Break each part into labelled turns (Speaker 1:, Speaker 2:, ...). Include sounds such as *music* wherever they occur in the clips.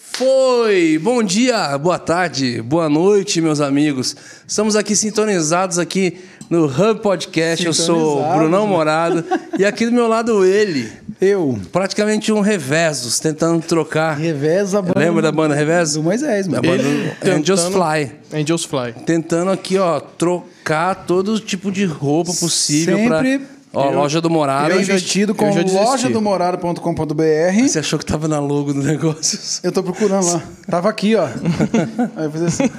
Speaker 1: Foi! Bom dia, boa tarde, boa noite, meus amigos. Estamos aqui sintonizados aqui no Hub Podcast. Eu sou o Brunão
Speaker 2: né?
Speaker 1: Morado e aqui do meu lado ele,
Speaker 2: Eu.
Speaker 1: praticamente um revesos, tentando trocar.
Speaker 2: Reveza a banda.
Speaker 1: Lembra da banda Revesos?
Speaker 2: Do Moisés,
Speaker 1: Da
Speaker 2: mano.
Speaker 1: banda
Speaker 3: Ele
Speaker 1: Angels Fly.
Speaker 3: Angels Fly.
Speaker 1: Tentando aqui, ó, trocar todo tipo de roupa possível
Speaker 2: Sempre
Speaker 1: pra. Ó,
Speaker 3: eu-
Speaker 1: loja do Morado.
Speaker 2: Bem
Speaker 3: já-
Speaker 2: vestido com
Speaker 3: eu já desisti.
Speaker 2: lojadomorado.com.br.
Speaker 1: Você achou que tava na logo do negócio? *laughs*
Speaker 2: Eu tô procurando lá. Tava aqui, ó. *laughs* Aí eu fiz assim.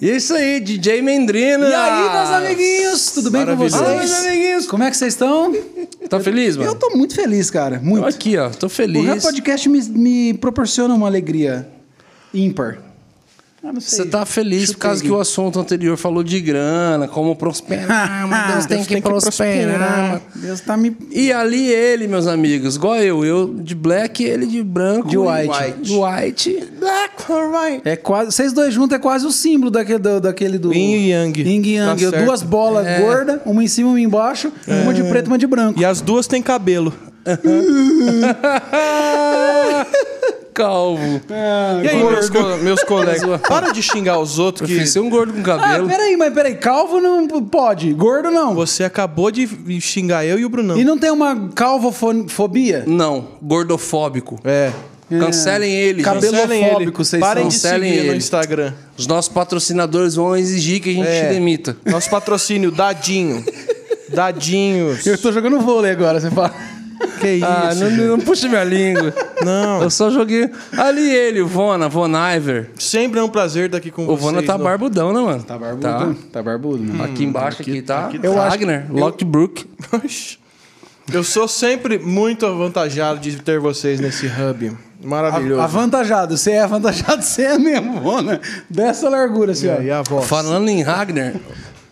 Speaker 1: E é isso aí, DJ Mendrina.
Speaker 2: E aí, meus amiguinhos? Tudo bem com vocês?
Speaker 1: Fala, meus amiguinhos.
Speaker 2: Como é que vocês estão?
Speaker 1: Tá feliz, mano?
Speaker 2: Eu tô muito feliz, cara. Muito.
Speaker 1: Aqui, ó, tô
Speaker 2: O
Speaker 1: feliz.
Speaker 2: Podcast me, me proporciona uma alegria ímpar. Ah, não sei.
Speaker 1: Você tá feliz por
Speaker 2: Chutei
Speaker 1: causa que o assunto anterior falou de grana, como prosperar, *laughs* mas Deus tem
Speaker 2: Deus
Speaker 1: que
Speaker 2: tem que
Speaker 1: prosperar.
Speaker 2: Deus tá me...
Speaker 1: E ali ele, meus amigos, igual eu, eu de black, ele de branco.
Speaker 2: De white.
Speaker 1: De white. Black or white.
Speaker 2: É quase, vocês dois juntos é quase o símbolo daquele do, daquele do
Speaker 3: Yin e Yang.
Speaker 2: Yin e Yang.
Speaker 3: Tá.
Speaker 2: Duas bolas
Speaker 1: É.
Speaker 2: gordas, uma em cima e uma embaixo, uma de preto e uma de branco.
Speaker 3: E as duas têm cabelo. *laughs* *laughs*
Speaker 1: Calvo. *laughs*
Speaker 3: e aí, meus, co- meus colegas? Para de xingar os outros que
Speaker 1: ser um gordo com
Speaker 2: Ah,
Speaker 1: cabelo.
Speaker 2: peraí, mas peraí, calvo não pode, gordo não.
Speaker 3: você acabou de xingar eu e o Brunão.
Speaker 2: E não tem uma calvofobia?
Speaker 1: Não, gordofóbico.
Speaker 3: É.
Speaker 1: Cancelem ele.
Speaker 3: Cancelem
Speaker 2: Cabelofóbico, vocês
Speaker 3: Parem
Speaker 2: são.
Speaker 3: de
Speaker 1: Cancelem
Speaker 3: seguir no
Speaker 1: ele.
Speaker 3: Instagram.
Speaker 1: Os nossos patrocinadores vão exigir que a gente
Speaker 3: É.
Speaker 1: te demita.
Speaker 3: Nosso patrocínio, Dadinho. *laughs* Dadinhos.
Speaker 2: Eu tô jogando vôlei agora, você fala.
Speaker 3: Que isso?
Speaker 1: Ah, não, não puxa minha língua.
Speaker 3: Não.
Speaker 1: Eu só joguei. Ali ele, o Vona, Von Iver.
Speaker 3: Sempre é um prazer estar aqui com
Speaker 1: O
Speaker 3: vocês.
Speaker 1: Vona tá
Speaker 3: no-
Speaker 1: barbudão, né, mano?
Speaker 2: Tá barbudo. Tá, barbudo, mano.
Speaker 1: Aqui embaixo, aqui, tá.
Speaker 2: Eu acho-
Speaker 1: Wagner, Lockbrook.
Speaker 3: Oxi. Eu sou sempre muito avantajado de ter vocês nesse hub. Maravilhoso.
Speaker 2: Avantajado, você é avantajado, *laughs* você é mesmo, mano. Dessa largura, assim, ó.
Speaker 3: E a voz?
Speaker 1: Falando em Ragnar.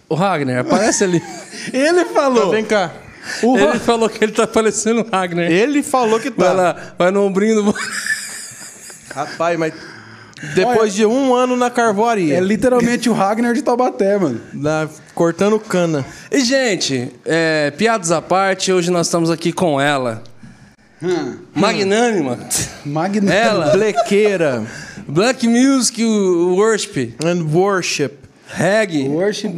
Speaker 1: O Ragnar, aparece ali. *laughs*
Speaker 2: Ele falou.
Speaker 3: Vem cá.
Speaker 2: O
Speaker 1: Ele falou que ele tá parecendo o Ragnar.
Speaker 3: Ele falou que
Speaker 1: Vai
Speaker 3: tá.
Speaker 1: lá, vai no ombrinho do.
Speaker 3: Rapaz, mas depois de um ano na carvoaria,
Speaker 2: É literalmente o Ragnar de Taubaté, mano.
Speaker 3: na- cortando cana.
Speaker 1: E, gente, é, piadas à parte, hoje nós estamos aqui com ela. Magnânima.
Speaker 2: Magna.
Speaker 1: Ela.
Speaker 3: Blequeira
Speaker 1: Black Music Worship.
Speaker 3: and worship.
Speaker 1: Reggae.
Speaker 2: Worship,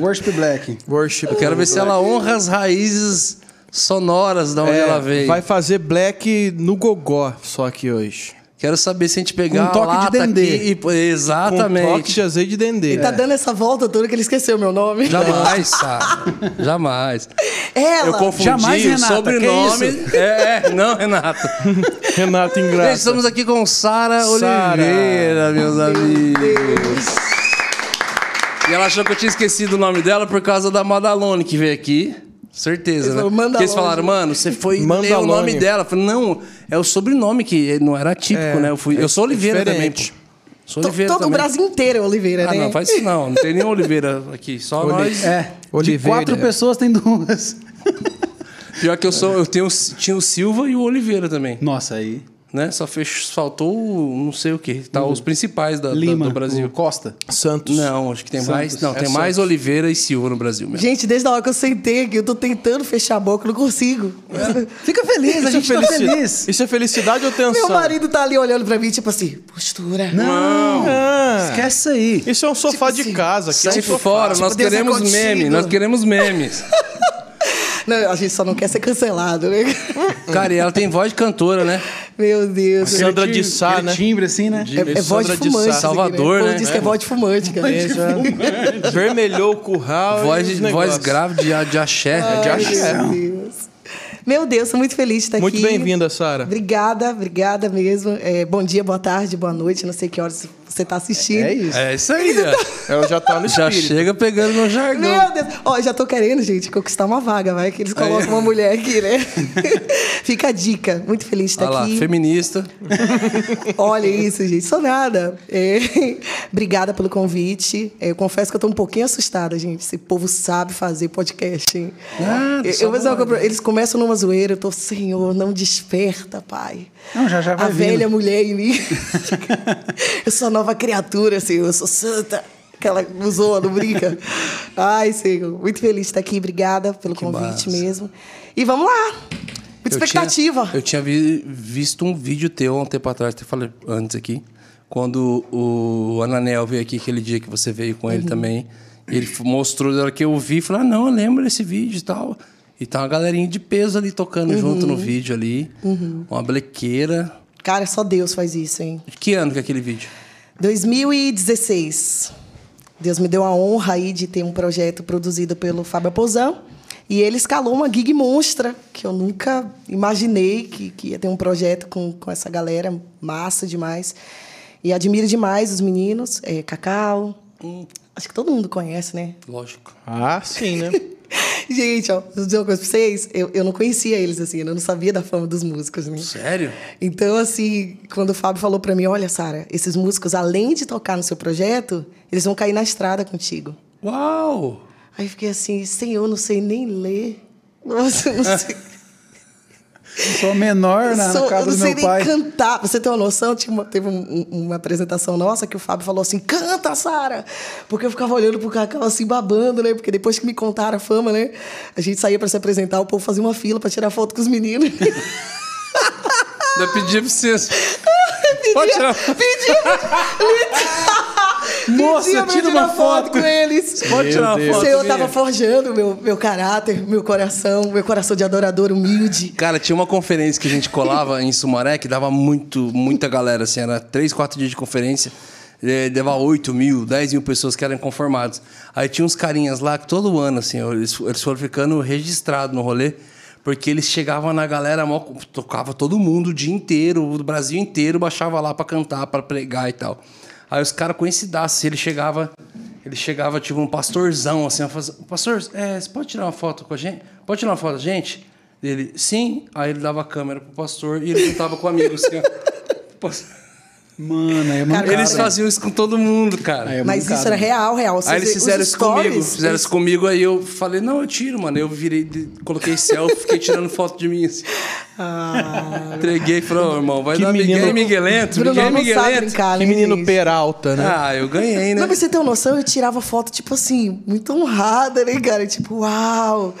Speaker 2: worship Black.
Speaker 3: Worship.
Speaker 1: Eu quero ver se ela honra as raízes sonoras da onde
Speaker 3: É,
Speaker 1: ela veio.
Speaker 3: vai fazer black no gogó só aqui hoje.
Speaker 1: Quero saber se a gente pegar
Speaker 2: Com toque
Speaker 1: a
Speaker 2: de dendê.
Speaker 1: aqui.
Speaker 3: Com
Speaker 1: Exatamente.
Speaker 3: toque de azeite de dendê.
Speaker 4: Ele tá dando essa volta toda que ele esqueceu meu nome.
Speaker 1: Jamais, sabe? Jamais.
Speaker 4: Ela.
Speaker 1: Eu confundi
Speaker 2: Jamais,
Speaker 1: o
Speaker 2: Renata,
Speaker 1: sobrenome.
Speaker 2: que
Speaker 1: É, é, não, Renato. *laughs*
Speaker 3: Renato
Speaker 1: Gente,
Speaker 3: Ingrato.
Speaker 1: estamos aqui com Sara
Speaker 3: Sara.
Speaker 1: Oliveira, meus amigos. E ela achou que eu tinha esquecido o nome dela por causa da Madalone que veio aqui. Certeza,
Speaker 4: Eles
Speaker 1: né?
Speaker 4: falaram,
Speaker 1: Porque eles
Speaker 4: Mandalone.
Speaker 1: falaram, mano, você foi ler o
Speaker 3: Mandalone.
Speaker 1: nome dela. Eu falei, não, é o sobrenome que não era típico,
Speaker 3: É,
Speaker 1: né? Eu, fui, eu sou
Speaker 3: é
Speaker 1: Oliveira também.
Speaker 3: diferente.
Speaker 1: pô. Sou Oliveira
Speaker 4: Todo o
Speaker 1: também.
Speaker 4: Brasil inteiro é Oliveira,
Speaker 1: Ah,
Speaker 4: né?
Speaker 1: não, faz isso não. Não tem nenhum Oliveira aqui. Só nós.
Speaker 2: É. De
Speaker 3: Oliveira.
Speaker 2: quatro pessoas tem duas. *laughs*
Speaker 1: Pior que eu sou, eu tenho, tinha o Silva e o Oliveira também.
Speaker 2: Nossa, aí.
Speaker 1: Né? Só fez, faltou não sei o que. Tá os principais da, da-
Speaker 2: Lima,
Speaker 1: do Brasil.
Speaker 2: Costa.
Speaker 3: Santos.
Speaker 1: Não, acho que tem
Speaker 2: Santos.
Speaker 1: mais. Não,
Speaker 3: É
Speaker 1: tem mais Oliveira e Silva no Brasil mesmo.
Speaker 4: Gente, desde a hora que eu sentei aqui, eu tô tentando fechar a boca, eu não consigo. *laughs*
Speaker 2: Fica feliz, a gente tá
Speaker 3: felici-
Speaker 2: feliz.
Speaker 3: Isso é felicidade ou tensão?
Speaker 4: Meu marido tá ali olhando pra mim, tipo assim, postura.
Speaker 2: Não,
Speaker 3: Ah,
Speaker 2: esquece isso aí.
Speaker 3: Isso é um sofá
Speaker 4: Tipo
Speaker 3: de
Speaker 4: assim,
Speaker 3: casa. Aqui é
Speaker 1: Sai
Speaker 3: um sofá.
Speaker 1: fora, nós
Speaker 4: Deus é
Speaker 1: queremos
Speaker 4: contigo.
Speaker 1: memes, nós queremos memes. *laughs*
Speaker 4: Não, a gente só não quer ser cancelado, né?
Speaker 1: Cara, e ela tem voz de cantora, né?
Speaker 4: Meu Deus.
Speaker 3: Sandra de Sá, né?
Speaker 2: timbre assim, né?
Speaker 4: É, é voz de
Speaker 3: Sandra de
Speaker 4: fumante.
Speaker 3: Sá.
Speaker 4: aqui,
Speaker 1: Salvador,
Speaker 4: O povo
Speaker 1: né?
Speaker 4: diz que é voz de fumante, cara.
Speaker 3: Isso, é. Vermelhou o curral.
Speaker 1: Voz,
Speaker 3: e
Speaker 1: de, voz grave de, de axé. de
Speaker 4: Ai,
Speaker 1: axé.
Speaker 4: meu Deus. Meu Deus, sou muito feliz de estar
Speaker 3: Muito
Speaker 4: aqui.
Speaker 3: bem-vinda, Sara.
Speaker 4: Obrigada, obrigada mesmo. É, bom dia, boa tarde, boa noite. Não sei que horas você está assistindo.
Speaker 2: É isso.
Speaker 1: É isso aí, ó.
Speaker 3: Ela já tá no
Speaker 1: Já
Speaker 3: espírito.
Speaker 1: chega pegando no jargão.
Speaker 4: Meu Deus! Ó, já tô querendo, gente, conquistar uma vaga, vai que eles colocam uma mulher aqui, né? *laughs* Fica a dica. Muito feliz de estar
Speaker 1: Olha lá,
Speaker 4: aqui.
Speaker 1: feminista. *laughs*
Speaker 4: Olha isso, gente. Sou nada. É, *laughs* Obrigada pelo convite. É, Eu confesso que eu tô um pouquinho assustada, gente. Esse povo sabe fazer podcast, hein?
Speaker 1: Nada,
Speaker 4: Eu-
Speaker 1: só
Speaker 4: eu vou dizer uma
Speaker 1: vai.
Speaker 4: coisa pra- Eles começam numa zoeira. Eu tô, Senhor, não desperta, Pai.
Speaker 2: Não, já já vai
Speaker 4: A
Speaker 2: vindo.
Speaker 4: velha mulher em mim. eu sou a nova criatura, Senhor. Eu sou santa. Aquela zoa, não brinca. *laughs* Ai, Senhor. Muito feliz de estar aqui. Obrigada pelo convite
Speaker 1: massa.
Speaker 4: mesmo. E vamos lá. Muita
Speaker 1: Eu
Speaker 4: expectativa.
Speaker 1: tinha- eu tinha vi- visto um vídeo teu há um tempo atrás, até falei antes aqui. quando o Ananel veio aqui, aquele dia que você veio com
Speaker 4: Uhum.
Speaker 1: ele também. Ele mostrou, na hora que eu vi, falei, ah, não, eu lembro desse vídeo e tal. E tá uma galerinha de peso ali tocando
Speaker 4: Uhum.
Speaker 1: junto no vídeo ali. Uma blequeira.
Speaker 4: Cara, só Deus faz isso, hein?
Speaker 1: De que ano que é aquele vídeo?
Speaker 4: 2016. Deus me deu a honra aí de ter um projeto produzido pelo Fábio Pozan. E ele escalou uma gig monstra, que eu nunca imaginei que, que ia ter um projeto com, com essa galera. Massa demais. E admiro demais os meninos. É, Cacau. Acho que todo mundo conhece, né?
Speaker 1: Lógico.
Speaker 3: Ah, sim, né? *laughs* *laughs*
Speaker 4: Gente, ó, vou dizer uma coisa pra vocês. Eu, eu não conhecia eles, assim. Eu não sabia da fama dos músicos, né?
Speaker 1: Sério?
Speaker 4: Então, assim, quando o Fábio falou pra mim, olha, Sara, esses músicos, além de tocar no seu projeto, eles vão cair na estrada contigo.
Speaker 1: Uau!
Speaker 4: Aí eu fiquei assim, senhor, não sei nem ler. *laughs* Nossa, eu não sei.
Speaker 2: Sou menor na,
Speaker 4: Sou-
Speaker 2: na
Speaker 4: eu
Speaker 2: casa
Speaker 4: não
Speaker 2: do
Speaker 4: sei
Speaker 2: meu
Speaker 4: nem
Speaker 2: pai.
Speaker 4: cantar. Pra você ter uma noção, tinha uma- teve um- um- uma apresentação nossa que o Fábio falou assim: canta, Sara! Porque eu ficava olhando pro Cacau assim, babando, né? Porque depois que me contaram a fama, né? A gente saía pra se apresentar, o povo fazia uma fila pra tirar foto com os meninos. *laughs*
Speaker 1: Eu pedi pra vocês. *laughs* Pode tirar.
Speaker 4: Pedia *laughs* pra
Speaker 2: tira uma foto.
Speaker 4: com eles.
Speaker 1: Pode tirar uma foto.
Speaker 4: O Senhor
Speaker 1: minha.
Speaker 4: estava forjando meu, meu caráter, meu coração, meu coração de adorador humilde.
Speaker 1: Cara, tinha uma conferência que a gente colava em Sumaré que dava muito, muita galera, assim, era três, quatro dias de conferência. eh, Dava 8 mil, 10 mil pessoas que eram conformados. Aí tinha uns carinhas lá que todo ano, assim, eles, eles foram ficando registrados no rolê, porque eles chegavam na galera, tocava todo mundo o dia inteiro, o Brasil inteiro baixava lá pra cantar, pra pregar e tal. Aí os caras conhecidaços, ele chegava, ele chegava tipo um pastorzão, assim, faz, pastor, é, você pode tirar uma foto com a gente? Pode tirar uma foto da gente? Ele, sim. Aí ele dava a câmera pro pastor e ele juntava com amigos. Assim, ó. *laughs*
Speaker 2: Mano, é mancada.
Speaker 1: Eles faziam isso com todo mundo, cara.
Speaker 2: É
Speaker 4: Mas isso era real, real.
Speaker 1: Aí eles fizeram isso
Speaker 4: stories,
Speaker 1: comigo. Fizeram
Speaker 4: eles-
Speaker 1: isso comigo, aí eu falei, não, eu tiro, mano. Eu virei, coloquei selfie, fiquei tirando foto de mim, assim.
Speaker 4: Ah,
Speaker 1: Entreguei e falei, ô, irmão, vai
Speaker 3: Que
Speaker 1: dar
Speaker 3: menino-
Speaker 1: Miguel Miguelento,
Speaker 4: Bruno
Speaker 1: Miguel e
Speaker 4: não
Speaker 1: Miguelento.
Speaker 4: brincar,
Speaker 3: Que
Speaker 4: né,
Speaker 3: menino
Speaker 4: gente?
Speaker 3: peralta, né?
Speaker 1: Ah, eu ganhei, né?
Speaker 4: Não, pra você ter uma noção, eu tirava foto, tipo assim, muito honrada, né, cara? Tipo, uau!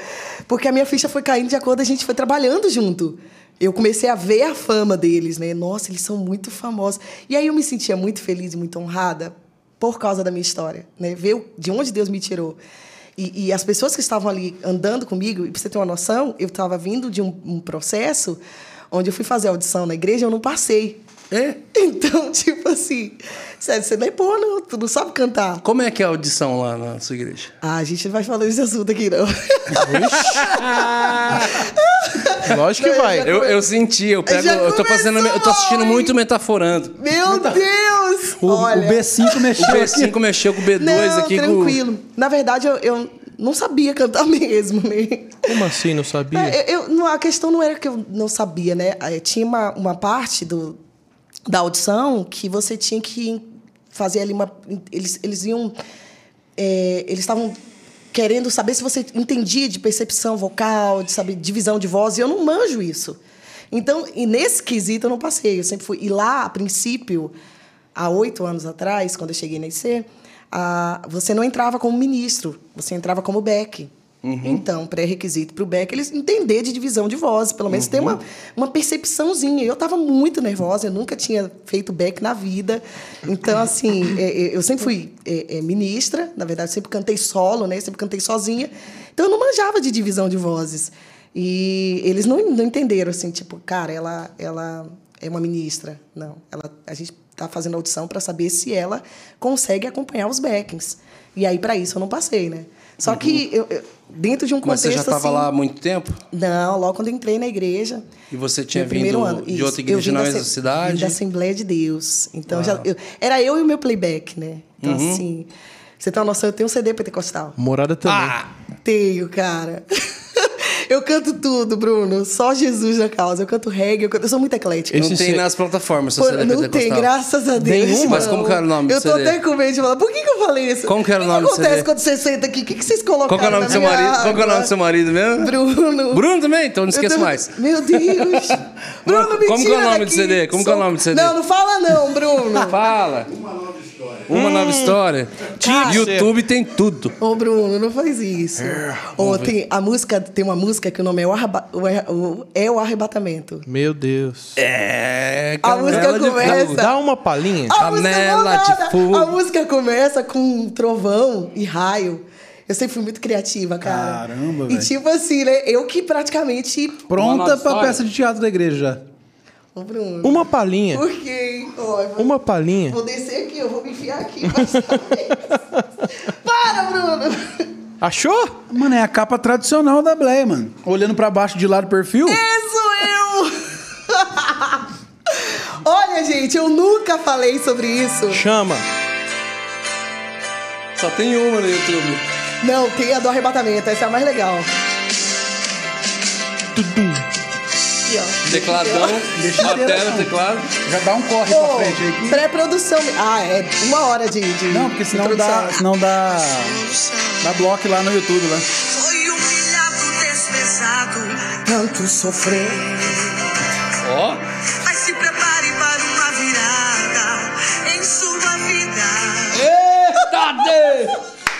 Speaker 4: Porque a minha ficha foi caindo de acordo, a gente foi trabalhando junto. Eu comecei a ver a fama deles, né? Nossa, eles são muito famosos. E aí eu me sentia muito feliz e muito honrada por causa da minha história, né? Ver de onde Deus me tirou. E, e as pessoas que estavam ali andando comigo, e pra você ter uma noção, eu estava vindo de um, um processo onde eu fui fazer audição na igreja eu não passei.
Speaker 1: É?
Speaker 4: Então, *laughs* tipo assim, sério, você não é pô, não, tu não sabe cantar.
Speaker 1: Como é que é a audição lá na sua igreja?
Speaker 4: Ah, a gente não vai falar desse assunto aqui, não. *laughs*
Speaker 3: Lógico que vai.
Speaker 1: Eu, eu senti, eu pego. Eu tô fazendo. Eu tô assistindo muito metaforando.
Speaker 4: Meu Deus!
Speaker 2: O,
Speaker 4: Olha,
Speaker 2: o B5
Speaker 1: O
Speaker 2: mexeu aqui.
Speaker 1: B5 mexeu com o B2
Speaker 4: não,
Speaker 1: aqui com.
Speaker 4: tranquilo. Na verdade, eu, eu não sabia cantar *laughs* mesmo, né?
Speaker 3: Como assim, não sabia?
Speaker 4: É, Eu, eu- a questão não era que eu não sabia, né? Eh, Tinha uma, uma parte do, da audição que você tinha que fazer ali uma. Eles, eles iam. eh, eles estavam querendo saber se você entendia de percepção vocal, de saber divisão de voz, e eu não manjo isso. Então, e nesse quesito eu não passei. Eu sempre fui. E lá, a princípio, há oito anos atrás, quando eu cheguei na IC, ah, você não entrava como ministro, você entrava como back. Então, pré-requisito para o Beck, eles entender de divisão de voz, pelo menos ter uma, uma percepçãozinha. Eu estava muito nervosa, eu nunca tinha feito Beck na vida. Então, assim, *laughs* é, é, eu sempre fui é, é, ministra, na verdade, sempre cantei solo, né? Sempre cantei sozinha. Então, eu não manjava de divisão de vozes. E eles não, não entenderam, assim, tipo, cara, ela, ela é uma ministra. Não, ela, a gente está fazendo audição para saber se ela consegue acompanhar os backings. E aí, para isso, eu não passei, né? Só que eu, eu- dentro de um
Speaker 1: Uhum. Mas
Speaker 4: contexto
Speaker 1: você já estava
Speaker 4: assim,
Speaker 1: lá há muito tempo?
Speaker 4: Não, logo quando eu entrei na igreja.
Speaker 1: E você tinha vindo
Speaker 4: ano.
Speaker 1: de
Speaker 4: Isso.
Speaker 1: outra igreja na
Speaker 4: da
Speaker 1: mesma cidade?
Speaker 4: da Assembleia de Deus. Então já, eu- era eu e o meu playback, né? Então
Speaker 1: Uhum.
Speaker 4: assim, você tem uma noção, eu tenho um CD pentecostal.
Speaker 3: Morada também.
Speaker 1: Ah!
Speaker 4: Tenho, cara. *laughs* eu canto tudo, Bruno. Só Jesus na causa. Eu canto reggae, eu, canto... eu sou muito eclética.
Speaker 1: Não tem nas plataformas, CD
Speaker 4: não tem, graças a Deus.
Speaker 1: Nenhuma? Mas como que era o nome do
Speaker 4: Eu tô
Speaker 1: CD?
Speaker 4: até com medo de falar. Por que, que eu falei isso?
Speaker 1: Como que era o nome
Speaker 4: O
Speaker 1: do
Speaker 4: que acontece
Speaker 1: CD?
Speaker 4: quando você senta aqui? O que, que vocês colocaram
Speaker 1: Qual que é o nome do seu marido? Qual que é o nome do
Speaker 4: água?
Speaker 1: seu marido mesmo?
Speaker 4: Bruno.
Speaker 1: Bruno também? Então não esqueça
Speaker 4: tô-
Speaker 1: mais.
Speaker 4: Meu Deus. *laughs* Bruno, me
Speaker 1: como que é o nome do. CD? Como que é o nome do CD?
Speaker 4: Não, não fala não, Bruno. *laughs*
Speaker 1: Fala. Uma nova história.
Speaker 3: Ser.
Speaker 1: YouTube tem tudo.
Speaker 4: Ô, Bruno, não faz isso.
Speaker 1: É,
Speaker 4: Ô, tem, a música, tem uma música que o nome é o, Arreba- o é o Arrebatamento.
Speaker 3: Meu Deus.
Speaker 1: É,
Speaker 4: A música começa-
Speaker 1: fogo.
Speaker 3: Dá uma palhinha.
Speaker 4: A música,
Speaker 1: Canela de fogo.
Speaker 4: a música começa com um trovão e raio. Eu sempre fui muito criativa, cara.
Speaker 2: Caramba,
Speaker 4: E
Speaker 2: velho.
Speaker 4: tipo assim, né? Eu que praticamente.
Speaker 2: Pronta pra
Speaker 1: história.
Speaker 2: peça de teatro da igreja já.
Speaker 4: Ô, Bruno.
Speaker 3: Uma palhinha.
Speaker 4: Por quê? Ó,
Speaker 3: Uma palhinha.
Speaker 4: Vou descer aqui, eu vou me enfiar aqui. *laughs* Para, Bruno!
Speaker 3: Achou?
Speaker 2: Mano, é a capa tradicional da Bleia, mano. Olhando pra baixo de lá do perfil.
Speaker 4: Isso eu! Olha, gente, eu nunca falei sobre isso.
Speaker 3: Chama.
Speaker 1: Só tem uma no YouTube.
Speaker 4: Não, tem a do arrebatamento, essa é a mais legal.
Speaker 3: Tudum.
Speaker 4: Aqui, ó.
Speaker 1: Tecladão, bateria,
Speaker 2: não.
Speaker 1: teclado.
Speaker 2: Já dá um corre
Speaker 4: Ô,
Speaker 2: pra frente aí. Que...
Speaker 4: Pré-produção. Ah, é uma hora de. de
Speaker 2: Não, porque senão
Speaker 4: introdução.
Speaker 2: dá, senão dá, dá bloco lá no YouTube lá.
Speaker 5: Foi humilhado, desprezado.
Speaker 4: Tanto sofrer.
Speaker 1: Ó,
Speaker 5: Mas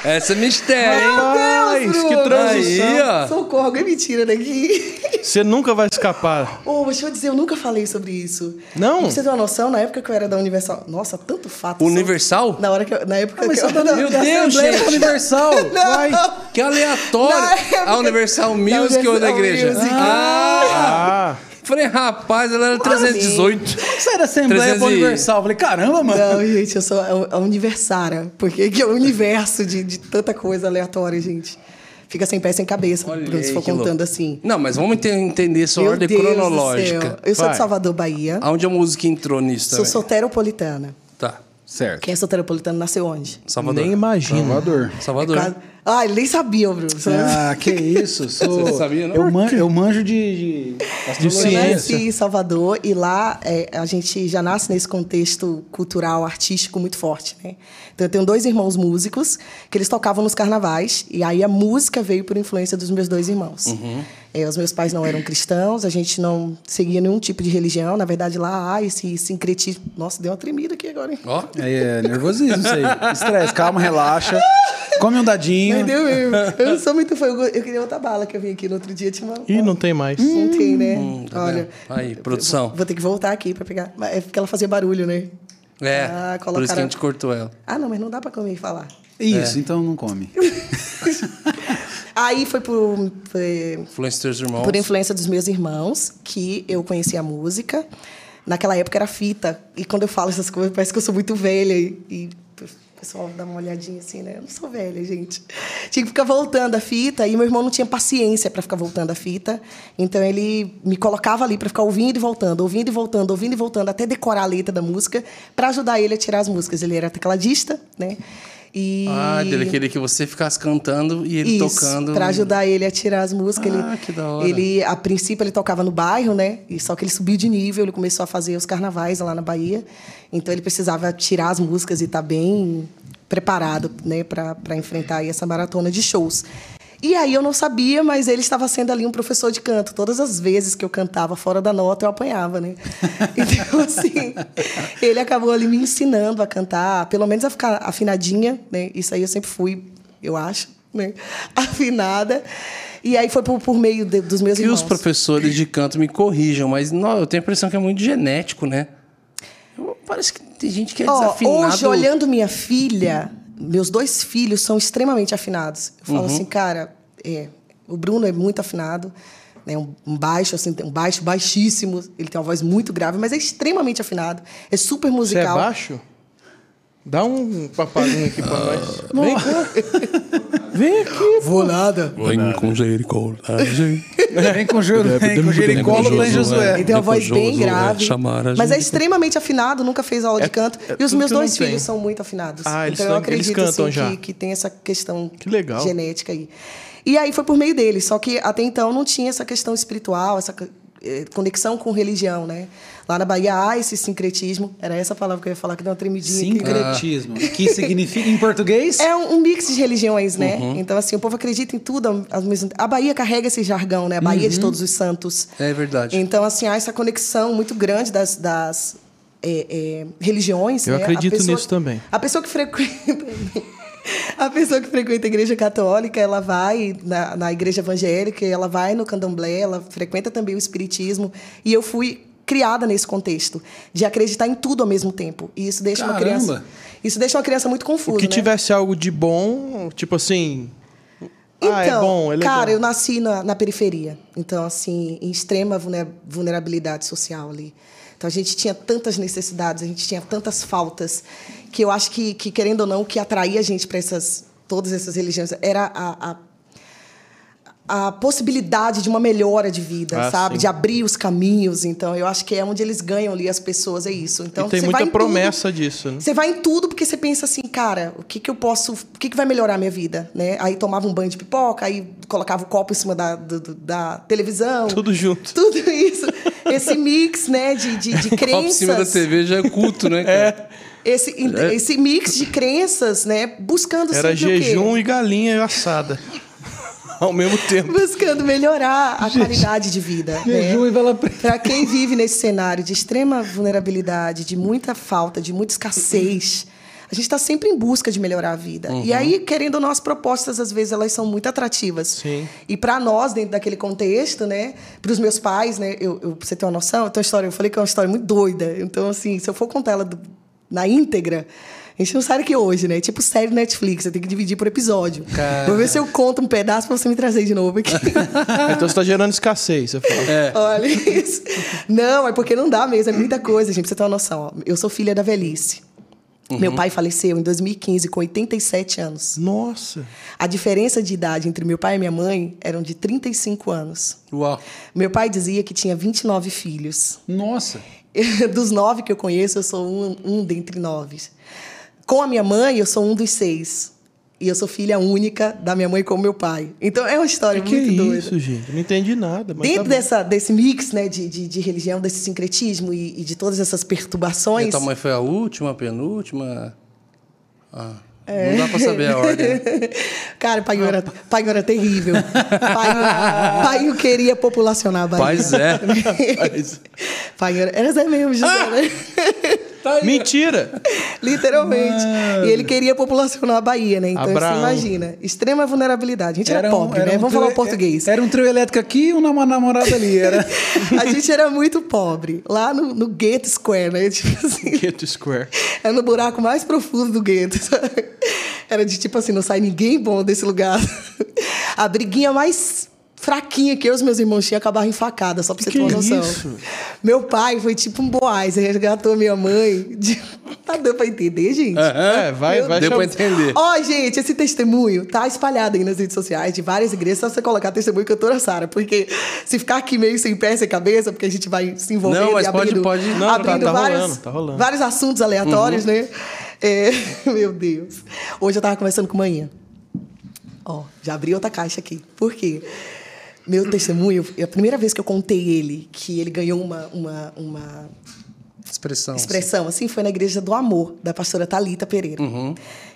Speaker 1: Essa é mistério, hein?
Speaker 3: Rapaz,
Speaker 4: Deus,
Speaker 3: que transição.
Speaker 1: Aí, ó.
Speaker 4: Socorro, alguém me tira daqui.
Speaker 3: Você nunca vai escapar.
Speaker 4: Ô, deixa eu dizer, eu nunca falei sobre isso.
Speaker 3: Não?
Speaker 4: Pra você ter uma noção, na época que eu era da Universal. Nossa, tanto fato.
Speaker 1: Universal?
Speaker 4: Na, hora que eu, na época
Speaker 2: Mas
Speaker 4: que eu.
Speaker 2: só da,
Speaker 1: Meu
Speaker 2: da
Speaker 1: Deus, gente.
Speaker 2: Universal. *laughs* Vai.
Speaker 1: Que aleatório!
Speaker 4: Época-
Speaker 1: A Universal Music ou da igreja?
Speaker 4: Music.
Speaker 1: Ah!
Speaker 3: Ah,
Speaker 1: Falei, rapaz, ela era 318.
Speaker 2: Sai da Assembleia
Speaker 1: 300
Speaker 2: pra
Speaker 1: e-
Speaker 2: Universal. Falei, caramba, mano.
Speaker 4: Não, gente, eu sou a, a Universara. Porque que é o universo de, de tanta coisa aleatória, gente. Fica sem pé sem cabeça, se for contando
Speaker 1: louco.
Speaker 4: assim.
Speaker 1: Não, mas vamos ente- entender sua
Speaker 4: Meu
Speaker 1: ordem
Speaker 4: Deus do
Speaker 1: cronológica.
Speaker 4: céu. Eu sou
Speaker 3: Vai.
Speaker 4: de Salvador, Bahia.
Speaker 1: Aonde a música entrou nisso
Speaker 4: Sou
Speaker 1: também?
Speaker 4: soteropolitana.
Speaker 1: Tá.
Speaker 2: Certo.
Speaker 4: Quem é soteropolitano nasceu onde?
Speaker 1: Salvador.
Speaker 3: nem imagino.
Speaker 2: Salvador.
Speaker 1: Salvador.
Speaker 4: Quase- Ah, ele nem sabia, Bruno.
Speaker 2: Ah, que isso. *laughs* Sou...
Speaker 1: Você sabia, não?
Speaker 2: Eu, man, eu manjo de, de.
Speaker 4: Eu nasci em Salvador e lá é, a gente já nasce nesse contexto cultural, artístico muito forte, né? Então eu tenho dois irmãos músicos que eles tocavam nos carnavais e aí a música veio por influência dos meus dois irmãos. É, os meus pais não eram cristãos, a gente não seguia nenhum tipo de religião. Na verdade, lá há esse sincretismo. Nossa, deu uma tremida aqui agora, hein?
Speaker 1: Ó,
Speaker 2: É, é nervosismo isso aí. Estresse, calma, relaxa. Come um dadinho.
Speaker 4: Deus, mesmo. Eu não sou muito fã. Eu queria outra bala que eu vim aqui no outro dia. Tinha uma,
Speaker 3: Ih, não tem mais.
Speaker 4: Não tem, né?
Speaker 1: tá
Speaker 4: Olha.
Speaker 1: vendo? Aí, produção.
Speaker 4: Vou ter que voltar aqui pra pegar. Mas É porque ela fazia barulho, né?
Speaker 1: É,
Speaker 4: Ah,
Speaker 1: por isso que a
Speaker 4: colocaram-
Speaker 1: gente cortou ela.
Speaker 4: Ah, não, mas não dá pra comer e falar.
Speaker 2: Isso, então não come. *laughs*
Speaker 4: Aí foi por, foi por influência dos meus irmãos que eu conheci a música. Naquela época era fita. E quando eu falo essas coisas, parece que eu sou muito velha. E, e o pessoal dá uma olhadinha assim, né? Eu não sou velha, gente. Tinha que ficar voltando a fita. E meu irmão não tinha paciência para ficar voltando a fita. Então ele me colocava ali para ficar ouvindo e voltando, ouvindo e voltando, ouvindo e voltando, até decorar a letra da música, para ajudar ele a tirar as músicas. Ele era tecladista, né? E...
Speaker 1: Ah, dele queria que você ficasse cantando e ele
Speaker 4: Isso,
Speaker 1: tocando.
Speaker 4: Pra ajudar ele a tirar as músicas.
Speaker 1: Ah,
Speaker 4: ele,
Speaker 1: que da hora.
Speaker 4: Ele, a princípio, ele tocava no bairro, né? E só que ele subiu de nível, ele começou a fazer os carnavais lá na Bahia. Então ele precisava tirar as músicas e estar bem preparado, né, para enfrentar aí essa maratona de shows. E aí eu não sabia, mas ele estava sendo ali um professor de canto. Todas as vezes que eu cantava fora da nota, eu apanhava, né? *laughs* Então, assim, ele acabou ali me ensinando a cantar, pelo menos a ficar afinadinha, né? Isso aí eu sempre fui, eu acho, né? *laughs* Afinada. E aí foi por, por meio de- dos meus
Speaker 1: Que
Speaker 4: irmãos.
Speaker 1: os professores de canto me corrijam, mas não, eu tenho a impressão que é muito genético, né? Parece que tem gente que é
Speaker 4: Ó,
Speaker 1: desafinado.
Speaker 4: hoje, olhando minha filha, meus dois filhos são extremamente afinados. Eu
Speaker 1: Uhum.
Speaker 4: falo assim, cara, é, o Bruno é muito afinado, né, um, um baixo, assim, um baixo baixíssimo, ele tem uma voz muito grave, mas é extremamente afinado, é super
Speaker 3: Você é
Speaker 4: musical.
Speaker 3: baixo? Dá um papalinho aqui pra nós. Vem cá. Vem aqui.
Speaker 4: Vou nada.
Speaker 1: Vem com misericórdia.
Speaker 2: Vem com, Ju, vem com Jericolo lá em Josué.
Speaker 4: Ele tem uma voz bem
Speaker 1: Josué,
Speaker 4: grave. Mas é extremamente afinado, nunca fez aula
Speaker 3: É-
Speaker 4: de canto.
Speaker 3: é
Speaker 4: e os meus dois filhos são muito afinados.
Speaker 3: Ah, eles
Speaker 4: então eu acredito assim. Que, que tem essa questão
Speaker 3: Que
Speaker 4: genética aí. E aí foi por meio deles. Só que até então não tinha essa questão espiritual, essa eh, conexão com religião, né? Lá na Bahia há esse sincretismo. Era essa palavra que eu ia falar que deu uma tremidinha. aqui.
Speaker 2: Sincretismo. Que significa em português?
Speaker 4: É um, um mix de religiões, né?
Speaker 3: Uhum.
Speaker 4: Então, assim, o povo acredita em tudo. A Bahia carrega esse jargão, né? A Bahia
Speaker 3: Uhum.
Speaker 4: de todos os santos.
Speaker 1: É verdade.
Speaker 4: Então, assim, há essa conexão muito grande das, das, é, é, religiões.
Speaker 3: Eu
Speaker 4: né? A
Speaker 3: acredito
Speaker 4: pessoa-
Speaker 3: nisso também.
Speaker 4: A pessoa que frequenta. *laughs* A pessoa que frequenta a igreja católica, ela vai na, na igreja evangélica, ela vai no candomblé, ela frequenta também o espiritismo. E eu fui criada nesse contexto de acreditar em tudo ao mesmo tempo. E isso deixa uma
Speaker 2: Caramba!
Speaker 4: criança. Isso deixa uma criança muito confusa.
Speaker 3: O que
Speaker 4: né?
Speaker 3: tivesse algo de bom, tipo assim.
Speaker 4: Então,
Speaker 3: ah, é bom, é legal.
Speaker 4: cara, eu nasci na, na periferia. Então, assim, em extrema vulner- vulnerabilidade social ali. Então, a gente tinha tantas necessidades, a gente tinha tantas faltas, que eu acho que, que querendo ou não, o que atraía a gente para essas, todas essas religiões era a, a, a possibilidade de uma melhora de vida,
Speaker 3: Ah,
Speaker 4: sabe?
Speaker 3: sim.
Speaker 4: De abrir os caminhos. Então, eu acho que é onde eles ganham ali as pessoas, é isso. Então,
Speaker 3: e tem muita
Speaker 4: em tudo-
Speaker 3: promessa disso, né?
Speaker 4: você vai em tudo porque você pensa assim, cara, o que, que eu posso. O que, que vai melhorar a minha vida? Né? Aí tomava um banho de pipoca, aí colocava o copo em cima da, do- da televisão.
Speaker 3: Tudo junto. *laughs*
Speaker 4: Tudo isso. Esse mix, né, de, de, de *laughs*
Speaker 1: Copo em
Speaker 4: crenças.
Speaker 1: cima da TV já é culto, né? cara?
Speaker 4: Esse, esse mix de crenças, né? Buscando
Speaker 3: Era jejum e galinha assada. Ao mesmo tempo.
Speaker 4: Buscando melhorar a qualidade de vida.
Speaker 2: Jejum
Speaker 4: né?
Speaker 2: e vela preta.
Speaker 4: Para quem vive nesse cenário de extrema vulnerabilidade, de muita falta, de muita escassez, a gente está sempre em busca de melhorar a vida. E aí, querendo ou não, as propostas, às vezes, elas são muito atrativas.
Speaker 3: Sim.
Speaker 4: E para nós, dentro daquele contexto, né? Para os meus pais, né? Eu, eu, pra você ter uma noção, eu tenho uma história, eu falei que é uma história muito doida. Então, assim, se eu for contar ela do- na íntegra. A gente não sai daqui hoje, né? Tipo série Netflix, você tem que dividir por episódio. Vou ver se eu conto um pedaço pra você me trazer de novo aqui. *laughs*
Speaker 3: Então você tá gerando escassez, você fala.
Speaker 1: É.
Speaker 4: Olha isso. Não, é porque não dá mesmo, é muita coisa, gente, pra você ter uma noção. ó. Eu sou filha da velhice. Meu pai faleceu em 2015 com 87 anos.
Speaker 3: Nossa.
Speaker 4: A diferença de idade entre meu pai e minha mãe eram de 35 anos.
Speaker 1: Uau.
Speaker 4: Meu pai dizia que tinha 29 filhos.
Speaker 2: Nossa. *laughs*
Speaker 4: Dos nove que eu conheço, eu sou um, um dentre nove. Com a minha mãe, eu sou um dos seis. E eu sou filha única da minha mãe com o meu pai. Então é uma história
Speaker 3: Que
Speaker 4: muito doida.
Speaker 3: isso, gente? Não entendi nada. Mas
Speaker 4: Dentro
Speaker 3: tá
Speaker 4: dessa, desse mix né, de, de, de religião, desse sincretismo e, e de todas essas
Speaker 1: E a
Speaker 4: perturbações.
Speaker 1: tua mãe foi a última, a penúltima? Ah,
Speaker 4: É.
Speaker 1: Não dá pra saber a *laughs* ordem.
Speaker 4: Cara, pai era, pai era terrível. Pai, pai queria populacionar a Bahia.
Speaker 1: Pois *laughs* é.
Speaker 4: Pai era, era Zé mesmo, *laughs* José, né?
Speaker 3: Mentira! *laughs*
Speaker 4: Literalmente. E ele queria populacionar a Bahia, né? Então
Speaker 3: Abraão.
Speaker 4: você imagina. Extrema vulnerabilidade. A gente era,
Speaker 2: um-
Speaker 4: pobre,
Speaker 2: era
Speaker 4: né?
Speaker 2: um
Speaker 4: Vamos
Speaker 2: trio-
Speaker 4: falar o português.
Speaker 2: Era um trio elétrico aqui e uma namorada ali. Era... *laughs*
Speaker 4: A gente era muito pobre. Lá no, no Gueto Square, né? *laughs* Tipo assim.
Speaker 3: Ghetto Square.
Speaker 4: Era no buraco mais profundo do gueto. Era de tipo assim, não sai ninguém bom desse lugar. A briguinha mais fraquinha que eu e os meus irmãos tinham acabava em facada, só pra você
Speaker 3: Que
Speaker 4: ter uma noção.
Speaker 3: isso?
Speaker 4: Meu pai foi tipo um boaz, resgatou minha mãe. De... *laughs* Tá dando pra entender, gente?
Speaker 3: É, vai,
Speaker 4: Meu
Speaker 3: vai.
Speaker 1: Deu pra entender.
Speaker 4: Ó, gente, esse testemunho tá espalhado aí nas redes sociais de várias igrejas. Só você colocar testemunho cantora Sara. Porque se ficar aqui meio sem pé, sem cabeça, porque a gente vai se envolvendo
Speaker 1: Não, mas
Speaker 4: e
Speaker 1: pode-
Speaker 4: abrindo,
Speaker 1: pode-
Speaker 3: Não, tá-
Speaker 4: abrindo
Speaker 3: tá
Speaker 4: vários,
Speaker 3: rolando, tá rolando.
Speaker 4: vários assuntos aleatórios, né? É, *laughs* meu Deus. Hoje eu tava conversando com manhã. Ó, já abri outra caixa aqui. Por quê? Meu testemunho, a primeira vez que eu contei ele, que ele ganhou uma, uma, uma
Speaker 1: Expressão.
Speaker 4: expressão, assim, foi na Igreja do Amor, da pastora Talita Pereira.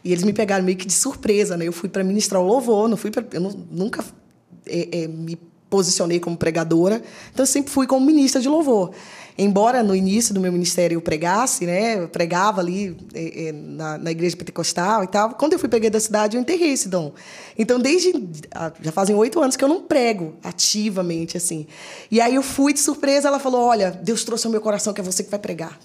Speaker 4: E eles me pegaram meio que de surpresa, né? Eu fui para ministrar o louvor, não fui pra, eu nu- nunca é, é, me posicionei como pregadora, então eu sempre fui como ministra de louvor. Embora no início do meu ministério eu pregasse, né? Eu pregava ali é, é, na, na igreja pentecostal e tal. Quando eu fui peguei da cidade, eu enterrei esse dom. Então, desde. ah, Já fazem oito anos que eu não prego ativamente, assim. E aí eu fui de surpresa, ela falou: Olha, Deus trouxe ao meu coração que é você que vai pregar.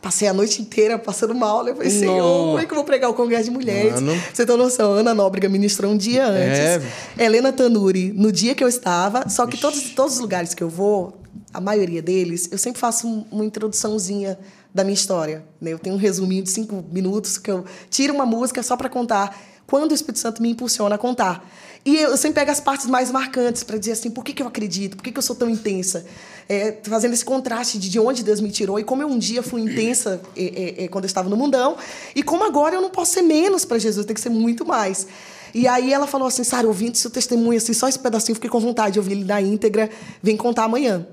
Speaker 4: Passei a noite inteira passando mal. né? Eu falei, Senhor,
Speaker 1: Não.
Speaker 4: como é que eu vou pregar o Congresso de Mulheres?
Speaker 3: Mano.
Speaker 4: Você tem noção, Ana Nóbrega ministrou um dia antes. Helena Tanuri, no dia que eu estava. Só que todos, todos os lugares que eu vou, a maioria deles, eu sempre faço um- uma introduçãozinha da minha história. né? Eu tenho um resuminho de cinco minutos que eu tiro uma música só para contar quando o Espírito Santo me impulsiona a contar. E eu sempre pego as partes mais marcantes para dizer assim, por que, que eu acredito? Por que, que eu sou tão intensa? É, fazendo esse contraste de, de onde Deus me tirou e como eu um dia fui intensa é, é, é, quando eu estava no mundão e como agora eu não posso ser menos para Jesus, tem que ser muito mais. E aí ela falou assim, Sara, ouvindo seu testemunho, assim, só esse pedacinho, eu fiquei com vontade de ouvir ele na íntegra, vem contar amanhã.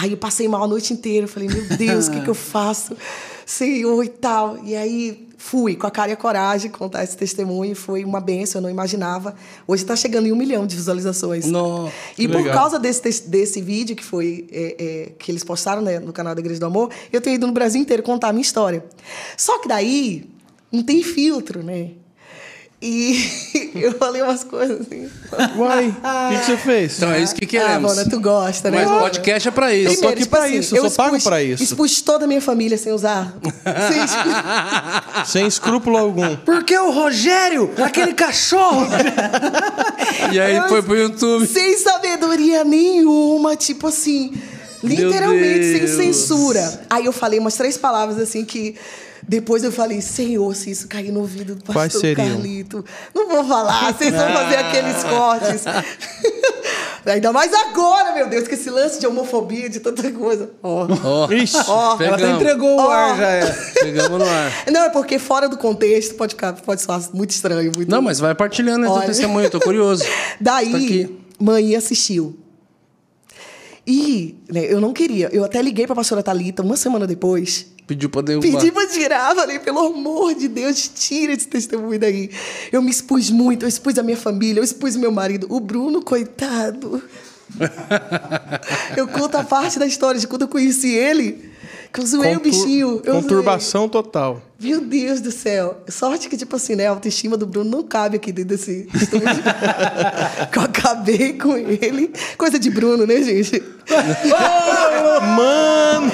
Speaker 4: Aí eu passei mal a noite inteira, eu falei, meu Deus, o que, que eu *laughs* faço? Senhor e tal. E aí fui com a cara e a coragem contar esse testemunho. Foi uma benção, eu não imaginava. Hoje está chegando em um milhão de visualizações.
Speaker 1: Nossa,
Speaker 4: e por
Speaker 3: legal.
Speaker 4: causa desse, desse vídeo que foi é, é, que eles postaram né, no canal da Igreja do Amor, eu tenho ido no Brasil inteiro contar a minha história. Só que daí não tem filtro, né? E *laughs* eu falei umas coisas assim.
Speaker 3: Uai, o que, que você fez?
Speaker 1: Então é isso que queremos.
Speaker 4: Ah, Mona, tu gosta, né?
Speaker 1: Mas o podcast é pra isso.
Speaker 3: Eu tô aqui pra isso, eu só pago pra isso.
Speaker 4: tipo assim, Expus toda a minha família sem usar. Sem *laughs* expus-
Speaker 3: Sem escrúpulo algum.
Speaker 2: Porque o Rogério, aquele cachorro. *laughs*
Speaker 1: E aí
Speaker 4: Eu-
Speaker 1: foi pro YouTube.
Speaker 4: sem sabedoria nenhuma, tipo assim, literalmente sem censura. Aí eu falei umas três palavras assim que depois eu falei, Senhor, se isso cair no ouvido do pastor
Speaker 3: seriam?
Speaker 4: Carlito, não vou falar, *laughs* vocês vão fazer aqueles cortes. *laughs* Ainda mais agora, meu Deus, que esse lance de homofobia, de tanta coisa. Ó.
Speaker 1: Ó,
Speaker 3: Ixi.
Speaker 4: Ó.
Speaker 2: Ela até entregou o
Speaker 4: Ó.
Speaker 2: ar, já é.
Speaker 1: Pegamos no ar.
Speaker 4: Não, é porque fora do contexto pode ficar, pode soar muito estranho, muito.
Speaker 1: Não, mas vai partilhando
Speaker 4: Olha.
Speaker 1: testemunho, eu tô curioso. *laughs*
Speaker 4: Daí,
Speaker 1: Tá
Speaker 4: mãe assistiu. E né, eu não queria. Eu até liguei pra pastora Thalita uma semana depois.
Speaker 1: Pediu pra derrubar.
Speaker 4: Pedi pra tirar. Falei, pelo amor de Deus, tira esse testemunho daí. Eu me expus muito. Eu expus a minha família. Eu expus meu marido. O Bruno, coitado. *laughs* eu conto a parte da história de quando eu conheci ele. Que eu zoei o
Speaker 3: Contur-
Speaker 4: bichinho. Eu zoei.
Speaker 3: Conturbação total.
Speaker 4: Meu Deus do céu. Sorte que, tipo assim, né? A autoestima do Bruno não cabe aqui dentro desse estúdio. *laughs* que eu acabei com ele. Coisa de Bruno, né, gente? *laughs*
Speaker 3: Mano,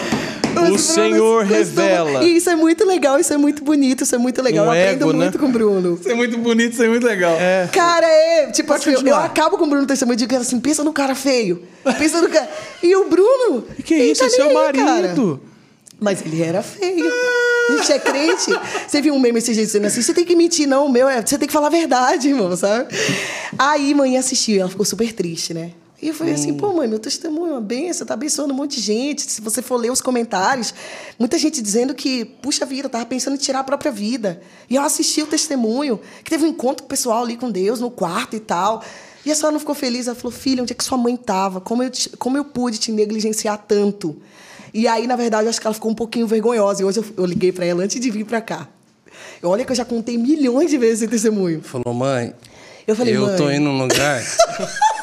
Speaker 3: o Senhor revela.
Speaker 4: E isso é muito legal, isso é muito bonito, isso é muito legal.
Speaker 3: Um
Speaker 4: eu aprendo
Speaker 3: ego, né?
Speaker 4: muito com o Bruno.
Speaker 2: Isso é muito bonito, isso é muito legal.
Speaker 3: É.
Speaker 4: Cara, é. Tipo
Speaker 2: Pode
Speaker 4: assim, eu, acabo com o Bruno no testemunho e digo assim: pensa no cara feio. Pensa no cara. E o Bruno.
Speaker 3: Que isso,
Speaker 4: tá
Speaker 3: é seu
Speaker 4: aí, cara.
Speaker 3: marido.
Speaker 4: Mas ele era feio. A gente é crente. Você viu um meme esse jeito dizendo assim: você tem que mentir, não, o meu é. Você tem que falar a verdade, irmão, sabe? Aí mãe assistiu, ela ficou super triste, né? E eu falei assim, pô, mãe, meu testemunho é uma benção, tá abençoando um monte de gente. Se você for ler os comentários, muita gente dizendo que, puxa vida, tava pensando em tirar a própria vida. E eu assisti o testemunho, que teve um encontro pessoal ali com Deus, no quarto e tal. E a senhora não ficou feliz? Ela falou, filha, onde é que sua mãe tava? Como eu, te- como eu pude te negligenciar tanto? E aí, na verdade, eu acho que ela ficou um pouquinho vergonhosa. E hoje eu, eu liguei pra ela antes de vir pra cá. Olha que eu já contei milhões de vezes esse testemunho.
Speaker 1: Falou, mãe,
Speaker 4: Eu falei,
Speaker 1: eu tô
Speaker 4: mãe.
Speaker 1: indo num lugar *laughs*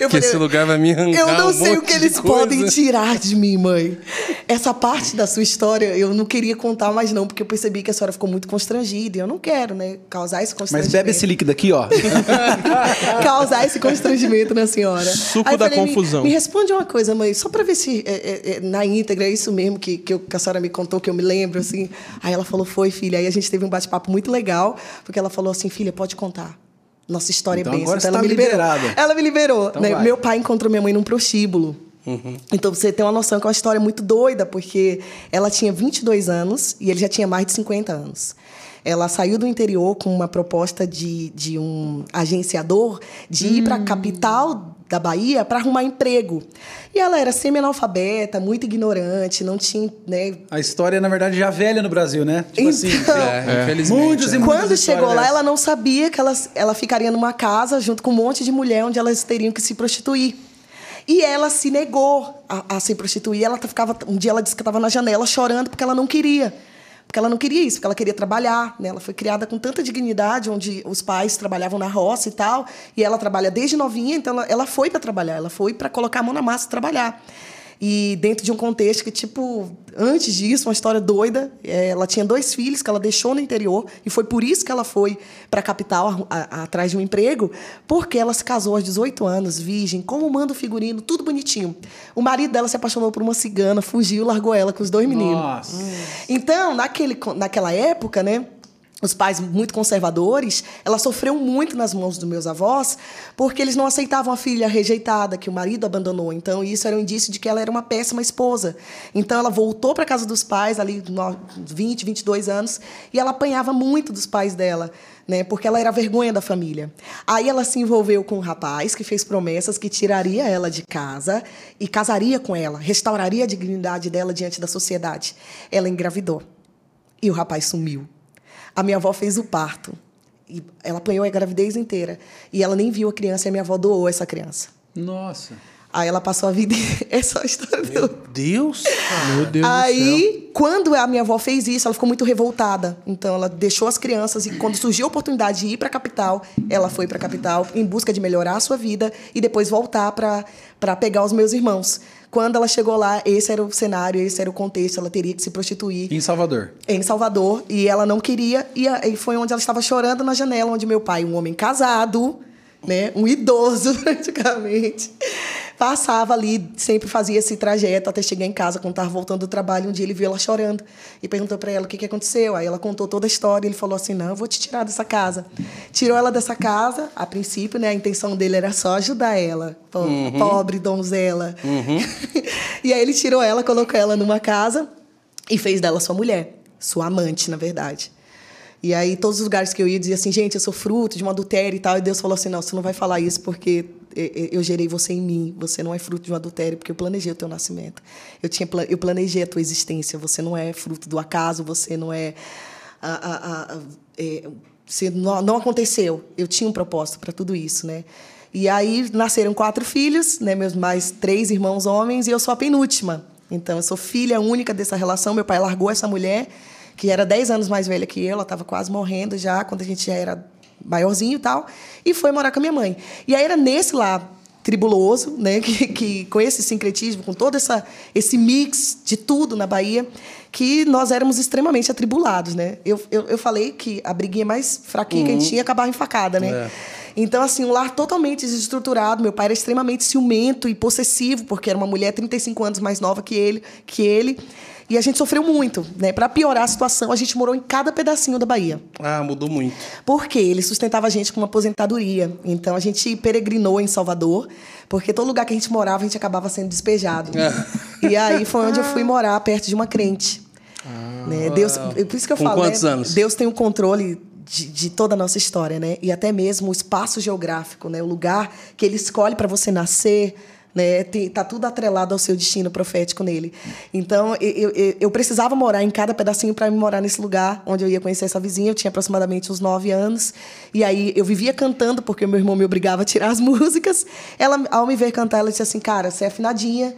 Speaker 4: Eu
Speaker 1: que esse lugar vai me arrancar
Speaker 4: Eu não
Speaker 1: um
Speaker 4: sei o que eles
Speaker 1: coisa."
Speaker 4: podem tirar de mim, mãe. Essa parte da sua história eu não queria contar mais, não, porque eu percebi que a senhora ficou muito constrangida. E eu não quero, né? Causar esse
Speaker 2: Mas
Speaker 4: constrangimento.
Speaker 2: bebe esse líquido aqui, ó. *laughs*
Speaker 4: causar esse constrangimento na senhora.
Speaker 3: Suco
Speaker 4: Aí
Speaker 3: da
Speaker 4: falei, me-
Speaker 3: confusão.
Speaker 4: Me, responde uma coisa, mãe, só pra ver se é, é, é, na íntegra é isso mesmo que, que, eu- que a senhora me contou, que eu me lembro, assim. Aí ela falou, foi, filha. Aí a gente teve um bate-papo muito legal, porque ela falou assim, filha, pode contar. Nossa história
Speaker 2: Então
Speaker 4: é bem.
Speaker 2: agora você
Speaker 4: ela
Speaker 2: tá
Speaker 4: me liberou.
Speaker 2: liberada.
Speaker 4: Ela me liberou.
Speaker 2: Então
Speaker 4: né? Meu pai encontrou minha mãe num prostíbulo. Então você tem uma noção que é uma história muito doida, porque ela tinha 22 anos e ele já tinha mais de 50 anos. Ela saiu do interior com uma proposta de, de um agenciador de ir para a capital da Bahia para arrumar emprego. E ela era semi-analfabeta, muito ignorante, não tinha. Né,
Speaker 2: A história, na verdade, já velha no Brasil, né? Tipo assim.
Speaker 4: Então,
Speaker 1: É, infelizmente.
Speaker 2: Muitos e
Speaker 1: é.
Speaker 2: muitos.
Speaker 4: Quando
Speaker 2: histórias
Speaker 4: chegou lá, ela não sabia que ela, ela ficaria numa casa junto com um monte de mulher onde elas teriam que se prostituir. E ela se negou a, a se prostituir. Ela ficava, um dia ela disse que estava na janela chorando porque ela não queria. Porque ela não queria isso, porque ela queria trabalhar. Né? Ela foi criada com tanta dignidade, onde os pais trabalhavam na roça e tal. E ela trabalha desde novinha, então ela, ela foi para trabalhar. Ela foi para colocar a mão na massa e trabalhar. E dentro de um contexto que, tipo, antes disso, uma história doida. é, ela tinha dois filhos que ela deixou no interior. E foi por isso que ela foi para a capital a- a- atrás de um emprego. Porque ela se casou aos 18 anos, virgem, como manda o figurino, tudo bonitinho. O marido dela se apaixonou por uma cigana, fugiu, largou ela com os dois meninos.
Speaker 2: Nossa.
Speaker 4: Então, naquele, naquela época, né? Os pais muito conservadores, ela sofreu muito nas mãos dos meus avós, porque eles não aceitavam a filha rejeitada, que o marido abandonou. Então, isso era um indício de que ela era uma péssima esposa. Então, ela voltou para casa dos pais, ali, no- 20, 22 anos, e ela apanhava muito dos pais dela, né? Porque ela era vergonha da família. Aí, ela se envolveu com um rapaz que fez promessas que tiraria ela de casa e casaria com ela, restauraria a dignidade dela diante da sociedade. Ela engravidou. E o rapaz sumiu. A minha avó fez o parto. E ela apanhou a gravidez inteira. E ela nem viu a criança e a minha avó doou essa criança.
Speaker 2: Nossa.
Speaker 4: Aí ela passou a vida. *laughs* É só a história dela.
Speaker 1: Deus!
Speaker 3: Meu Deus do céu.
Speaker 4: Aí, quando a minha avó fez isso, ela ficou muito revoltada. Então, ela deixou as crianças e quando surgiu a oportunidade de ir para a capital, ela foi para a capital em busca de melhorar a sua vida e depois voltar para pegar os meus irmãos. Quando ela chegou lá, esse era o cenário, esse era o contexto, ela teria que se prostituir
Speaker 2: Em Salvador.
Speaker 4: em Salvador e ela não queria e foi onde ela estava chorando na janela onde meu pai um homem casado né um idoso *laughs* praticamente passava ali sempre fazia esse trajeto até chegar em casa quando estava voltando do trabalho um dia ele viu ela chorando e perguntou para ela o que que aconteceu. Aí ela contou toda a história ele falou assim não eu vou te tirar dessa casa. Tirou ela dessa casa a princípio né a intenção dele era só ajudar ela po- pobre donzela. *laughs* E aí ele tirou ela colocou ela numa casa e fez dela sua mulher, sua amante, na verdade. E aí, todos os lugares que eu ia, dizia assim, gente, eu sou fruto de um adultério e tal. E Deus falou assim, não, você não vai falar isso porque eh, eh, eu gerei você em mim. Você não é fruto de um adultério porque eu planejei o teu nascimento. Eu, tinha, eu planejei a tua existência. Você não é fruto do acaso, você não é... a- a- a- é, você não, não aconteceu. Eu tinha um propósito para tudo isso, né? E aí nasceram quatro filhos, né? Meus mais três irmãos homens e eu sou a penúltima. Então eu sou filha única dessa relação. Meu pai largou essa mulher que era 10 anos mais velha que eu, ela estava quase morrendo já quando a gente já era maiorzinho e tal, e foi morar com a minha mãe. E aí era nesse lá tribuloso, né, que, que com esse sincretismo, com todo essa esse mix de tudo na Bahia, que nós éramos extremamente atribulados, né? Eu, eu, eu falei que a briguinha mais fraquinha que a gente tinha acabava em facada, né?
Speaker 1: É.
Speaker 4: Então, assim, um lar totalmente desestruturado. Meu pai era extremamente ciumento e possessivo, porque era uma mulher 35 anos mais nova que ele. Que ele e a gente sofreu muito. Né? Para piorar a situação, a gente morou em cada pedacinho da Bahia.
Speaker 1: Ah, mudou muito.
Speaker 4: Porque ele sustentava a gente com uma aposentadoria. Então, a gente peregrinou em Salvador, porque todo lugar que a gente morava, a gente acabava sendo despejado. e aí foi onde eu fui morar, perto de uma crente. né? Deus, por isso que eu
Speaker 1: Com
Speaker 4: falo,
Speaker 1: quantos
Speaker 4: né?
Speaker 1: anos?
Speaker 4: Deus tem o controle de, de toda a nossa história, né? E até mesmo o espaço geográfico, né? O lugar que ele escolhe para você nascer, né? Tem, tá tudo atrelado ao seu destino profético nele. Então, eu, eu, eu precisava morar em cada pedacinho para morar nesse lugar onde eu ia conhecer essa vizinha. Eu tinha aproximadamente uns nove anos. E aí eu vivia cantando, porque meu irmão me obrigava a tirar as *laughs* músicas. Ela, ao me ver cantar, ela disse assim, cara, você é afinadinha.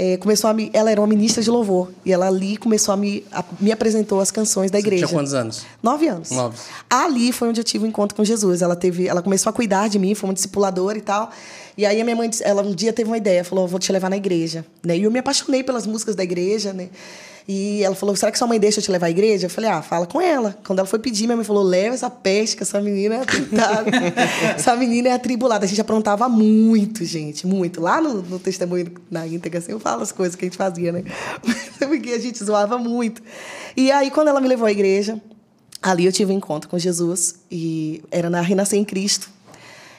Speaker 4: É, começou a me, ela era uma ministra de louvor. E ela ali começou a me, a- me apresentou as canções da
Speaker 1: Você
Speaker 4: igreja.
Speaker 1: tinha quantos anos?
Speaker 4: Nove anos.
Speaker 1: Nove.
Speaker 4: Ali foi onde eu tive o encontro com Jesus. Ela teve, ela começou a cuidar de mim, foi uma discipuladora e tal. E aí a minha mãe, ela um dia teve uma ideia, falou, vou te levar na igreja, né? E eu me apaixonei pelas músicas da igreja, né? E ela falou, será que sua mãe deixa eu te levar à igreja? Eu falei, ah, fala com ela. Quando ela foi pedir, minha mãe falou, leva essa peste, que essa menina é atentada. *laughs* essa menina é atribulada. A gente aprontava muito, gente, muito. Lá no, no testemunho, na íntegra, assim, eu falo as coisas que a gente fazia, né? *laughs* Porque a gente zoava muito. E aí, quando ela me levou à igreja, Ali eu tive um encontro com Jesus e era na Renascer em Cristo.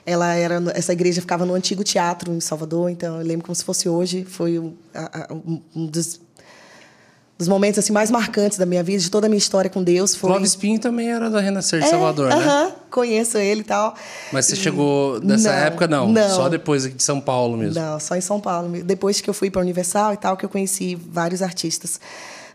Speaker 4: Ela era essa igreja ficava no antigo teatro em Salvador, então eu lembro como se fosse hoje. Foi um, um- um dos, dos momentos assim mais marcantes da minha vida, de toda a minha história com Deus. Foi
Speaker 1: Clóvis Pinho também era da Renascer de
Speaker 4: É,
Speaker 1: Salvador, né?
Speaker 4: aham, conheço ele e tal.
Speaker 1: Mas você chegou nessa época, não.
Speaker 4: não.
Speaker 1: Só depois aqui de São Paulo mesmo.
Speaker 4: Não, só em São Paulo. Depois que eu fui para Universal e tal, que eu conheci vários artistas.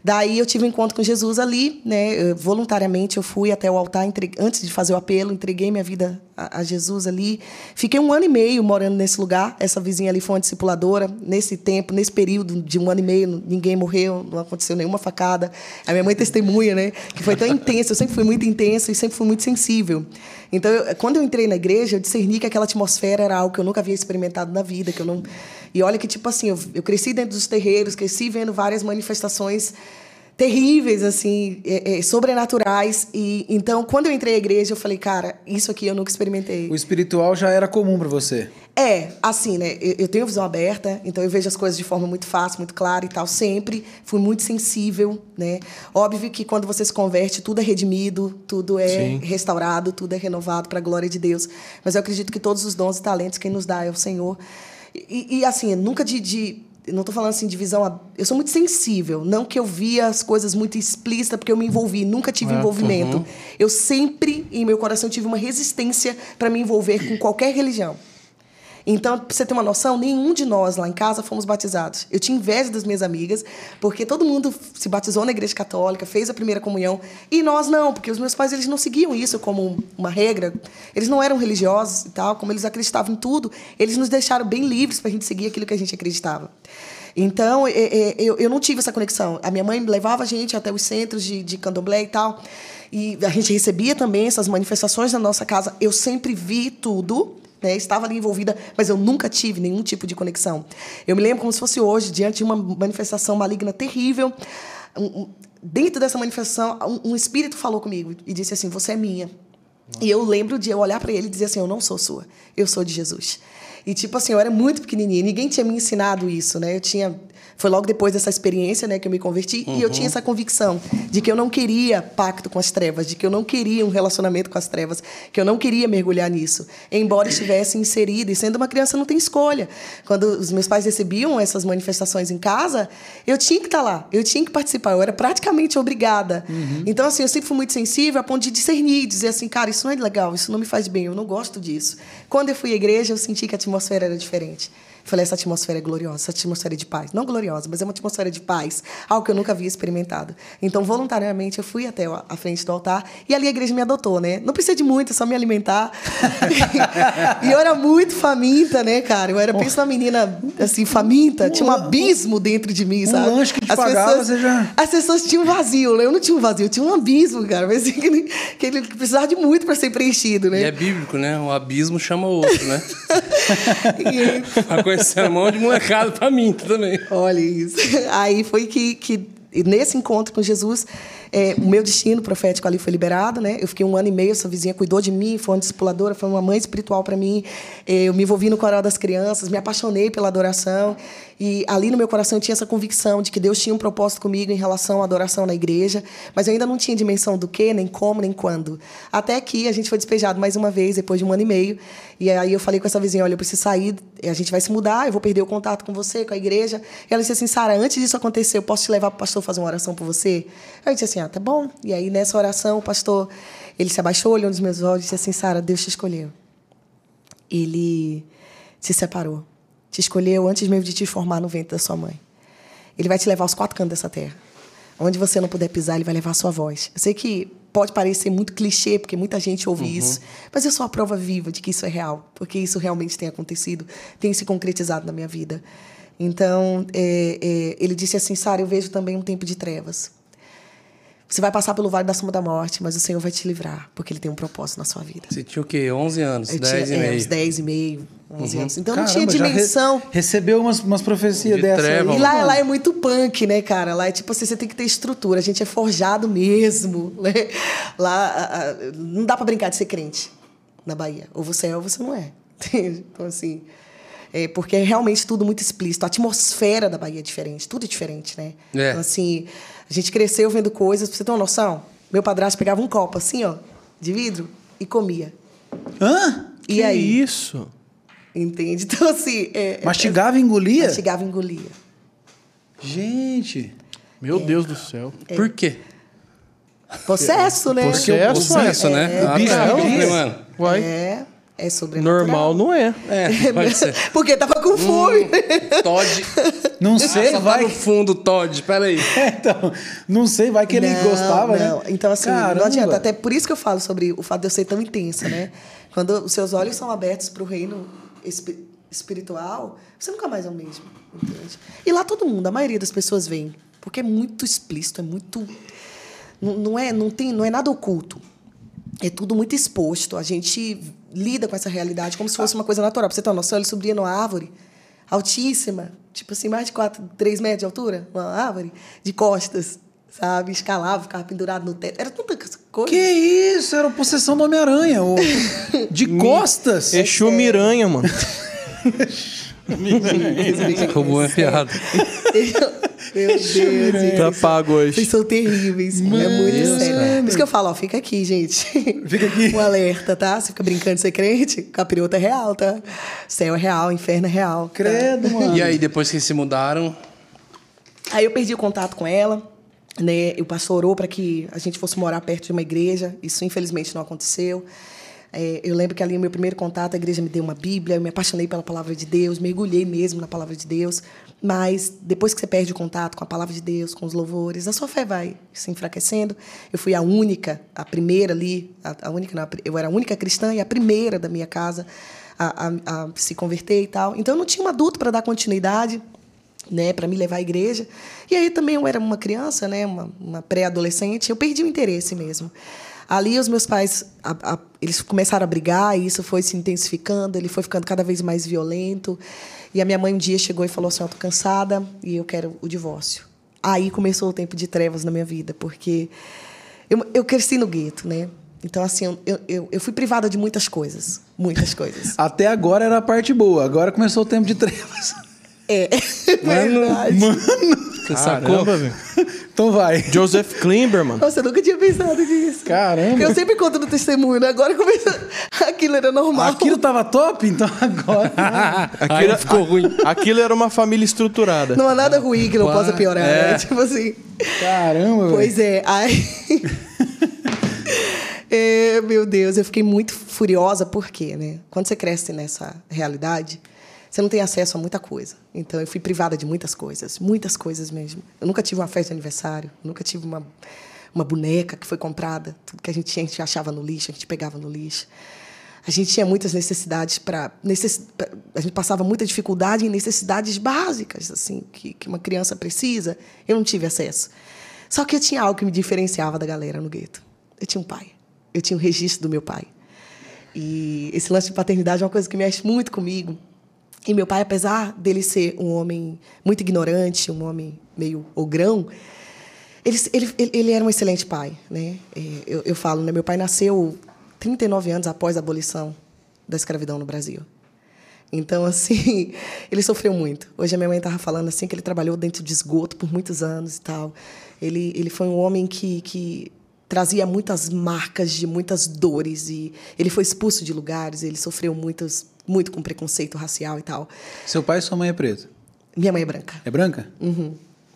Speaker 4: Daí eu tive um encontro com Jesus ali, né? Voluntariamente eu fui até o altar, entre- antes de fazer o apelo, entreguei minha vida a, a Jesus ali. Fiquei um ano e meio morando nesse lugar. Essa vizinha ali foi uma discipuladora. Nesse tempo, nesse período de um ano e meio, ninguém morreu, não aconteceu nenhuma facada. A minha mãe testemunha, né? Que foi tão intenso. Eu sempre fui muito intenso e sempre fui muito sensível. Então, eu- quando eu entrei na igreja, eu discerni que aquela atmosfera era algo que eu nunca havia experimentado na vida, que eu não. E olha que tipo assim, eu, eu cresci dentro dos terreiros, cresci vendo várias manifestações terríveis assim, é, é, sobrenaturais e então quando eu entrei à igreja eu falei, cara, isso aqui eu nunca experimentei.
Speaker 2: O espiritual já era comum pra você.
Speaker 4: É, assim, né? Eu, eu tenho visão aberta, então eu vejo as coisas de forma muito fácil, muito clara e tal. Sempre fui muito sensível, né? Óbvio que quando você se converte, tudo é redimido, tudo é
Speaker 3: Sim.
Speaker 4: restaurado, tudo é renovado para a glória de Deus. Mas eu acredito que todos os dons e talentos quem nos dá é o Senhor. E, e, assim, nunca de, de não estou falando assim de visão. Eu sou muito sensível. Não que eu via as coisas muito explícitas, porque eu me envolvi. Nunca tive envolvimento. Eu sempre, em meu coração, tive uma resistência para me envolver com qualquer religião. Então, pra você ter uma noção, nenhum de nós lá em casa fomos batizados. Eu tinha inveja das minhas amigas, porque todo mundo se batizou na igreja católica, fez a primeira comunhão, e nós não, porque os meus pais eles não seguiam isso como uma regra. Eles não eram religiosos e tal, como eles acreditavam em tudo, eles nos deixaram bem livres para a gente seguir aquilo que a gente acreditava. Então, eu, eu não tive essa conexão. A minha mãe levava a gente até os centros de, de candomblé e tal. E a gente recebia também essas manifestações na nossa casa. Eu sempre vi tudo, né? estava ali envolvida, mas eu nunca tive nenhum tipo de conexão. Eu me lembro como se fosse hoje, diante de uma manifestação maligna terrível. Um, um, dentro dessa manifestação, um, um espírito falou comigo e disse assim: Você é minha. E eu lembro de eu olhar para ele e dizer assim: Eu não sou sua, eu sou de Jesus. E, tipo assim, eu era muito pequenininha, ninguém tinha me ensinado isso, né? Eu tinha. Foi logo depois dessa experiência, né, que eu me converti, uhum. e eu tinha essa convicção de que eu não queria pacto com as trevas, de que eu não queria um relacionamento com as trevas, que eu não queria mergulhar nisso. Embora estivesse inserida, e sendo uma criança não tem escolha. Quando os meus pais recebiam essas manifestações em casa, eu tinha que estar lá, eu tinha que participar, eu era praticamente obrigada. Uhum. Então, assim, eu sempre fui muito sensível a ponto de discernir, dizer assim, cara, isso não é legal, isso não me faz bem, eu não gosto disso. Quando eu fui à igreja, eu senti que a atmosfera era diferente. Falei, essa atmosfera é gloriosa, essa atmosfera é de paz. Não gloriosa, mas é uma atmosfera de paz, algo que eu nunca havia experimentado. Então, voluntariamente, eu fui até a frente do altar e ali a igreja me adotou, né? Não precisa de muito, é só me alimentar. *laughs* e eu era muito faminta, né, cara? Eu era, oh. penso na menina, assim, faminta, tinha um abismo dentro de mim, sabe?
Speaker 2: Um lanche que te as pagava, pessoas, você já...
Speaker 4: As pessoas tinham um vazio, né? Eu não tinha um vazio, eu tinha um abismo, cara. Mas assim, *laughs* que, ele, que ele precisava de muito para ser preenchido, né?
Speaker 1: E é bíblico, né? O abismo chama o outro, né? *laughs* e conhecendo um monte de molecada pra mim também.
Speaker 4: Olha isso. Aí foi que, que nesse encontro com Jesus, é, o meu destino profético ali foi liberado, né? Eu fiquei um ano e meio, essa vizinha cuidou de mim, foi uma discipuladora, foi uma mãe espiritual para mim. É, eu me envolvi no coral das crianças, me apaixonei pela adoração. E ali no meu coração eu tinha essa convicção de que Deus tinha um propósito comigo em relação à adoração na igreja, mas eu ainda não tinha dimensão do que, nem como, nem quando. Até que a gente foi despejado mais uma vez, depois de um ano e meio. E aí eu falei com essa vizinha: olha, eu preciso sair, a gente vai se mudar, eu vou perder o contato com você, com a igreja. E ela disse assim: Sara, antes disso acontecer, eu posso te levar para o pastor fazer uma oração por você? Eu disse assim: ah, tá bom. E aí nessa oração, o pastor, ele se abaixou, olhou nos meus olhos e disse assim: Sara, Deus te escolheu. Ele se separou te escolheu antes mesmo de te formar no ventre da sua mãe. Ele vai te levar aos quatro cantos dessa terra. Onde você não puder pisar, ele vai levar a sua voz. Eu sei que pode parecer muito clichê, porque muita gente ouve uhum. isso, mas eu sou a prova viva de que isso é real, porque isso realmente tem acontecido, tem se concretizado na minha vida. Então, é, é, ele disse assim, Sara, eu vejo também um tempo de trevas. Você vai passar pelo vale da sombra da morte, mas o Senhor vai te livrar, porque Ele tem um propósito na sua vida.
Speaker 1: Você tinha o quê? 11 anos?
Speaker 4: Eu
Speaker 1: 10
Speaker 4: tinha,
Speaker 1: e meio?
Speaker 4: É, uns 10 e meio, 11 uhum. anos. Então Caramba, não tinha dimensão.
Speaker 2: Re recebeu umas, umas profecias dessas.
Speaker 4: E lá, lá é muito punk, né, cara? Lá é tipo assim, você tem que ter estrutura. A gente é forjado mesmo. *laughs* Né? Lá a, a, não dá para brincar de ser crente na Bahia. Ou você é ou você não é. *laughs* Então, assim. É, porque é realmente tudo muito explícito. A atmosfera da Bahia é diferente, tudo é diferente, né? É. Então, assim, a gente cresceu vendo coisas, pra você ter uma noção. Meu padrasto pegava um copo assim, ó, de vidro, e comia.
Speaker 2: Hã?
Speaker 4: E
Speaker 3: que
Speaker 4: aí?
Speaker 3: isso?
Speaker 4: Entende? *laughs* Então, assim. É,
Speaker 2: é mastigava e engolia?
Speaker 4: Mastigava e engolia.
Speaker 2: Gente.
Speaker 3: Meu é. Deus do céu.
Speaker 1: É. Por quê?
Speaker 4: Processo, né?
Speaker 1: Processo, Processo né?
Speaker 2: É, ah, bicho,
Speaker 1: tá. mano.
Speaker 4: Uai. É. É sobrenatural.
Speaker 3: Normal não é.
Speaker 1: É, *laughs* pode ser.
Speaker 4: Porque tava com fome.
Speaker 1: Hum, Todd.
Speaker 2: Não *laughs* sei,
Speaker 1: ah,
Speaker 2: vai.
Speaker 1: Tá no fundo, Todd, peraí. *laughs*
Speaker 2: É, então, não sei, vai que ele
Speaker 4: não,
Speaker 2: gostava,
Speaker 4: não.
Speaker 2: né?
Speaker 4: Então, assim, Caramba. não adianta. Até por isso que eu falo sobre o fato de eu ser tão intensa, né? Quando os seus olhos são abertos para o reino espiritual, você nunca mais é o mesmo. Entende? E lá todo mundo, a maioria das pessoas vem. Porque é muito explícito, é muito. Não, não, é, não, tem, não é nada oculto. É tudo muito exposto. A gente lida com essa realidade como se fosse uma coisa natural. Pra você ter uma noção, ele subia numa árvore altíssima, tipo assim, mais de 4, 3 metros de altura, uma árvore, de costas, sabe? Escalava, ficava pendurado no teto. Era tanta coisa.
Speaker 2: Que isso? Era a possessão do Homem-Aranha. *laughs* De costas.
Speaker 3: Exu Miranha, mano. *laughs*
Speaker 1: Roubou a piada.
Speaker 4: Meu Deus, gente.
Speaker 3: Tá pago hoje.
Speaker 4: Vocês são terríveis. Mano, é muito sério. Por isso que eu falo, ó, fica aqui, gente.
Speaker 2: Fica aqui.
Speaker 4: Um alerta, tá? Você fica brincando de ser crente, capiroto é real, tá? Céu é real, inferno é real. Tá?
Speaker 2: Credo, mano.
Speaker 1: E aí, depois que se mudaram?
Speaker 4: Aí eu perdi o contato com ela. Né? O pastor orou para que a gente fosse morar perto de uma igreja. Isso, infelizmente, não aconteceu. É, eu lembro que ali, meu primeiro contato, a igreja me deu uma Bíblia, eu me apaixonei pela palavra de Deus, mergulhei mesmo na palavra de Deus. Mas depois que você perde o contato com a palavra de Deus, com os louvores, a sua fé vai se enfraquecendo. Eu fui a única, a primeira ali, a, a única, não, eu era a única cristã e a primeira da minha casa a, a, a se converter e tal. Então eu não tinha um adulto para dar continuidade né, para me levar à igreja. E aí também eu era uma criança, né, uma, uma pré-adolescente, eu perdi o interesse mesmo. Ali os meus pais, a, a, eles começaram a brigar e isso foi se intensificando, ele foi ficando cada vez mais violento. E a minha mãe um dia chegou e falou assim, eu tô cansada e eu quero o divórcio. Aí começou o tempo de trevas na minha vida, porque eu, eu cresci no gueto, né? Então, assim, eu, eu, eu fui privada de muitas coisas. Muitas coisas.
Speaker 2: Até agora era a parte boa, agora começou o tempo de trevas. *laughs* *laughs*
Speaker 4: É,
Speaker 1: Mano,
Speaker 4: verdade.
Speaker 1: Você sacou?
Speaker 3: Velho.
Speaker 2: Então vai.
Speaker 3: Joseph Klimber, mano.
Speaker 4: Nossa, eu nunca tinha pensado nisso.
Speaker 2: Caramba.
Speaker 4: Porque eu sempre conto no testemunho, né? Agora começa... *laughs* Aquilo era normal.
Speaker 2: Aquilo tava top, então agora. *laughs*
Speaker 1: Aí ficou ruim.
Speaker 3: Aquilo era uma família estruturada.
Speaker 4: Não há nada ruim que não possa piorar,
Speaker 1: é.
Speaker 4: né? Tipo assim...
Speaker 2: Caramba, velho.
Speaker 4: Pois é, aí. É, meu Deus, eu fiquei muito furiosa, porque, né? Quando você cresce nessa realidade, você não tem acesso a muita coisa. Então, eu fui privada de muitas coisas, muitas coisas mesmo. Eu nunca tive uma festa de aniversário, nunca tive uma, uma boneca que foi comprada. Tudo que a gente tinha, a gente achava no lixo, a gente pegava no lixo. A gente tinha muitas necessidades para. Necess... A gente passava muita dificuldade em necessidades básicas, assim, que, que uma criança precisa. Eu não tive acesso. Só que eu tinha algo que me diferenciava da galera no gueto. Eu tinha um pai. Eu tinha um registro do meu pai. E esse lance de paternidade é uma coisa que mexe muito comigo. E meu pai, apesar dele ser um homem muito ignorante, um homem meio ogrão, ele, ele, ele- era um excelente pai. Né? É, Eu, eu falo, né? meu pai nasceu 39 anos após a abolição da escravidão no Brasil. Então, *laughs* assim, ele sofreu muito. Hoje a minha mãe estava falando assim que ele trabalhou dentro de esgoto por muitos anos e tal. Ele, ele foi um homem que, que trazia muitas marcas de muitas dores e ele foi expulso de lugares, ele sofreu muitos, muito com preconceito racial e tal.
Speaker 2: Seu pai e sua mãe é preto.
Speaker 4: Minha mãe é branca.
Speaker 2: É branca?
Speaker 4: Uhum.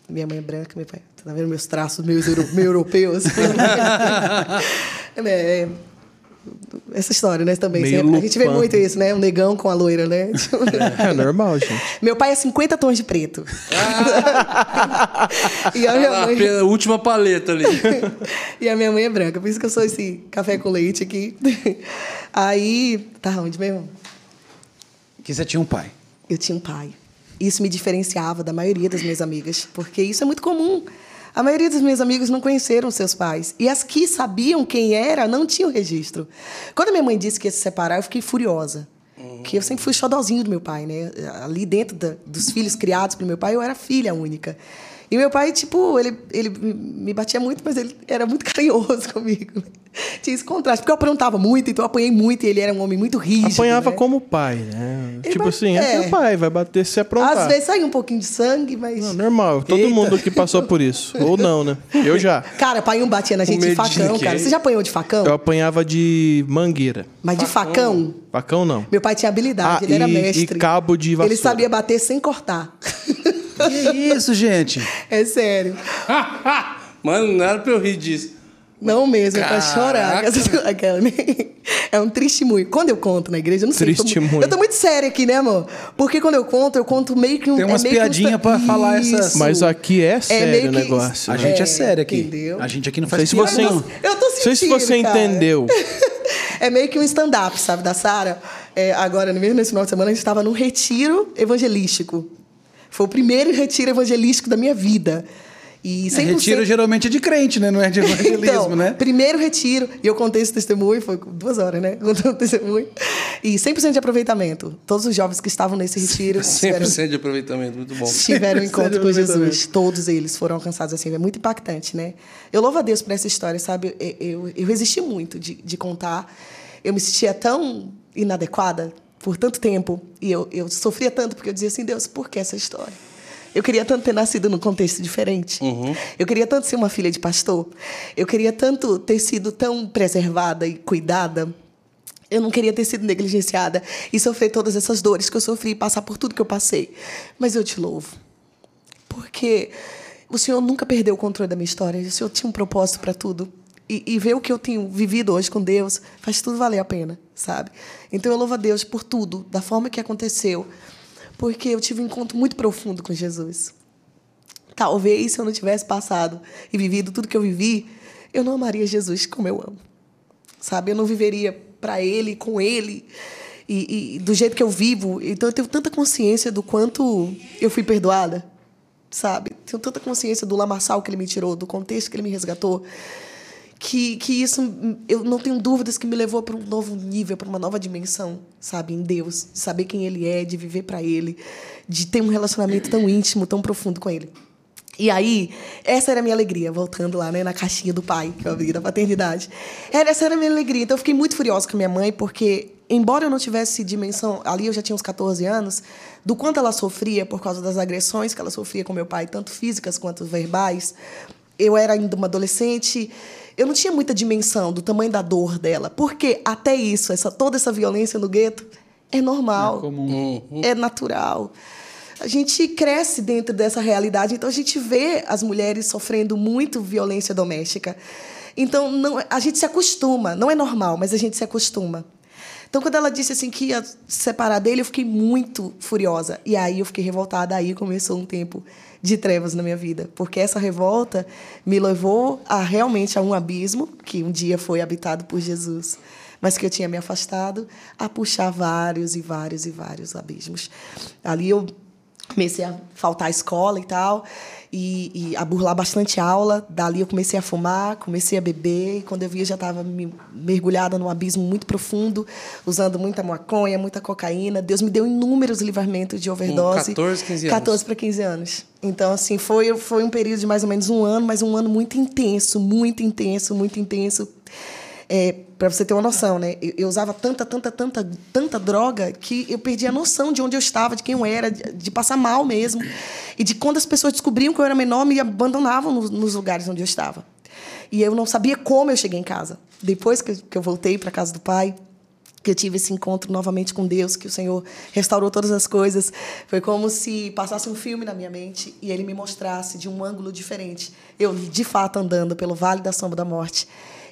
Speaker 4: Minha mãe é branca, meu pai. Tá vendo meus traços meus, euro, meio europeus? *laughs* É, essa história, né? Também.
Speaker 3: Meio
Speaker 4: sempre. A gente vê muito isso, né? O negão com a loira, né?
Speaker 3: É normal, gente.
Speaker 4: Meu pai é 50 tons de preto. *laughs* e a minha
Speaker 1: Ah,
Speaker 4: mãe.
Speaker 1: pela última paleta ali. *laughs*
Speaker 4: e a minha mãe é branca, por isso que eu sou esse café com leite aqui. Aí, tá onde mesmo?
Speaker 2: Que você tinha um pai.
Speaker 4: Eu tinha um pai. Isso me diferenciava da maioria das minhas amigas, porque isso é muito comum. A maioria dos meus amigos não conheceram seus pais. E as que sabiam quem era não tinham registro. Quando minha mãe disse que ia se separar, eu fiquei furiosa. Que eu sempre fui xodozinho do meu pai, né? Ali dentro da- dos filhos criados pelo meu pai, eu era filha única. E meu pai, tipo, ele, ele me batia muito, mas ele era muito *laughs* carinhoso comigo. Tinha esse contraste, porque eu aprontava muito, então eu apanhei muito, e ele era um homem muito rígido.
Speaker 3: Apanhava
Speaker 4: né?
Speaker 3: como pai, né?
Speaker 4: Ele
Speaker 3: tipo assim, é,
Speaker 4: é.
Speaker 3: seu pai, vai bater se aprontar.
Speaker 4: Às vezes saía um pouquinho de sangue, mas.
Speaker 3: Não, normal, todo
Speaker 2: Eita.
Speaker 3: mundo que passou por isso. *laughs* Ou não, né? Eu já.
Speaker 4: Cara, pai um batia na gente de facão,
Speaker 1: que
Speaker 4: cara. Você já apanhou de facão?
Speaker 3: Eu apanhava de mangueira.
Speaker 4: Mas de facão?
Speaker 3: Facão não.
Speaker 4: Meu pai tinha habilidade,
Speaker 3: Ah,
Speaker 4: ele era
Speaker 3: e-
Speaker 4: mestre.
Speaker 3: e cabo de
Speaker 4: Ele
Speaker 3: vassoura.
Speaker 4: sabia bater sem cortar. *laughs*
Speaker 2: Que isso, gente?
Speaker 4: é sério. *laughs*
Speaker 1: Mano, não era pra eu rir disso.
Speaker 4: Não mesmo, é pra
Speaker 1: Caraca.
Speaker 4: chorar. *laughs* Aquela, né? É um testemunho. Quando eu conto na igreja, eu não sei. eu tô mu-
Speaker 3: Testemunho.
Speaker 4: Eu tô muito séria aqui, né, amor? Porque quando eu conto, eu conto meio que um.
Speaker 2: Tem umas
Speaker 4: é meio que um
Speaker 2: piadinha
Speaker 4: sta-
Speaker 2: pra falar essas-
Speaker 4: Isso.
Speaker 3: Mas aqui é sério
Speaker 4: meio
Speaker 3: o negócio.
Speaker 2: A
Speaker 3: né?
Speaker 2: gente é,
Speaker 4: É,
Speaker 2: sério aqui.
Speaker 4: entendeu?
Speaker 2: A gente aqui não
Speaker 3: Não
Speaker 2: faz
Speaker 3: sei se você,
Speaker 2: não.
Speaker 4: Eu tô
Speaker 3: não sei se
Speaker 4: sentindo,
Speaker 3: você
Speaker 4: cara.
Speaker 3: entendeu. *laughs*
Speaker 4: É meio que um stand-up, sabe, da Sara. É, agora, mesmo nesse final de semana, a gente estava num retiro evangelístico. Foi o primeiro retiro evangelístico da minha vida. E
Speaker 2: É,
Speaker 4: 100%...
Speaker 2: retiro geralmente é de crente, né? Não é de *laughs* evangelismo,
Speaker 4: então,
Speaker 2: né?
Speaker 4: primeiro retiro, e eu contei esse testemunho, foi duas horas, né? *laughs* Contei o testemunho. E 100% de aproveitamento. Todos os jovens que estavam nesse retiro *laughs* tiveram,
Speaker 1: 100% de aproveitamento, muito bom.
Speaker 4: tiveram um encontro com. Jesus. Todos eles foram alcançados assim. É muito impactante, né? Eu louvo a Deus por essa história, sabe? Eu, eu, eu resisti muito de, de contar. Eu me sentia tão inadequada por tanto tempo. E eu, eu sofria tanto porque eu dizia assim, Deus, por que essa história? Eu queria tanto ter nascido num contexto diferente. Eu queria tanto ser uma filha de pastor. Eu queria tanto ter sido tão preservada e cuidada. Eu não queria ter sido negligenciada e sofrer todas essas dores que eu sofri e passar por tudo que eu passei. Mas eu te louvo. Porque o Senhor nunca perdeu o controle da minha história. O Senhor tinha um propósito para tudo. E, e ver o que eu tenho vivido hoje com Deus, faz tudo valer a pena, sabe? Então eu louvo a Deus por tudo, da forma que aconteceu, porque eu tive um encontro muito profundo com Jesus. Talvez se eu não tivesse passado e vivido tudo que eu vivi, eu não amaria Jesus como eu amo. Sabe? Eu não viveria para Ele, com Ele, e, e do jeito que eu vivo. Então eu tenho tanta consciência do quanto eu fui perdoada, sabe? Tenho tanta consciência do lamaçal que Ele me tirou, do contexto que Ele me resgatou, que, que isso eu não tenho dúvidas que me levou para um novo nível, para uma nova dimensão, sabe? Em Deus, de saber quem Ele é, de viver para Ele, de ter um relacionamento tão íntimo, tão profundo com Ele. E aí, essa era a minha alegria, voltando lá, né, na caixinha do pai, que eu abri da paternidade. Era, essa era a minha alegria. Então, eu fiquei muito furiosa com a minha mãe, porque, embora eu não tivesse dimensão, ali eu já tinha uns 14 anos, do quanto ela sofria por causa das agressões que ela sofria com meu pai, tanto físicas quanto verbais, eu era ainda uma adolescente, eu não tinha muita dimensão do tamanho da dor dela. Porque até isso, essa, toda essa violência no gueto, é normal,
Speaker 2: É comum.
Speaker 4: é natural a gente cresce dentro dessa realidade, então a gente vê as mulheres sofrendo muito violência doméstica. Então não, a gente se acostuma, não é normal, mas a gente se acostuma. Então quando ela disse assim que ia se separar dele, eu fiquei muito furiosa. E aí eu fiquei revoltada, aí começou um tempo de trevas na minha vida, porque essa revolta me levou a realmente a um abismo que um dia foi habitado por Jesus mas que eu tinha me afastado, a puxar vários e vários e vários abismos. Ali eu comecei a faltar à escola e tal, e, e, a burlar bastante aula. Dali eu comecei a fumar, comecei a beber, e quando eu vi eu já estava mergulhada num abismo muito profundo, usando muita maconha, muita cocaína. Deus me deu inúmeros livramentos de overdose.
Speaker 1: Com 14, 15 anos.
Speaker 4: 14 para 15 anos. Então, assim, foi, foi um período de mais ou menos um ano, mas um ano muito intenso, muito intenso, muito intenso. É, para você ter uma noção, né? Eu, eu, usava tanta, tanta, tanta, tanta droga que eu perdi a noção de onde eu estava, de quem eu era, de, de passar mal mesmo. E de quando as pessoas descobriam que eu era menor, me abandonavam nos, lugares onde eu estava. E eu não sabia como eu cheguei em casa. Depois que, que eu voltei para casa do pai, que eu tive esse encontro novamente com Deus, que o Senhor restaurou todas as coisas, foi como se passasse um filme na minha mente e ele me mostrasse de um ângulo diferente. Eu, de fato, andando pelo vale da sombra da morte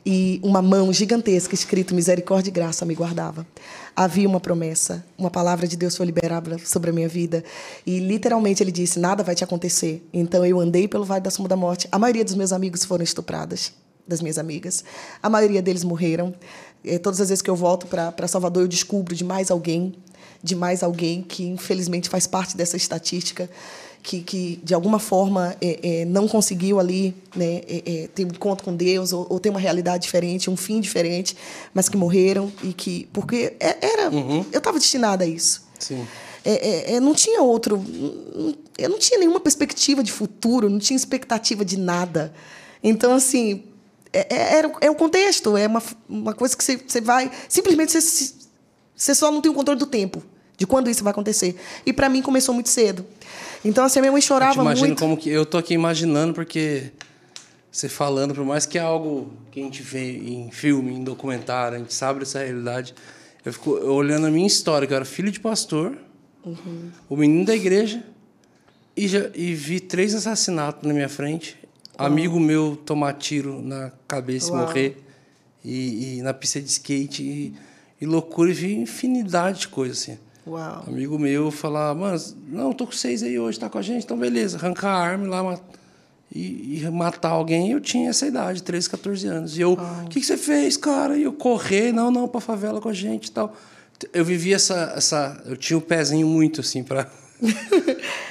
Speaker 4: e uma mão gigantesca escrito misericórdia e graça me guardava. Havia uma promessa, uma palavra de Deus foi liberada sobre a minha vida e literalmente ele disse: nada vai te acontecer. Então eu andei pelo vale da sombra da morte. A maioria dos meus amigos foram estupradas, das minhas amigas. A maioria deles morreram. E todas as vezes que eu volto para Salvador eu descubro de mais alguém, de mais alguém que infelizmente faz parte dessa estatística que, que de alguma forma é, é, não conseguiu ali né, é, ter um encontro com Deus ou, ou, ter uma realidade diferente, um fim diferente, mas que morreram e que porque era uhum. eu estava destinada a isso.
Speaker 1: Sim.
Speaker 4: não tinha outro, eu não tinha nenhuma perspectiva de futuro, não tinha expectativa de nada. Então assim é, é, é o contexto, é uma, uma coisa que você, você vai simplesmente você, você só não tem o controle do tempo de quando isso vai acontecer. E para mim começou muito cedo. Então, assim, a minha mãe chorava
Speaker 1: eu imagino
Speaker 4: muito.
Speaker 1: como que eu tô aqui imaginando porque você falando, por mais que é algo que a gente vê em filme, em documentário, a gente sabe dessa realidade. Eu fico olhando a minha história, que eu era filho de pastor, uhum. o menino da igreja, e, já, e vi três assassinatos na minha frente. Amigo meu tomar tiro na cabeça Uau. e morrer, e, e, na pista de skate, e, e loucura, e vi infinidade de coisas assim.
Speaker 4: Uau.
Speaker 1: Amigo meu falar, mano, não, tô com seis aí hoje, tá com a gente, então beleza, arrancar a arma lá e, e, matar alguém. Eu tinha essa idade, 13, 14 anos. E eu, o que, que você fez, cara? E eu correr, não, não, pra favela com a gente e tal. Eu vivi essa, essa. Eu tinha o um pezinho muito assim para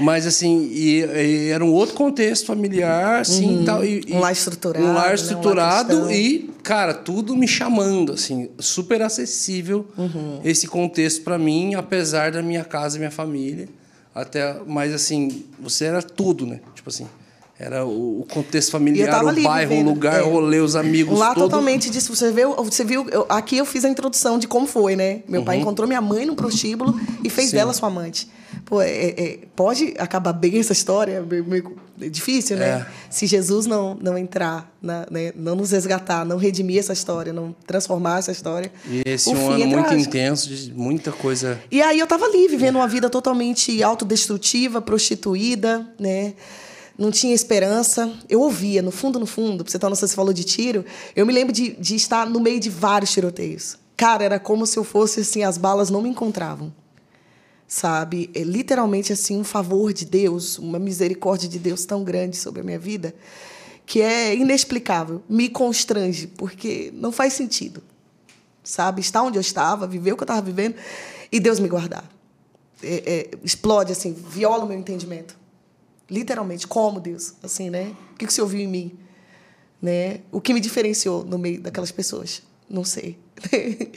Speaker 1: Mas assim, e, e, era um outro contexto familiar, assim,
Speaker 4: uhum.
Speaker 1: tal, e,
Speaker 4: um lar estruturado.
Speaker 1: Um lar estruturado né? um lar e, cara, tudo me chamando, assim, super acessível
Speaker 4: uhum.
Speaker 1: esse contexto para mim, apesar da minha casa e minha família. Até, mas assim, você era tudo, né? Tipo assim, era o contexto familiar, o bairro, vivendo. o lugar, é. o rolê, os amigos.
Speaker 4: Lá
Speaker 1: todo...
Speaker 4: totalmente disso. Você viu, você viu eu, aqui eu fiz a introdução de como foi, né? Meu uhum. pai encontrou minha mãe no prostíbulo e fez Sim. dela sua amante. Pô, é, é, pode acabar bem essa história, é difícil, né?
Speaker 1: É.
Speaker 4: Se Jesus não, não entrar, na, né? não nos resgatar, não redimir essa história, não transformar essa história.
Speaker 1: E esse um ano muito intenso, de muita coisa.
Speaker 4: E aí eu tava ali, vivendo uma vida totalmente autodestrutiva, prostituída, né? não tinha esperança. Eu ouvia, no fundo, no fundo, pra você noção, você falou de tiro, eu me lembro de, de estar no meio de vários tiroteios. Cara, era como se eu fosse assim, as balas não me encontravam. Sabe? É literalmente assim um favor de Deus, uma misericórdia de Deus tão grande sobre a minha vida, que é inexplicável, me constrange, porque não faz sentido. Sabe? Estar onde eu estava, viver o que eu estava vivendo e Deus me guardar. É, é, explode assim, viola o meu entendimento. Literalmente, como Deus, assim, né? O que que você ouviu em mim? Né? O que me diferenciou no meio daquelas pessoas? Não sei. *laughs*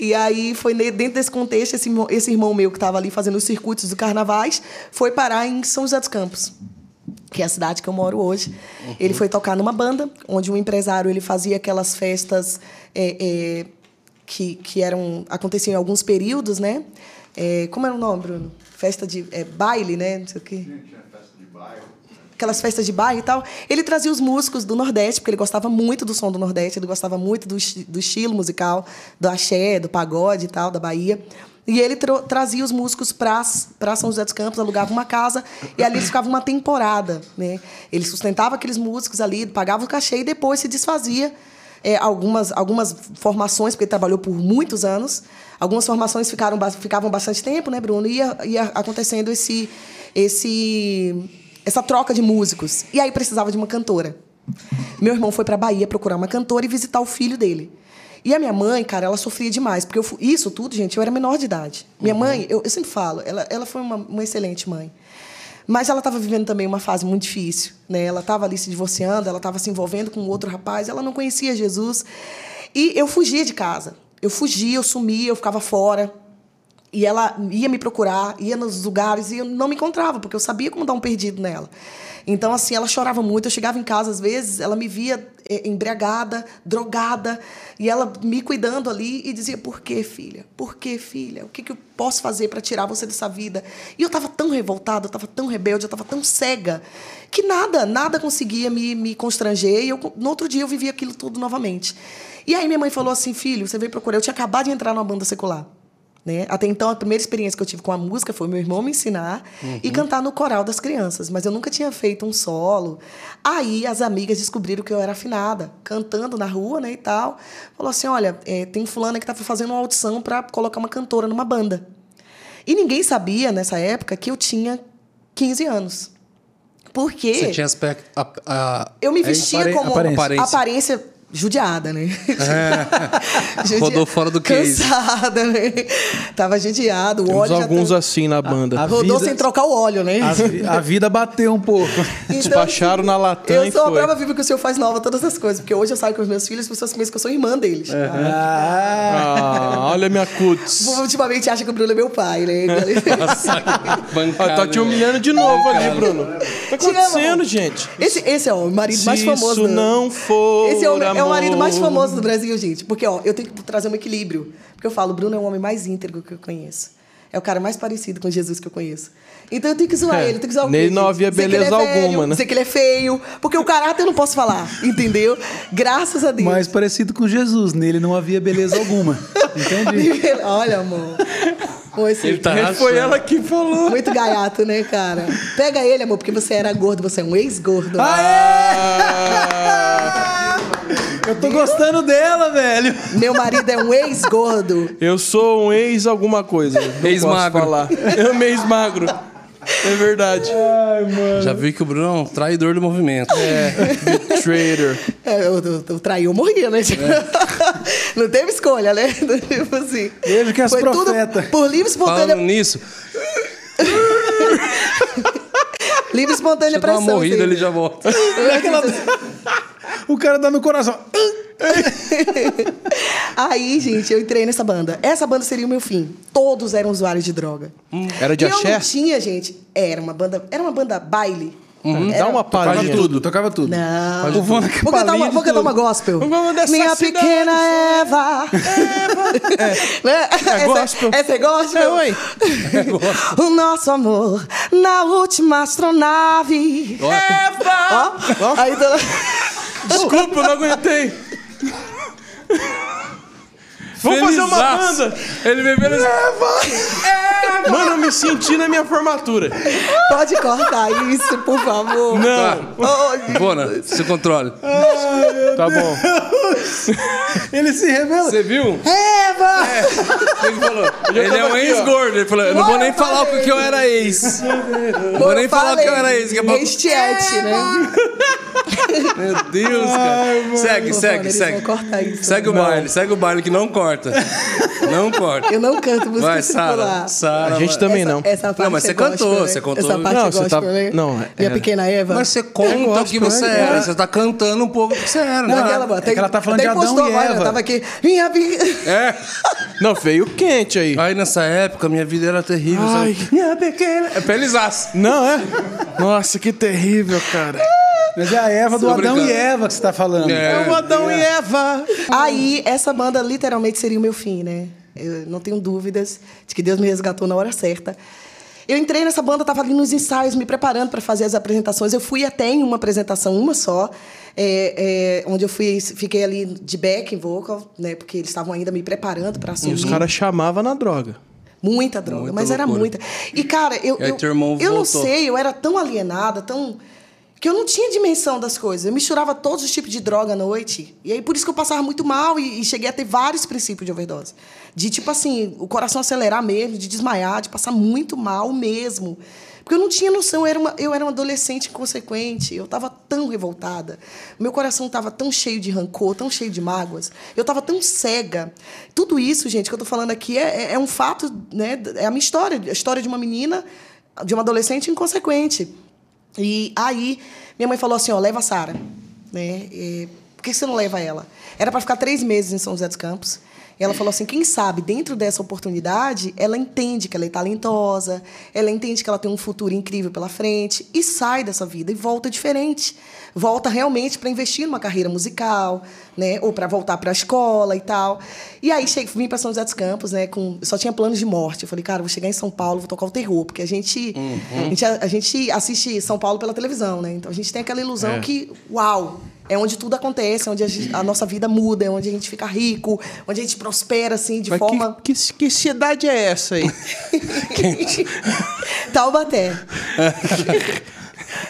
Speaker 4: e aí foi dentro desse contexto, esse, irmão- esse irmão meu que estava ali fazendo os circuitos do carnavais foi parar em São José dos Campos, que é a cidade que eu moro hoje. Ele foi tocar numa banda, onde um empresário ele fazia aquelas festas é, é, que, que eram aconteciam em alguns períodos, né? É, como era o nome, Bruno? Festa de é, baile, né? Não sei o quê aquelas festas de bairro e tal, ele trazia os músicos do Nordeste, porque ele gostava muito do som do Nordeste, ele gostava muito do, do estilo musical, do axé, do pagode e tal, da Bahia. E ele trazia os músicos para São José dos Campos, alugava uma casa, e ali eles ficavam uma temporada. Né? Ele sustentava aqueles músicos ali, pagava o cachê e depois se desfazia. É, algumas, algumas formações, porque ele trabalhou por muitos anos, algumas formações ficaram, ficavam bastante tempo, né, Bruno? E ia, ia acontecendo esse, esse, essa troca de músicos. E aí precisava de uma cantora. Meu irmão foi para Bahia procurar uma cantora e visitar o filho dele. E a minha mãe, cara, ela sofria demais, porque eu, fu- isso tudo, gente, eu era menor de idade. Minha mãe, eu, eu sempre falo, ela, ela foi uma, uma excelente mãe. Mas ela estava vivendo também uma fase muito difícil. Né? Ela estava ali se divorciando, ela estava se envolvendo com outro rapaz, ela não conhecia Jesus. E eu fugia de casa. Eu fugia, eu sumia, eu ficava fora. E ela ia me procurar, ia nos lugares e eu não me encontrava, porque eu sabia como dar um perdido nela. Então, assim, ela chorava muito. Eu chegava em casa, às vezes, ela me via eh, embriagada, drogada, e ela me cuidando ali e dizia: Por que, filha? Por que, filha? O que, que eu posso fazer para tirar você dessa vida? E eu estava tão revoltada, eu estava tão rebelde, eu estava tão cega, que nada, nada conseguia me, me constranger. E eu, no outro dia eu vivia aquilo tudo novamente. E aí minha mãe falou assim: Filho, você veio procurar. Eu tinha acabado de entrar numa banda secular. Né? Até então, a primeira experiência que eu tive com a música foi meu irmão me ensinar e cantar no coral das crianças, mas eu nunca tinha feito um solo. Aí as amigas descobriram que eu era afinada, cantando na rua né, e tal. Falou assim: olha, é, tem fulana que está fazendo uma audição para colocar uma cantora numa banda. E ninguém sabia nessa época que eu tinha 15 anos. Por quê?
Speaker 1: Você tinha aspecto. A, a-
Speaker 4: Eu me
Speaker 1: a
Speaker 4: vestia
Speaker 1: apare-
Speaker 4: como
Speaker 1: aparência.
Speaker 4: aparência. Judiada, né? *laughs* Judia-
Speaker 1: Rodou fora do case.
Speaker 4: Cansada, né? Tava judiado, o
Speaker 3: Temos
Speaker 4: óleo já
Speaker 3: alguns
Speaker 4: tá...
Speaker 3: assim na banda.
Speaker 2: a-
Speaker 4: Rodou
Speaker 2: vida-
Speaker 4: sem trocar o óleo, né?
Speaker 2: Vi- A, vida bateu um pouco. *laughs*
Speaker 4: Então,
Speaker 3: Despacharam na Latam
Speaker 4: Eu sou a prova viva que o senhor faz nova todas as coisas. Porque hoje eu saio com os meus filhos, as pessoas pensam que eu sou irmã deles.
Speaker 2: Ah,
Speaker 3: Ah, olha minha cuts. *laughs*
Speaker 4: Ultimamente acha que o Bruno é meu pai, né?
Speaker 3: Ah, tá te humilhando de novo ali, Bruno. Tá acontecendo, gente?
Speaker 4: Esse, esse é o marido mais
Speaker 3: Se
Speaker 4: famoso.
Speaker 3: isso
Speaker 4: do-
Speaker 3: não for
Speaker 4: Esse é o, é o marido mais famoso do Brasil, gente. Porque, ó, eu tenho que trazer um equilíbrio. Porque eu falo, o Bruno é o homem mais íntegro que eu conheço. É o cara mais parecido com Jesus que eu conheço. Então eu tenho que zoar
Speaker 3: É,
Speaker 4: ele, eu tenho que zoar o
Speaker 3: nele não havia
Speaker 4: é
Speaker 3: beleza
Speaker 4: velho,
Speaker 3: alguma, né?
Speaker 4: Dizer que ele é feio. Porque o caráter eu não posso falar, entendeu? Graças a Deus.
Speaker 2: mais parecido com Jesus. Nele não havia beleza alguma. *laughs* Entendi.
Speaker 4: Olha, amor. Pô, esse-
Speaker 1: Ele tá
Speaker 3: É, Foi ela que falou.
Speaker 4: Muito gaiato, né, cara? Pega ele, amor, porque você era gordo, você é um ex-gordo.
Speaker 3: Ah, *laughs*
Speaker 2: Eu tô gostando dela, velho.
Speaker 4: Meu marido é um ex-gordo.
Speaker 3: eu sou um ex alguma coisa.
Speaker 1: Ex-magro.
Speaker 3: Eu um ex-magro. É verdade.
Speaker 1: Já vi que o Bruno é um traidor do movimento.
Speaker 4: É, eu, eu, eu traí, eu morria, né? Tipo, *laughs* Não teve escolha, né? *laughs* Tipo assim.
Speaker 2: Veja que as
Speaker 4: Foi tudo
Speaker 2: profeta.
Speaker 4: por livre e espontânea,
Speaker 1: Falando nisso, *laughs*
Speaker 4: livre e espontânea
Speaker 1: deixa dar uma
Speaker 4: pressão.
Speaker 1: morrida,
Speaker 4: assim.
Speaker 1: ele já volta.
Speaker 2: O cara dá no coração. *laughs*
Speaker 4: Aí, gente, eu entrei nessa banda. Essa banda seria o meu fim. Todos eram usuários de droga.
Speaker 3: Era de
Speaker 4: e eu
Speaker 3: axé?
Speaker 4: não tinha, gente. Era uma banda, era uma banda baile.
Speaker 3: Uhum.
Speaker 4: Era-
Speaker 3: Dá uma
Speaker 2: Tocava
Speaker 3: palhinha.
Speaker 2: tudo, tocava tudo.
Speaker 4: Não.
Speaker 2: O Vona que
Speaker 4: Vou cantar, uma, vou cantar
Speaker 2: tudo.
Speaker 4: uma gospel. Minha pequena Eva. Né? *laughs* essa,
Speaker 3: gospel.
Speaker 4: Essa é gospel?
Speaker 3: É, ué. *laughs*
Speaker 4: o nosso amor na última astronave.
Speaker 3: Eva!
Speaker 4: Ó, aí tá-
Speaker 3: Desculpa, eu não aguentei. Vamos fazer uma banda.
Speaker 1: Ele bebendo.
Speaker 3: Eva! Mano, eu me senti na minha formatura.
Speaker 4: Pode cortar isso, por favor.
Speaker 3: Não.
Speaker 4: Oh,
Speaker 1: Bona, se controle.
Speaker 3: Tá bom.
Speaker 2: Ele se revela.
Speaker 1: Você viu?
Speaker 2: Eva!
Speaker 1: Ele falou. Ele é um ex-gordo. Ele falou, eu não vou nem falar o que eu era ex. Não vou nem falar o que eu era ex. que é pra-
Speaker 4: Estiete, né?
Speaker 1: Meu Deus, cara. segue, segue, segue.
Speaker 4: isso.
Speaker 1: Segue o baile, segue o baile que não corta. Não corta.
Speaker 4: Eu não canto música
Speaker 1: Vai, Sara.
Speaker 4: circular.
Speaker 1: Sara.
Speaker 3: A gente
Speaker 1: vai.
Speaker 3: também
Speaker 4: essa,
Speaker 3: não.
Speaker 4: Essa parte
Speaker 1: mas
Speaker 4: é
Speaker 1: você cantou,
Speaker 4: gospel, né?
Speaker 1: você contou-
Speaker 4: Essa parte
Speaker 3: Não,
Speaker 4: é
Speaker 3: você
Speaker 4: gospel,
Speaker 3: tá-
Speaker 4: né?
Speaker 3: não,
Speaker 4: Minha
Speaker 3: é-
Speaker 4: pequena Eva.
Speaker 1: Mas você conta o que você
Speaker 3: é.
Speaker 1: era. Você tá cantando um pouco do que você era.
Speaker 2: Não,
Speaker 1: né?
Speaker 4: Aquela,
Speaker 2: é que ela tá falando de Adão
Speaker 4: postou
Speaker 2: e Eva.
Speaker 4: Eu tava aqui. Minha pequena...
Speaker 1: É. *laughs*
Speaker 3: Não, veio quente aí.
Speaker 1: Aí nessa época, minha vida era terrível.
Speaker 3: Ai.
Speaker 1: sabe? Minha pequena. É pelizaço.
Speaker 3: Não, é? Nossa, que terrível, cara.
Speaker 2: Mas é a Eva do Adão e Eva que você tá falando.
Speaker 1: É.
Speaker 3: É o Adão e Eva.
Speaker 4: Aí, essa banda literalmente seria o meu fim, né? Eu não tenho dúvidas de que Deus me resgatou na hora certa. Eu entrei nessa banda, estava ali nos ensaios, me preparando para fazer as apresentações. Eu fui até em uma apresentação, uma só, é, é, onde eu fui, fiquei ali de backing vocal, né? Porque eles estavam ainda me preparando para
Speaker 3: E
Speaker 4: assumir.
Speaker 3: os caras chamavam na droga.
Speaker 4: Muita droga,
Speaker 1: Muita
Speaker 4: mas era
Speaker 1: loucura.
Speaker 4: muita. E, cara, eu,
Speaker 1: E
Speaker 4: eu,
Speaker 1: irmão
Speaker 4: eu não sei, eu era tão alienada, tão. Que eu não tinha dimensão das coisas. Eu misturava todos os tipos de droga à noite. E aí, por isso que eu passava muito mal e, e cheguei a ter vários princípios de overdose. De, tipo assim, o coração acelerar mesmo, de desmaiar, de passar muito mal mesmo. Porque eu não tinha noção, eu era uma, eu era uma adolescente inconsequente. Eu estava tão revoltada. Meu coração estava tão cheio de rancor, tão cheio de mágoas. Eu estava tão cega. Tudo isso, gente, que eu estou falando aqui é, é- é um fato, né? É a minha história, a história de uma menina, de uma adolescente inconsequente. E aí, minha mãe falou assim: ó, leva a Sara. Né? E, por que você não leva ela? Era para ficar três meses em São José dos Campos. E ela falou assim: quem sabe, dentro dessa oportunidade, ela entende que ela é talentosa, ela entende que ela tem um futuro incrível pela frente e sai dessa vida e volta diferente. Volta realmente para investir numa carreira musical, né? Ou para voltar para a escola e tal. E aí cheguei, vim para São José dos Campos, né? Com, só tinha planos de morte. Eu falei, cara, vou chegar em São Paulo, vou tocar o terror, porque a gente, a gente, a, gente assiste São Paulo pela televisão, né? Então a gente tem aquela ilusão
Speaker 3: É.
Speaker 4: que, uau, é onde tudo acontece, é onde a, gente- a nossa vida muda, é onde a gente fica rico, onde a gente prospera assim de
Speaker 3: Mas
Speaker 4: forma
Speaker 3: que, que, que cidade é essa aí? *laughs*
Speaker 4: Taubaté.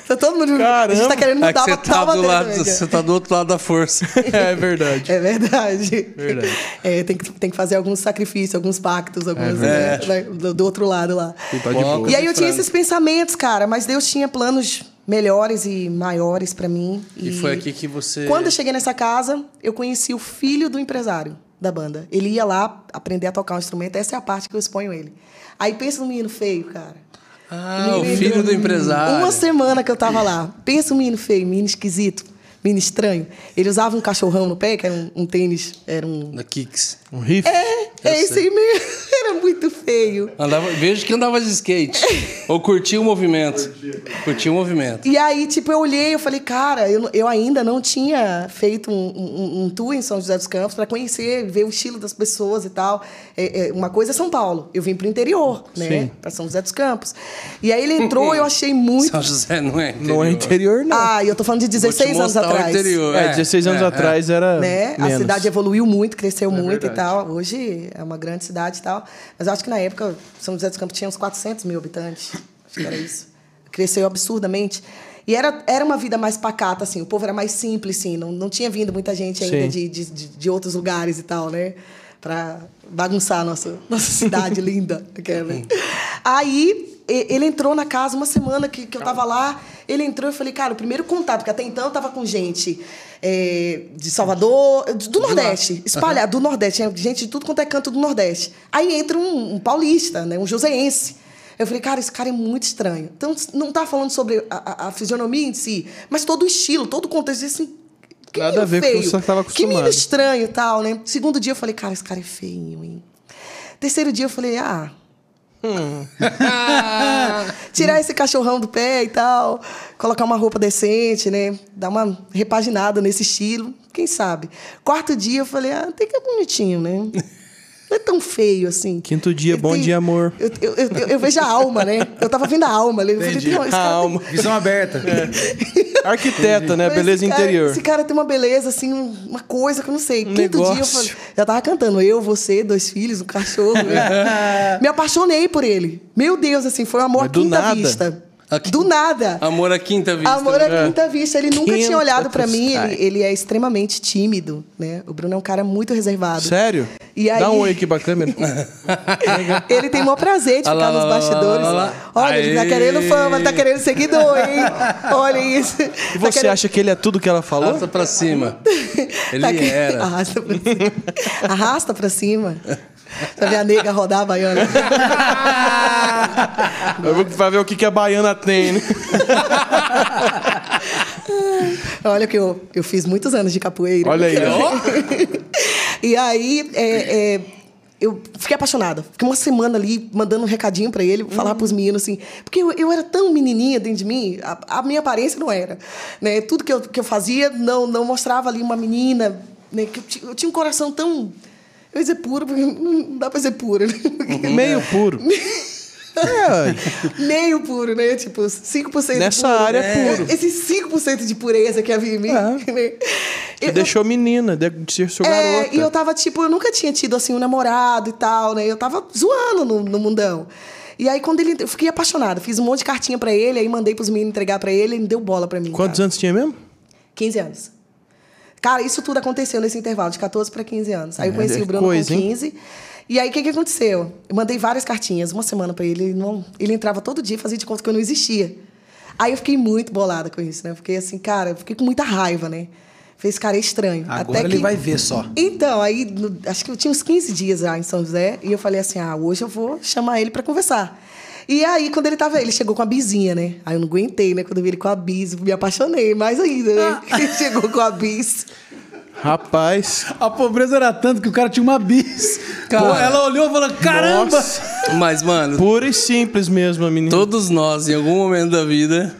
Speaker 4: tá todo mundo. A gente
Speaker 3: Caramba.
Speaker 4: tá querendo
Speaker 1: É
Speaker 4: mudar
Speaker 1: que
Speaker 4: pra
Speaker 1: você tá, do lado, você tá do outro lado da força.
Speaker 3: é verdade. *laughs*
Speaker 4: É verdade.
Speaker 3: Verdade.
Speaker 4: É, tem, que, tem que fazer alguns sacrifícios, alguns pactos, algumas,
Speaker 1: verdade.
Speaker 4: né, do, do outro lado lá.
Speaker 3: Tá de boa.
Speaker 4: E aí eu tinha esses pensamentos, cara, mas Deus tinha planos melhores e maiores pra mim.
Speaker 1: E foi aqui que você.
Speaker 4: Quando eu cheguei nessa casa, eu conheci o filho do empresário da banda. Ele ia lá aprender a tocar um instrumento, essa é a parte que eu exponho ele. Aí pensa no menino feio, cara.
Speaker 1: Ah, o
Speaker 4: Menino
Speaker 1: filho do empresário.
Speaker 4: Uma semana que eu tava lá. Pensa um menino feio, menino esquisito, menino estranho. Ele usava um cachorrão no pé, que era um, um tênis, era um...
Speaker 1: Da Kicks.
Speaker 3: Um riff?
Speaker 4: É, é esse aí mesmo. *laughs* Era muito feio.
Speaker 1: Andava, vejo que andava de skate. *laughs* Ou curtia o movimento. Curtia o movimento.
Speaker 4: E aí, tipo, eu olhei e falei, cara, eu, eu ainda não tinha feito um, um, um tour em São José dos Campos para conhecer, ver o estilo das pessoas e tal. É, é, uma coisa é São Paulo. Eu vim pro interior, né?
Speaker 3: Sim.
Speaker 4: Para São José dos Campos. E aí ele entrou, eu achei muito.
Speaker 1: São José não é interior.
Speaker 3: Não é interior, não.
Speaker 4: Ah, e eu tô falando de
Speaker 1: Vou te
Speaker 4: 16 anos atrás.
Speaker 1: interior.
Speaker 3: é, 16 anos
Speaker 1: é,
Speaker 3: atrás era.
Speaker 4: né? A cidade evoluiu muito, cresceu muito e
Speaker 3: verdade.
Speaker 4: tal. Hoje é uma grande cidade e tal. Mas eu acho que na época, São José dos Campos tinha uns 400 mil habitantes. Acho que era isso. Cresceu absurdamente. E era, era uma vida mais pacata, assim. O povo era mais simples, assim. Não, não tinha vindo muita gente ainda de, de, de, outros lugares e tal, né? Pra bagunçar a nossa, nossa cidade *laughs* linda. Aquela. Aí, ele entrou na casa uma semana que, que eu tava lá. Ele entrou e eu falei, cara, o primeiro contato, porque até então eu tava com gente é, de Salvador, do, do Nordeste, espalhado, do Nordeste, gente de tudo quanto é canto do Nordeste. Aí entra um, um paulista, né, um joseense. Eu falei, cara, esse cara é muito estranho. Então, não tá falando sobre a, a- a fisionomia em si, mas todo o estilo, todo o contexto. Assim, que
Speaker 3: Nada a ver com o que
Speaker 4: feio,
Speaker 3: você tava
Speaker 4: Que menino
Speaker 3: acostumado.
Speaker 4: estranho e tal, né? Segundo dia eu falei, cara, esse cara é feio, hein? Terceiro dia eu falei, ah, *laughs* Tirar esse cachorrão do pé e tal, colocar uma roupa decente, né? Dar uma repaginada nesse estilo, quem sabe. Quarto dia eu falei, ah, tem que é bonitinho, né? Não é tão feio assim.
Speaker 3: Quinto dia,
Speaker 4: Ele
Speaker 3: bom dia, amor.
Speaker 4: Eu, eu, eu, eu- eu vejo a alma, né? Eu tava vendo a alma ali. Eu falei,
Speaker 2: Entendi.
Speaker 4: não, esse
Speaker 3: A
Speaker 4: cara tem-
Speaker 3: alma.
Speaker 2: Visão aberta.
Speaker 3: Arquiteta, né?
Speaker 4: Mas
Speaker 3: Beleza
Speaker 4: esse cara-
Speaker 3: interior.
Speaker 4: Esse cara tem uma beleza, assim, um- uma coisa que eu não sei.
Speaker 3: Um
Speaker 4: Quinto dia eu
Speaker 3: negócio.
Speaker 4: falei, já tava cantando, eu, você, dois filhos, um cachorro. né? *laughs* Me apaixonei por ele. Meu Deus, assim, foi um amor à quinta
Speaker 3: nada.
Speaker 4: vista.
Speaker 1: Aqui-
Speaker 4: Do nada.
Speaker 1: Amor à quinta vista.
Speaker 4: Amor
Speaker 1: né?
Speaker 4: à quinta vista. Ele nunca
Speaker 3: Quinta
Speaker 4: tinha olhado pra mim. Ele, ele é extremamente tímido, né? O Bruno é um cara muito reservado.
Speaker 3: Sério?
Speaker 4: E aí-
Speaker 3: Dá um oi aqui pra câmera.
Speaker 4: Ele tem o maior prazer de ficar nos bastidores. Olha, ele tá querendo fama, ele tá querendo seguidor, hein? Olha isso. Tá
Speaker 3: E você acha que ele é tudo que ela falou?
Speaker 1: Arrasta pra cima. *laughs* Ele
Speaker 4: Tá que-
Speaker 1: era.
Speaker 4: Arrasta pra cima. Arrasta pra cima. Pra ver a nega rodar a baiana. *laughs*
Speaker 3: Eu vou pra ver o que, que a baiana tem, né? *laughs*
Speaker 4: Olha que eu, eu fiz muitos anos de capoeira.
Speaker 3: Olha aí, ó. *laughs*
Speaker 4: E aí, é, é, eu fiquei apaixonada. Fiquei uma semana ali mandando um recadinho pra ele, falar pros meninos assim. Porque eu, eu era tão menininha dentro de mim, a, a minha aparência não era. Né? Tudo que eu, que eu fazia não, não mostrava ali uma menina. Né? Que eu, eu tinha um coração tão. Eu ia dizer puro, porque não dá pra dizer puro. Né?
Speaker 3: Meio puro. *laughs* É,
Speaker 4: Meio puro, né? Tipo, 5%
Speaker 3: Nessa
Speaker 4: puro.
Speaker 3: área é puro.
Speaker 4: Esse 5% de pureza que havia em mim. né?
Speaker 3: Você
Speaker 4: Eu-
Speaker 3: deixou menina, de de ser seu
Speaker 4: É,
Speaker 3: garota.
Speaker 4: e eu tava, tipo, eu nunca tinha tido, assim, um namorado e tal, né? Eu tava zoando no, no mundão. E aí, quando ele... Eu fiquei apaixonada. Fiz um monte de cartinha pra ele, aí mandei pros meninos entregar pra ele, ele deu bola pra mim.
Speaker 3: Quantos
Speaker 4: cara.
Speaker 3: anos tinha mesmo?
Speaker 4: 15 anos. Cara, isso tudo aconteceu nesse intervalo, de 14 para 15 anos. Aí eu conheci
Speaker 3: é
Speaker 4: o Bruno
Speaker 3: coisa,
Speaker 4: com
Speaker 3: hein?
Speaker 4: 15. E aí, o que, que aconteceu? Eu mandei várias cartinhas, uma semana pra ele. Ele, não, ele entrava todo dia, fazia de conta que eu não existia. Aí eu fiquei muito bolada com isso, né? Eu fiquei assim, cara, eu fiquei com muita raiva, né? Fez cara estranho.
Speaker 2: Agora
Speaker 4: Até
Speaker 2: ele
Speaker 4: que-
Speaker 2: vai ver só.
Speaker 4: Então, aí, no- acho que eu tinha uns 15 dias já em São José, e eu falei assim: ah, hoje eu vou chamar ele pra conversar. E aí, quando ele tava, ele chegou com a bizinha, né? Aí eu não aguentei, né? Quando eu vi ele com a bis, me apaixonei mais ainda, né? Ele chegou com a bis.
Speaker 3: Rapaz.
Speaker 2: A pobreza era tanto que o cara tinha uma bis.
Speaker 1: Cara.
Speaker 2: Pô, ela olhou e falou: caramba!
Speaker 3: Nossa.
Speaker 1: Mas, mano,
Speaker 3: Pura e simples mesmo, a menina.
Speaker 1: todos nós, em algum momento da vida,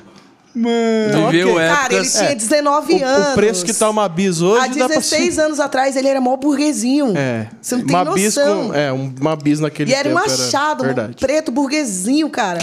Speaker 2: Mano.
Speaker 1: viveu
Speaker 3: ok.
Speaker 1: épocas...
Speaker 4: Cara, ele tinha 19
Speaker 3: o,
Speaker 4: anos.
Speaker 3: o preço que tá uma bis hoje
Speaker 4: Há
Speaker 3: dá pra
Speaker 4: 16 *laughs* anos atrás, ele era mó burguesinho.
Speaker 3: É.
Speaker 4: Você não tem
Speaker 3: uma
Speaker 4: noção.
Speaker 3: com, é, um- uma bis naquele
Speaker 4: E era um
Speaker 3: tempo
Speaker 4: achado, um preto burguesinho, cara.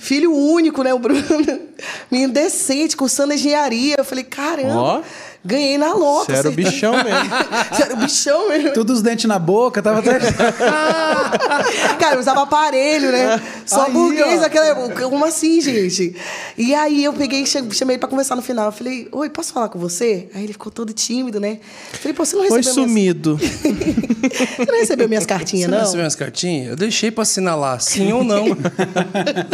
Speaker 4: Filho único, né, o Bruno? *laughs* Menino decente, cursando engenharia. Eu falei, caramba,
Speaker 3: Ó.
Speaker 4: ganhei na louca. *laughs*
Speaker 3: Você era o bichão mesmo.
Speaker 4: Você era o bichão mesmo.
Speaker 2: Todos os dentes na boca, tava até. *laughs*
Speaker 4: Cara, eu usava aparelho, né? Só
Speaker 2: Aí,
Speaker 4: burguês
Speaker 2: ó.
Speaker 4: naquela época. Como assim, gente? E aí eu peguei, chamei ele pra conversar no final. Eu falei, oi, posso falar com você? Aí ele ficou todo tímido, né? Eu falei, pô, você não
Speaker 3: Foi
Speaker 4: recebeu minhas...
Speaker 3: sumido. *laughs*
Speaker 4: Você não recebeu minhas cartinhas,
Speaker 1: Você não
Speaker 4: não?
Speaker 1: recebeu minhas cartinhas? Eu deixei pra assinalar, sim ou não.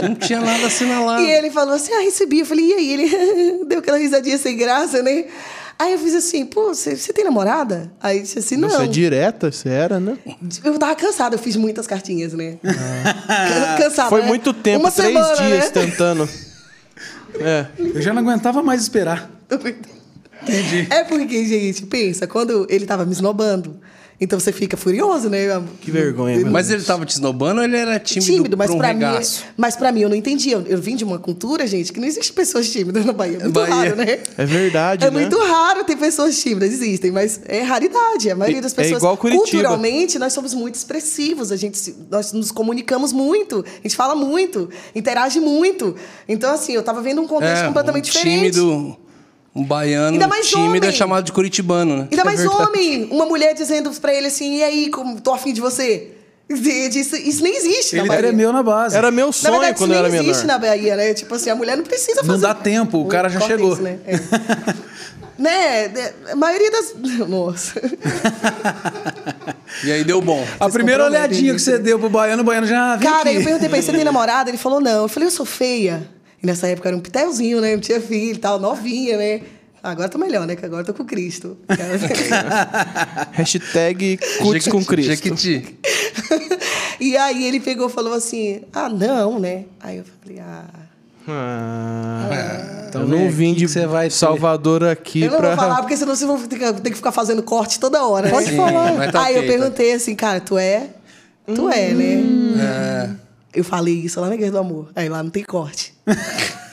Speaker 1: não tinha nada assinalado.
Speaker 4: E ele falou assim, ah, recebi. Eu falei, e aí? Ele deu aquela risadinha sem graça, né? Aí eu fiz assim, pô, você, tem namorada? Aí disse assim, não.
Speaker 3: Você é direta, você era, né?
Speaker 4: Eu tava cansada, eu fiz muitas cartinhas, né? Can- *laughs* Cansada,
Speaker 3: Foi
Speaker 4: né?
Speaker 3: muito tempo,
Speaker 4: Uma
Speaker 3: três
Speaker 4: semana,
Speaker 3: dias
Speaker 4: né?
Speaker 3: tentando. *laughs* É.
Speaker 2: Eu já não aguentava mais esperar. Entendi.
Speaker 4: É porque, gente, pensa, quando ele tava me esnobando, então você fica furioso, né?
Speaker 3: Que vergonha,
Speaker 1: Mas ele tava te esnobando ou ele era tímido,
Speaker 4: Tímido, mas
Speaker 1: pra um
Speaker 4: pra, mim, mas pra mim eu não entendia. Eu, eu vim de uma cultura, gente, que não existe pessoas tímidas na Bahia. É muito
Speaker 1: Bahia.
Speaker 4: raro, né?
Speaker 3: É verdade,
Speaker 4: É
Speaker 3: né?
Speaker 4: muito raro ter pessoas tímidas, existem, mas é raridade. A maioria das
Speaker 3: É
Speaker 4: pessoas.
Speaker 3: igual Curitiba.
Speaker 4: Culturalmente, nós somos muito expressivos, a gente, nós nos comunicamos muito, a gente fala muito, interage muito. Então, assim, eu tava vendo um contexto completamente
Speaker 1: um
Speaker 4: diferente.
Speaker 1: tímido, um baiano
Speaker 4: Ainda mais
Speaker 1: tímido é
Speaker 4: homem.
Speaker 1: chamado de curitibano, né?
Speaker 4: Ainda mais
Speaker 3: verdade.
Speaker 4: homem, uma mulher dizendo pra ele assim, e aí, como, tô afim de você? Isso, isso nem existe
Speaker 2: Ele
Speaker 4: na Bahia.
Speaker 2: tremeu na base.
Speaker 3: Era meu
Speaker 4: Na
Speaker 3: sonho
Speaker 4: verdade,
Speaker 3: quando
Speaker 4: isso
Speaker 3: eu
Speaker 4: nem
Speaker 3: era menor.
Speaker 4: existe na Bahia, né? Tipo assim, a mulher não precisa fazer...
Speaker 2: Não dá tempo, o cara já
Speaker 4: Corta
Speaker 2: chegou.
Speaker 4: isso, né? É. *laughs* né? A maioria das... *laughs* Nossa.
Speaker 1: E aí deu bom.
Speaker 2: A primeira olhadinha que
Speaker 4: isso.
Speaker 2: você deu pro baiano, o baiano já viu
Speaker 4: Cara,
Speaker 2: aqui.
Speaker 4: eu perguntei pra ele, você tem namorada? Ele falou, não. Eu falei, eu sou feia. E nessa época era um pitelzinho, né? Não tinha filho e tal, novinha, né? Agora tô melhor, né? Que agora tô com Cristo. *laughs*
Speaker 3: Hashtag cuts com Cristo.
Speaker 1: Jequiti.
Speaker 4: e aí ele pegou e falou assim, ah, não, né? Aí eu falei, ah...
Speaker 3: Ah,
Speaker 2: Então
Speaker 3: eu não vim de
Speaker 2: você vai ter.
Speaker 3: Salvador aqui
Speaker 4: Eu não
Speaker 3: pra...
Speaker 4: vou falar, porque senão vocês vão ter que, ter que ficar fazendo corte toda hora.
Speaker 3: Pode
Speaker 4: né?
Speaker 3: falar.
Speaker 1: Tá
Speaker 4: Aí eu
Speaker 1: ok, tá.
Speaker 4: perguntei assim, cara, tu é? Tu é, né?
Speaker 1: É.
Speaker 4: Eu falei isso lá na Igreja do Amor. Aí lá não tem corte. *laughs*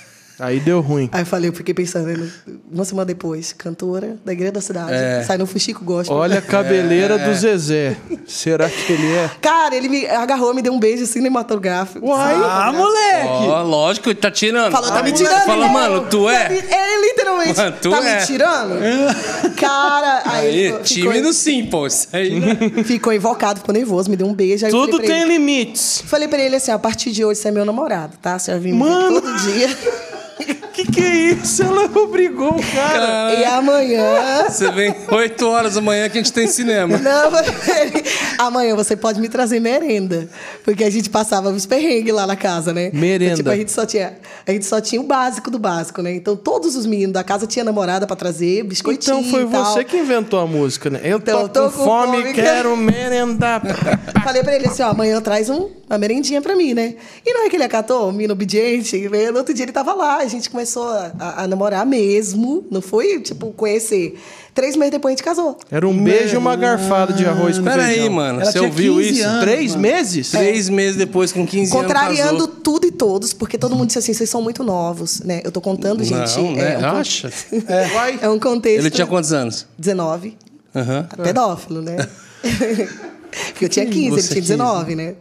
Speaker 3: Aí deu ruim.
Speaker 4: Aí eu falei, eu fiquei pensando, né, uma semana depois, cantora da igreja da cidade, sai no Fuxico Gospel.
Speaker 3: Olha a cabeleira do Zezé. Será que ele é?
Speaker 4: Cara, ele me agarrou, me deu um beijo cinematográfico.
Speaker 3: Uai!
Speaker 2: Ah, moleque!
Speaker 1: Ó, lógico, ele tá tirando.
Speaker 4: Falou, tá
Speaker 1: Ah,
Speaker 4: me
Speaker 1: moleque.
Speaker 4: tirando.
Speaker 1: Fala,
Speaker 4: né?
Speaker 1: mano, tu
Speaker 4: Tá
Speaker 1: é?
Speaker 4: É, literalmente.
Speaker 1: Mano, tu
Speaker 4: tá
Speaker 1: é.
Speaker 4: me tirando? Cara, *laughs* aí,
Speaker 1: Aí,
Speaker 4: ficou-
Speaker 1: tímido sim, pô. Isso aí, né? *laughs*
Speaker 4: Ficou invocado, ficou nervoso, me deu um beijo.
Speaker 3: Tudo tem
Speaker 4: ele-
Speaker 3: limites.
Speaker 4: Falei pra ele assim, a partir de hoje você é meu namorado, tá? Você vai vir
Speaker 3: Mano.
Speaker 4: todo dia. *laughs*
Speaker 3: Que que é isso? Ela obrigou o cara.
Speaker 4: E amanhã...
Speaker 1: Você vem 8 horas da manhã que a gente tem cinema.
Speaker 4: Não, ele, amanhã você pode me trazer merenda. Porque a gente passava os perrengues lá na casa, né?
Speaker 3: Merenda.
Speaker 4: Então, tipo, a gente só tinha, a gente só tinha o básico do básico, né? Então todos os meninos da casa tinham namorada pra trazer, biscoitinho
Speaker 3: Então foi
Speaker 4: e tal.
Speaker 3: você que inventou a música, né? Eu
Speaker 4: Então,
Speaker 3: tô,
Speaker 4: eu
Speaker 3: com fome, quero merendar.
Speaker 4: Falei pra ele assim, ó, amanhã traz um, uma merendinha pra mim, né? E não é que ele acatou, um menino obediente, né? no outro dia ele tava lá, a gente começou a, a- a namorar mesmo, não foi, tipo, conhecer. Três meses depois a gente casou.
Speaker 3: Era um beijo e uma garfada de arroz com
Speaker 1: Pera aí,
Speaker 3: feijão.
Speaker 1: mano.
Speaker 2: Ela
Speaker 1: Você
Speaker 2: tinha
Speaker 1: ouviu
Speaker 2: 15
Speaker 1: isso?
Speaker 2: anos.
Speaker 3: Três
Speaker 2: mano.
Speaker 3: meses?
Speaker 1: Três meses depois, com 15
Speaker 4: Contrariando
Speaker 1: anos, casou.
Speaker 4: tudo e todos, porque todo mundo disse assim, vocês são muito novos, né? Eu tô contando, gente.
Speaker 1: Não, né?
Speaker 4: é, um, con-
Speaker 1: Acha? *laughs*
Speaker 3: Vai.
Speaker 4: é um contexto...
Speaker 1: Ele tinha quantos anos?
Speaker 4: 19.
Speaker 1: Aham.
Speaker 4: Pedófilo, né? *laughs* *laughs* Porque eu tinha 15, ele
Speaker 1: Você
Speaker 4: tinha 19, né?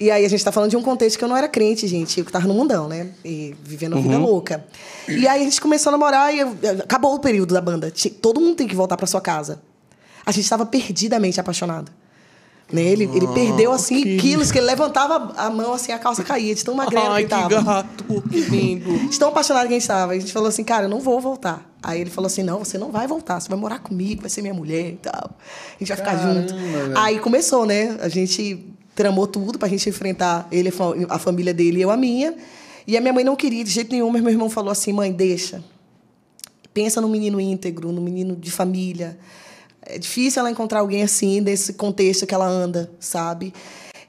Speaker 4: E aí a gente tá falando de um contexto que eu não era crente, gente. Eu tava no mundão, né? E vivendo uma vida louca. E aí a gente começou a namorar e eu- acabou o período da banda. Todo mundo tem que voltar pra sua casa. A gente tava perdidamente apaixonado. Né? Ele, ele perdeu, assim, quilos, que ele levantava a mão, assim, a calça caía, de tão magrelo
Speaker 3: Ai,
Speaker 4: que
Speaker 3: que
Speaker 4: tava.
Speaker 3: gato, que lindo.
Speaker 4: De tão apaixonado que a gente tava. A gente falou assim, cara, eu não vou voltar. Aí ele falou assim, não, você não vai voltar, você vai morar comigo, vai ser minha mulher e tal. A gente vai ficar junto. Aí começou, né? A gente tramou tudo pra gente enfrentar ele, a fa- a família dele e eu a minha. E a minha mãe não queria de jeito nenhum, mas meu irmão falou assim, mãe, deixa. Pensa no menino íntegro, no menino de família. É difícil ela encontrar alguém assim, nesse contexto que ela anda, sabe?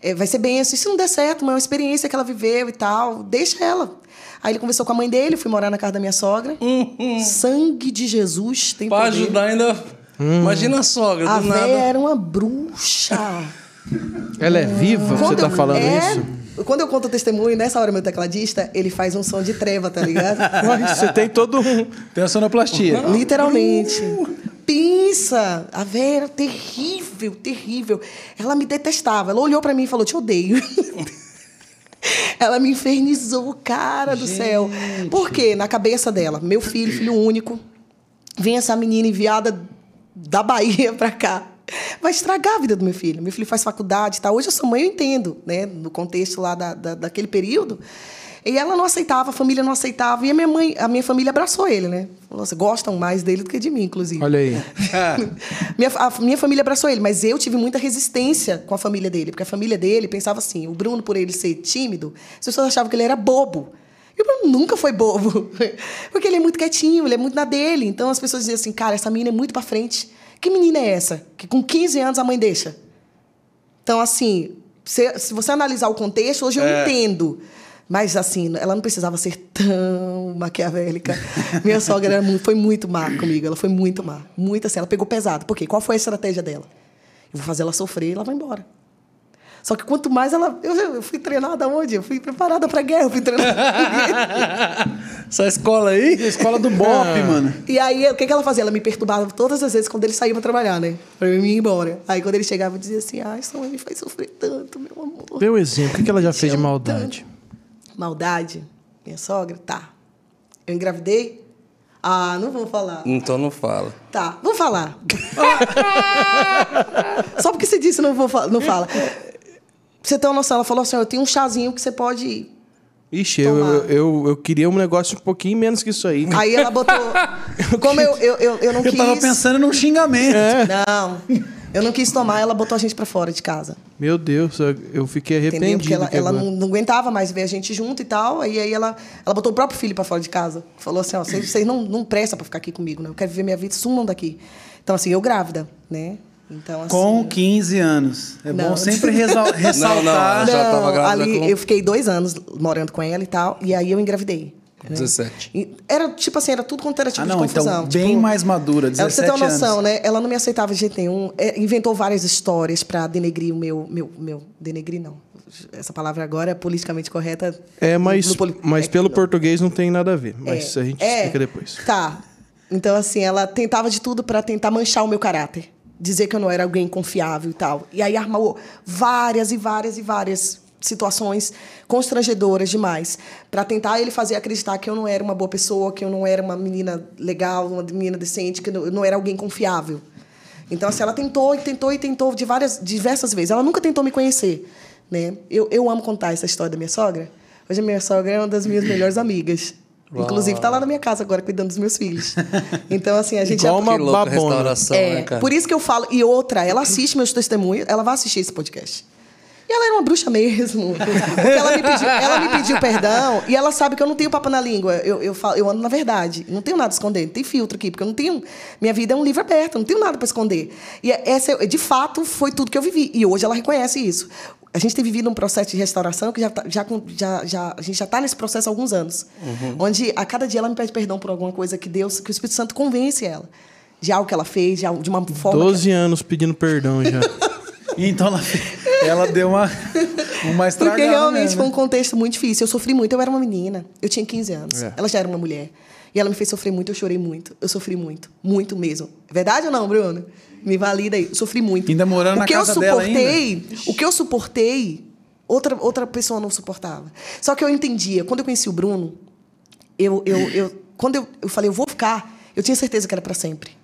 Speaker 4: É, vai ser bem assim. Se não der certo, mas é uma experiência que ela viveu e tal, deixa ela. Aí ele conversou com a mãe dele, fui morar na casa da minha sogra. Sangue de Jesus tem
Speaker 1: Pra
Speaker 4: poder.
Speaker 1: ajudar ainda. Imagina a sogra,
Speaker 4: A
Speaker 1: do nada.
Speaker 4: era uma bruxa.
Speaker 3: Ela é viva? Você tá
Speaker 4: eu-
Speaker 3: falando
Speaker 4: é,
Speaker 3: isso?
Speaker 4: Quando eu conto o testemunho, nessa hora meu tecladista, ele faz um som de treva, tá ligado? *laughs*
Speaker 3: Você tem todo um...
Speaker 2: Tem a sonoplastia. *laughs*
Speaker 4: Literalmente. Pensa! A véia era terrível, terrível. Ela me detestava. Ela olhou pra mim e falou: Te odeio. *laughs* Ela me infernizou, cara do céu. Por quê? Na cabeça dela, meu filho, filho único, vem essa menina enviada da Bahia pra cá. Vai estragar a vida do meu filho. Meu filho faz faculdade tal. Hoje eu sou mãe, eu entendo, né? No contexto lá da, da- daquele período. E ela não aceitava, a família não aceitava. E a minha mãe, a minha família abraçou ele, né? Falou assim, gostam mais dele do que de mim, inclusive.
Speaker 3: Olha aí. *laughs*
Speaker 4: minha, a minha família abraçou ele, mas eu tive muita resistência com a família dele, porque a família dele pensava assim: o Bruno, por ele ser tímido, as pessoas achavam que ele era bobo. E o Bruno nunca foi bobo, *laughs* porque ele é muito quietinho, ele é muito na dele. Então as pessoas diziam assim: cara, essa menina é muito pra frente. Que menina é essa? Que com 15 anos a mãe deixa. Então, assim, se, se você analisar o contexto, hoje eu entendo. Mas, assim, ela não precisava ser tão maquiavélica. *laughs* Minha sogra era muito- foi muito má comigo. Ela foi muito má. Muito assim. Ela pegou pesado. Por quê? Qual foi a estratégia dela? Eu vou fazer ela sofrer e ela vai embora. Só que quanto mais ela. Eu, eu fui treinada onde? Eu fui preparada pra guerra. Eu fui treinada. *laughs*
Speaker 1: Essa escola aí?
Speaker 2: Escola do Bop, mano.
Speaker 4: E aí, o que, que ela fazia? Ela me perturbava todas as vezes quando ele saía pra trabalhar, né? Pra eu ir embora. Aí, quando ele chegava, eu dizia assim: Ai, sua mãe me faz sofrer tanto, meu amor.
Speaker 3: Dê um exemplo. O que que ela já fez de maldade?
Speaker 4: Maldade? Minha sogra? Tá. Eu engravidei? Ah, não vou falar.
Speaker 1: Então não fala.
Speaker 4: Tá, vou falar. *laughs* Só porque você disse não vou fa- não fala. Pra você ter uma noção, ela falou assim: eu tenho um chazinho que você pode.
Speaker 3: Ixi, eu, eu, eu, eu queria um negócio um pouquinho menos que isso aí.
Speaker 4: Aí ela botou. *laughs* Como eu, eu, eu, eu não
Speaker 2: Eu
Speaker 4: quis.
Speaker 2: tava pensando num xingamento.
Speaker 4: Não. Eu não quis tomar, ela botou a gente pra fora de casa.
Speaker 3: Meu Deus, eu- eu fiquei
Speaker 4: Entendeu?
Speaker 3: arrependido.
Speaker 4: Porque ela, ela não, não aguentava mais ver a gente junto e tal. Aí, aí ela, ela botou o próprio filho pra fora de casa. Falou assim: ó, vocês, vocês não, não prestam pra ficar aqui comigo, né? Eu quero viver minha vida, sumam daqui. Então, assim, eu grávida, né? Então, assim.
Speaker 2: Com 15 anos. É
Speaker 4: Não.
Speaker 2: bom sempre *laughs* ressaltar.
Speaker 1: não. já tava grávida
Speaker 4: ali
Speaker 1: com-
Speaker 4: eu fiquei dois anos morando com ela e tal. E aí eu engravidei. né?
Speaker 1: 17.
Speaker 4: E Era tipo assim, era tudo quanto era tipo
Speaker 2: Ah,
Speaker 4: de
Speaker 2: não,
Speaker 4: confusão.
Speaker 2: então bem
Speaker 4: tipo,
Speaker 2: mais madura,
Speaker 4: Ela, pra
Speaker 2: 17
Speaker 4: você ter uma noção,
Speaker 2: anos.
Speaker 4: né? Ela não me aceitava de jeito nenhum. É, inventou várias histórias pra denegrir o meu, meu, meu... Denegrir, não. essa palavra agora é politicamente correta.
Speaker 3: É, mas,
Speaker 4: No poli-
Speaker 3: mas
Speaker 4: é,
Speaker 3: pelo
Speaker 4: não.
Speaker 3: português não tem nada a ver. Mas
Speaker 4: É,
Speaker 3: a gente
Speaker 4: é,
Speaker 3: explica depois.
Speaker 4: Tá. Então, assim, ela tentava de tudo para tentar manchar o meu caráter. Dizer que eu não era alguém confiável e tal. E aí armou várias e várias e várias situações constrangedoras demais para tentar ele fazer acreditar que eu não era uma boa pessoa, que eu não era uma menina legal, uma menina decente, que eu não- era alguém confiável. Então, assim, ela tentou e tentou e tentou de várias, diversas vezes. Ela nunca tentou me conhecer, né? Eu, eu amo contar essa história da minha sogra. Hoje a minha sogra é uma das minhas melhores amigas. Inclusive, está lá na minha casa agora, cuidando dos meus filhos. *laughs* Então, assim, a gente
Speaker 3: Igual
Speaker 4: já...
Speaker 3: uma babona.
Speaker 1: restauração,
Speaker 4: É,
Speaker 1: né, cara?
Speaker 4: por isso que eu falo. E outra, ela assiste meus testemunhos, ela vai assistir esse podcast. E ela era uma bruxa mesmo. Porque ela me pediu, ela me pediu perdão e ela sabe que eu não tenho papo na língua. Eu, eu, falo, eu ando na verdade. Não tenho nada a esconder. Não tem filtro aqui, porque eu não tenho. Minha vida é um livro aberto, não tenho nada para esconder. E essa, de fato, foi tudo que eu vivi. E hoje ela reconhece isso. A gente tem vivido um processo de restauração que já, tá- já, já, já a gente já está nesse processo há alguns anos. Onde a cada dia ela me pede perdão por alguma coisa que Deus, que o Espírito Santo convence ela. De algo que ela fez, de, algo- de uma forma. que-
Speaker 3: 12 anos pedindo perdão já. *laughs*
Speaker 2: Então ela, ela deu uma, uma estragada.
Speaker 4: Porque realmente
Speaker 2: mesmo,
Speaker 4: foi um
Speaker 2: né?
Speaker 4: contexto muito difícil. Eu sofri muito, eu era uma menina. Eu tinha 15 anos.
Speaker 3: É.
Speaker 4: Ela já era uma mulher. E ela me fez sofrer muito, eu chorei muito. Eu sofri muito. Muito mesmo. É verdade ou não, Bruno? Me valida aí. Eu sofri muito.
Speaker 2: Ainda morando
Speaker 4: o
Speaker 2: na casa
Speaker 4: eu
Speaker 2: dela
Speaker 4: suportei, O que eu suportei, outra, outra pessoa não suportava. Só que eu entendia. Quando eu conheci o Bruno, eu, eu, eu, quando eu, eu falei, eu vou ficar, eu tinha certeza que era para sempre.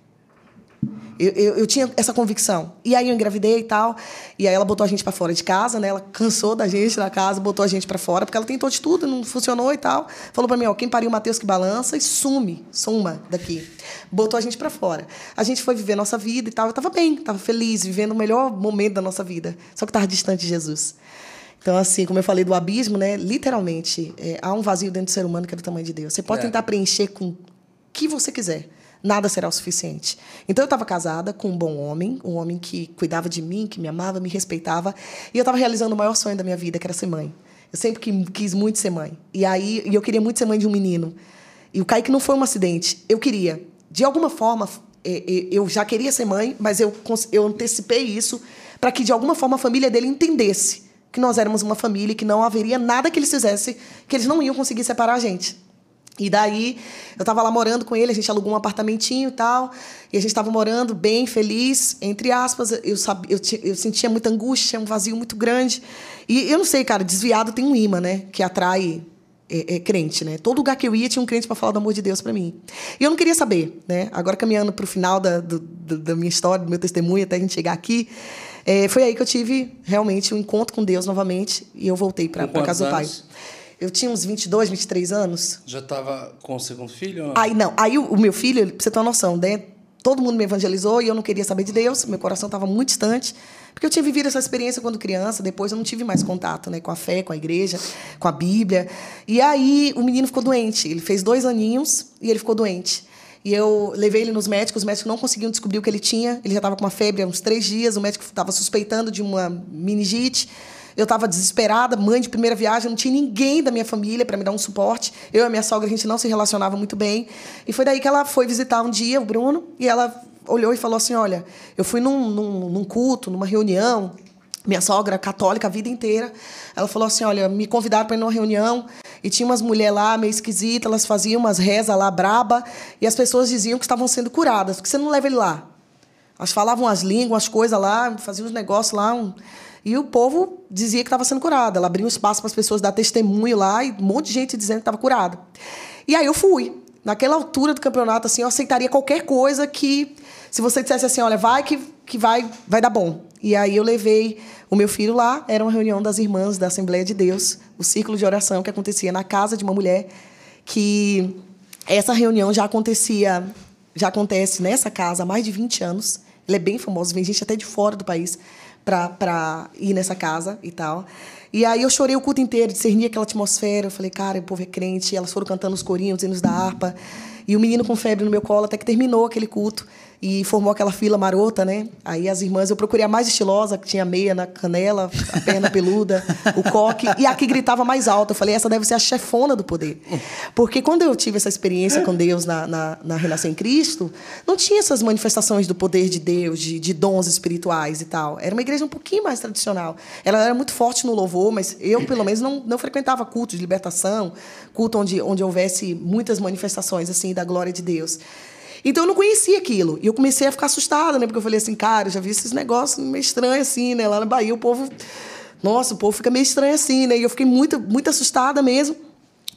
Speaker 4: Eu, eu, eu tinha essa convicção. E aí eu engravidei e tal. E aí ela botou a gente para fora de casa, né? Ela cansou da gente na casa, botou a gente para fora, porque ela tentou de tudo, não funcionou e tal. Falou para mim, ó, quem pariu o Matheus que balança e sume, suma daqui. Botou a gente para fora. A gente foi viver nossa vida e tal. Eu tava bem, tava feliz, vivendo o melhor momento da nossa vida. Só que tava distante de Jesus. Então, assim, como eu falei do abismo, né? Literalmente, é, há um vazio dentro do ser humano que é do tamanho de Deus. Você pode
Speaker 1: É.
Speaker 4: tentar preencher com o que você quiser. Nada será o suficiente. Então, eu estava casada com um bom homem, um homem que cuidava de mim, que me amava, me respeitava. E eu estava realizando o maior sonho da minha vida, que era ser mãe. Eu sempre quis muito ser mãe. E aí, e eu queria muito ser mãe de um menino. E o Kaique não foi um acidente. Eu queria. De alguma forma, eh, eh, eu já queria ser mãe, mas eu, eu antecipei isso para que, de alguma forma, a família dele entendesse que nós éramos uma família e que não haveria nada que eles fizessem, que eles não iam conseguir separar a gente. E daí, eu estava lá morando com ele, a gente alugou um apartamentinho e tal, e a gente estava morando bem feliz, entre aspas. Eu, sabia, eu, eu sentia muita angústia, um vazio muito grande. E eu não sei, cara, desviado tem um imã, né? Que atrai é, é, crente, né? Todo lugar que eu ia tinha um crente para falar do amor de Deus para mim. E eu não queria saber, né? Agora caminhando para o final da, do- da minha história, do meu testemunho, até a gente chegar aqui, é, foi aí que eu tive realmente um encontro com Deus novamente e eu voltei para casa do pai.
Speaker 1: anos?
Speaker 4: Eu tinha uns 22, 23 anos.
Speaker 1: Já tava com o segundo filho?
Speaker 4: Aí não, aí o, o meu filho, pra você ter uma noção, né? Todo mundo me evangelizou e eu não queria saber de Deus, meu coração estava muito distante, porque eu tinha vivido essa experiência quando criança, depois eu não tive mais contato, né, com a fé, com a igreja, com a Bíblia. E aí o menino ficou doente, ele fez dois aninhos e ele ficou doente. E eu levei ele nos médicos, os médicos não conseguiam descobrir o que ele tinha. Ele já estava com uma febre há uns três dias, o médico estava suspeitando de uma meningite. Eu estava desesperada, mãe de primeira viagem, não tinha ninguém da minha família para me dar um suporte. Eu e a minha sogra, a gente não se relacionava muito bem. E foi daí que ela foi visitar um dia o Bruno e ela olhou e falou assim: Olha, eu fui num, num, num culto, numa reunião, minha sogra católica a vida inteira. Ela falou assim: Olha, me convidaram para ir numa reunião e tinha umas mulheres lá meio esquisitas, elas faziam umas rezas lá braba e as pessoas diziam que estavam sendo curadas. Por que você não leva ele lá? Elas falavam as línguas, as coisas lá, faziam os negócios lá. um- E o povo dizia que estava sendo curado. Ela abriu um espaço para as pessoas dar testemunho lá e um monte de gente dizendo que estava curado. E aí eu fui. Naquela altura do campeonato, assim, eu aceitaria qualquer coisa que, se você dissesse assim, olha, vai que, que vai, vai dar bom. E aí eu levei o meu filho lá, era uma reunião das irmãs da Assembleia de Deus, o círculo de oração que acontecia na casa de uma mulher que essa reunião já acontecia, já acontece nessa casa há mais de 20 anos. Ele é bem famoso, vem gente até de fora do país para ir nessa casa e tal. E aí eu chorei o culto inteiro, discerni aquela atmosfera. Eu falei, cara, o povo é crente. Elas foram cantando os corinhos, os hinos da harpa. E o menino com febre no meu colo até que terminou aquele culto e formou aquela fila marota, né? Aí as irmãs, eu procurei a mais estilosa, que tinha meia na canela, a perna peluda, o coque, e a que gritava mais alto. Eu falei, essa deve ser a chefona do poder. Porque quando eu tive essa experiência com Deus na, na, na Renascer em Cristo, não tinha essas manifestações do poder de Deus, de, de dons espirituais e tal. Era uma igreja um pouquinho mais tradicional. Ela era muito forte no louvor, mas eu, pelo menos, não, não frequentava culto de libertação, culto onde, onde houvesse muitas manifestações assim da glória de Deus. Então eu não conhecia aquilo. E eu comecei a ficar assustada, né? Porque eu falei assim, cara, eu já vi esses negócios meio estranhos assim, né? Lá na Bahia o povo. Nossa, o povo fica meio estranho assim, né? E eu fiquei muito, muito assustada mesmo.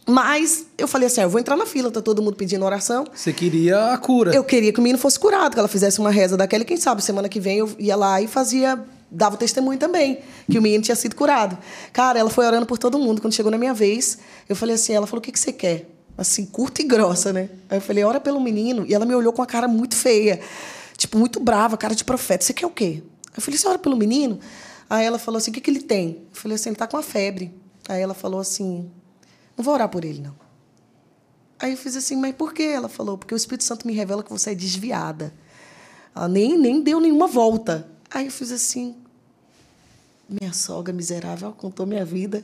Speaker 4: Mas eu falei assim, ah, eu vou entrar na fila, tá todo mundo pedindo oração.
Speaker 2: Você queria a cura.
Speaker 4: Eu queria que o menino fosse curado, que ela fizesse uma reza daquela, e quem sabe, semana que vem eu ia lá e fazia, dava o testemunho também, que o menino tinha sido curado. Cara, ela foi orando por todo mundo. Quando chegou na minha vez, eu falei assim, ela falou, o que, que você quer? Assim, curta e grossa, né? Aí eu falei, ora pelo menino. E ela me olhou com a cara muito feia, tipo, muito brava, cara de profeta. Você quer o quê? Eu falei, você ora pelo menino? Aí ela falou assim, o que, que ele tem? Eu falei assim, ele tá com a febre. Aí ela falou assim, não vou orar por ele, não. Aí eu fiz assim, mas por quê? Ela falou, porque o Espírito Santo me revela que você é desviada. Ela nem, nem deu nenhuma volta. Aí eu fiz assim, minha sogra miserável contou minha vida.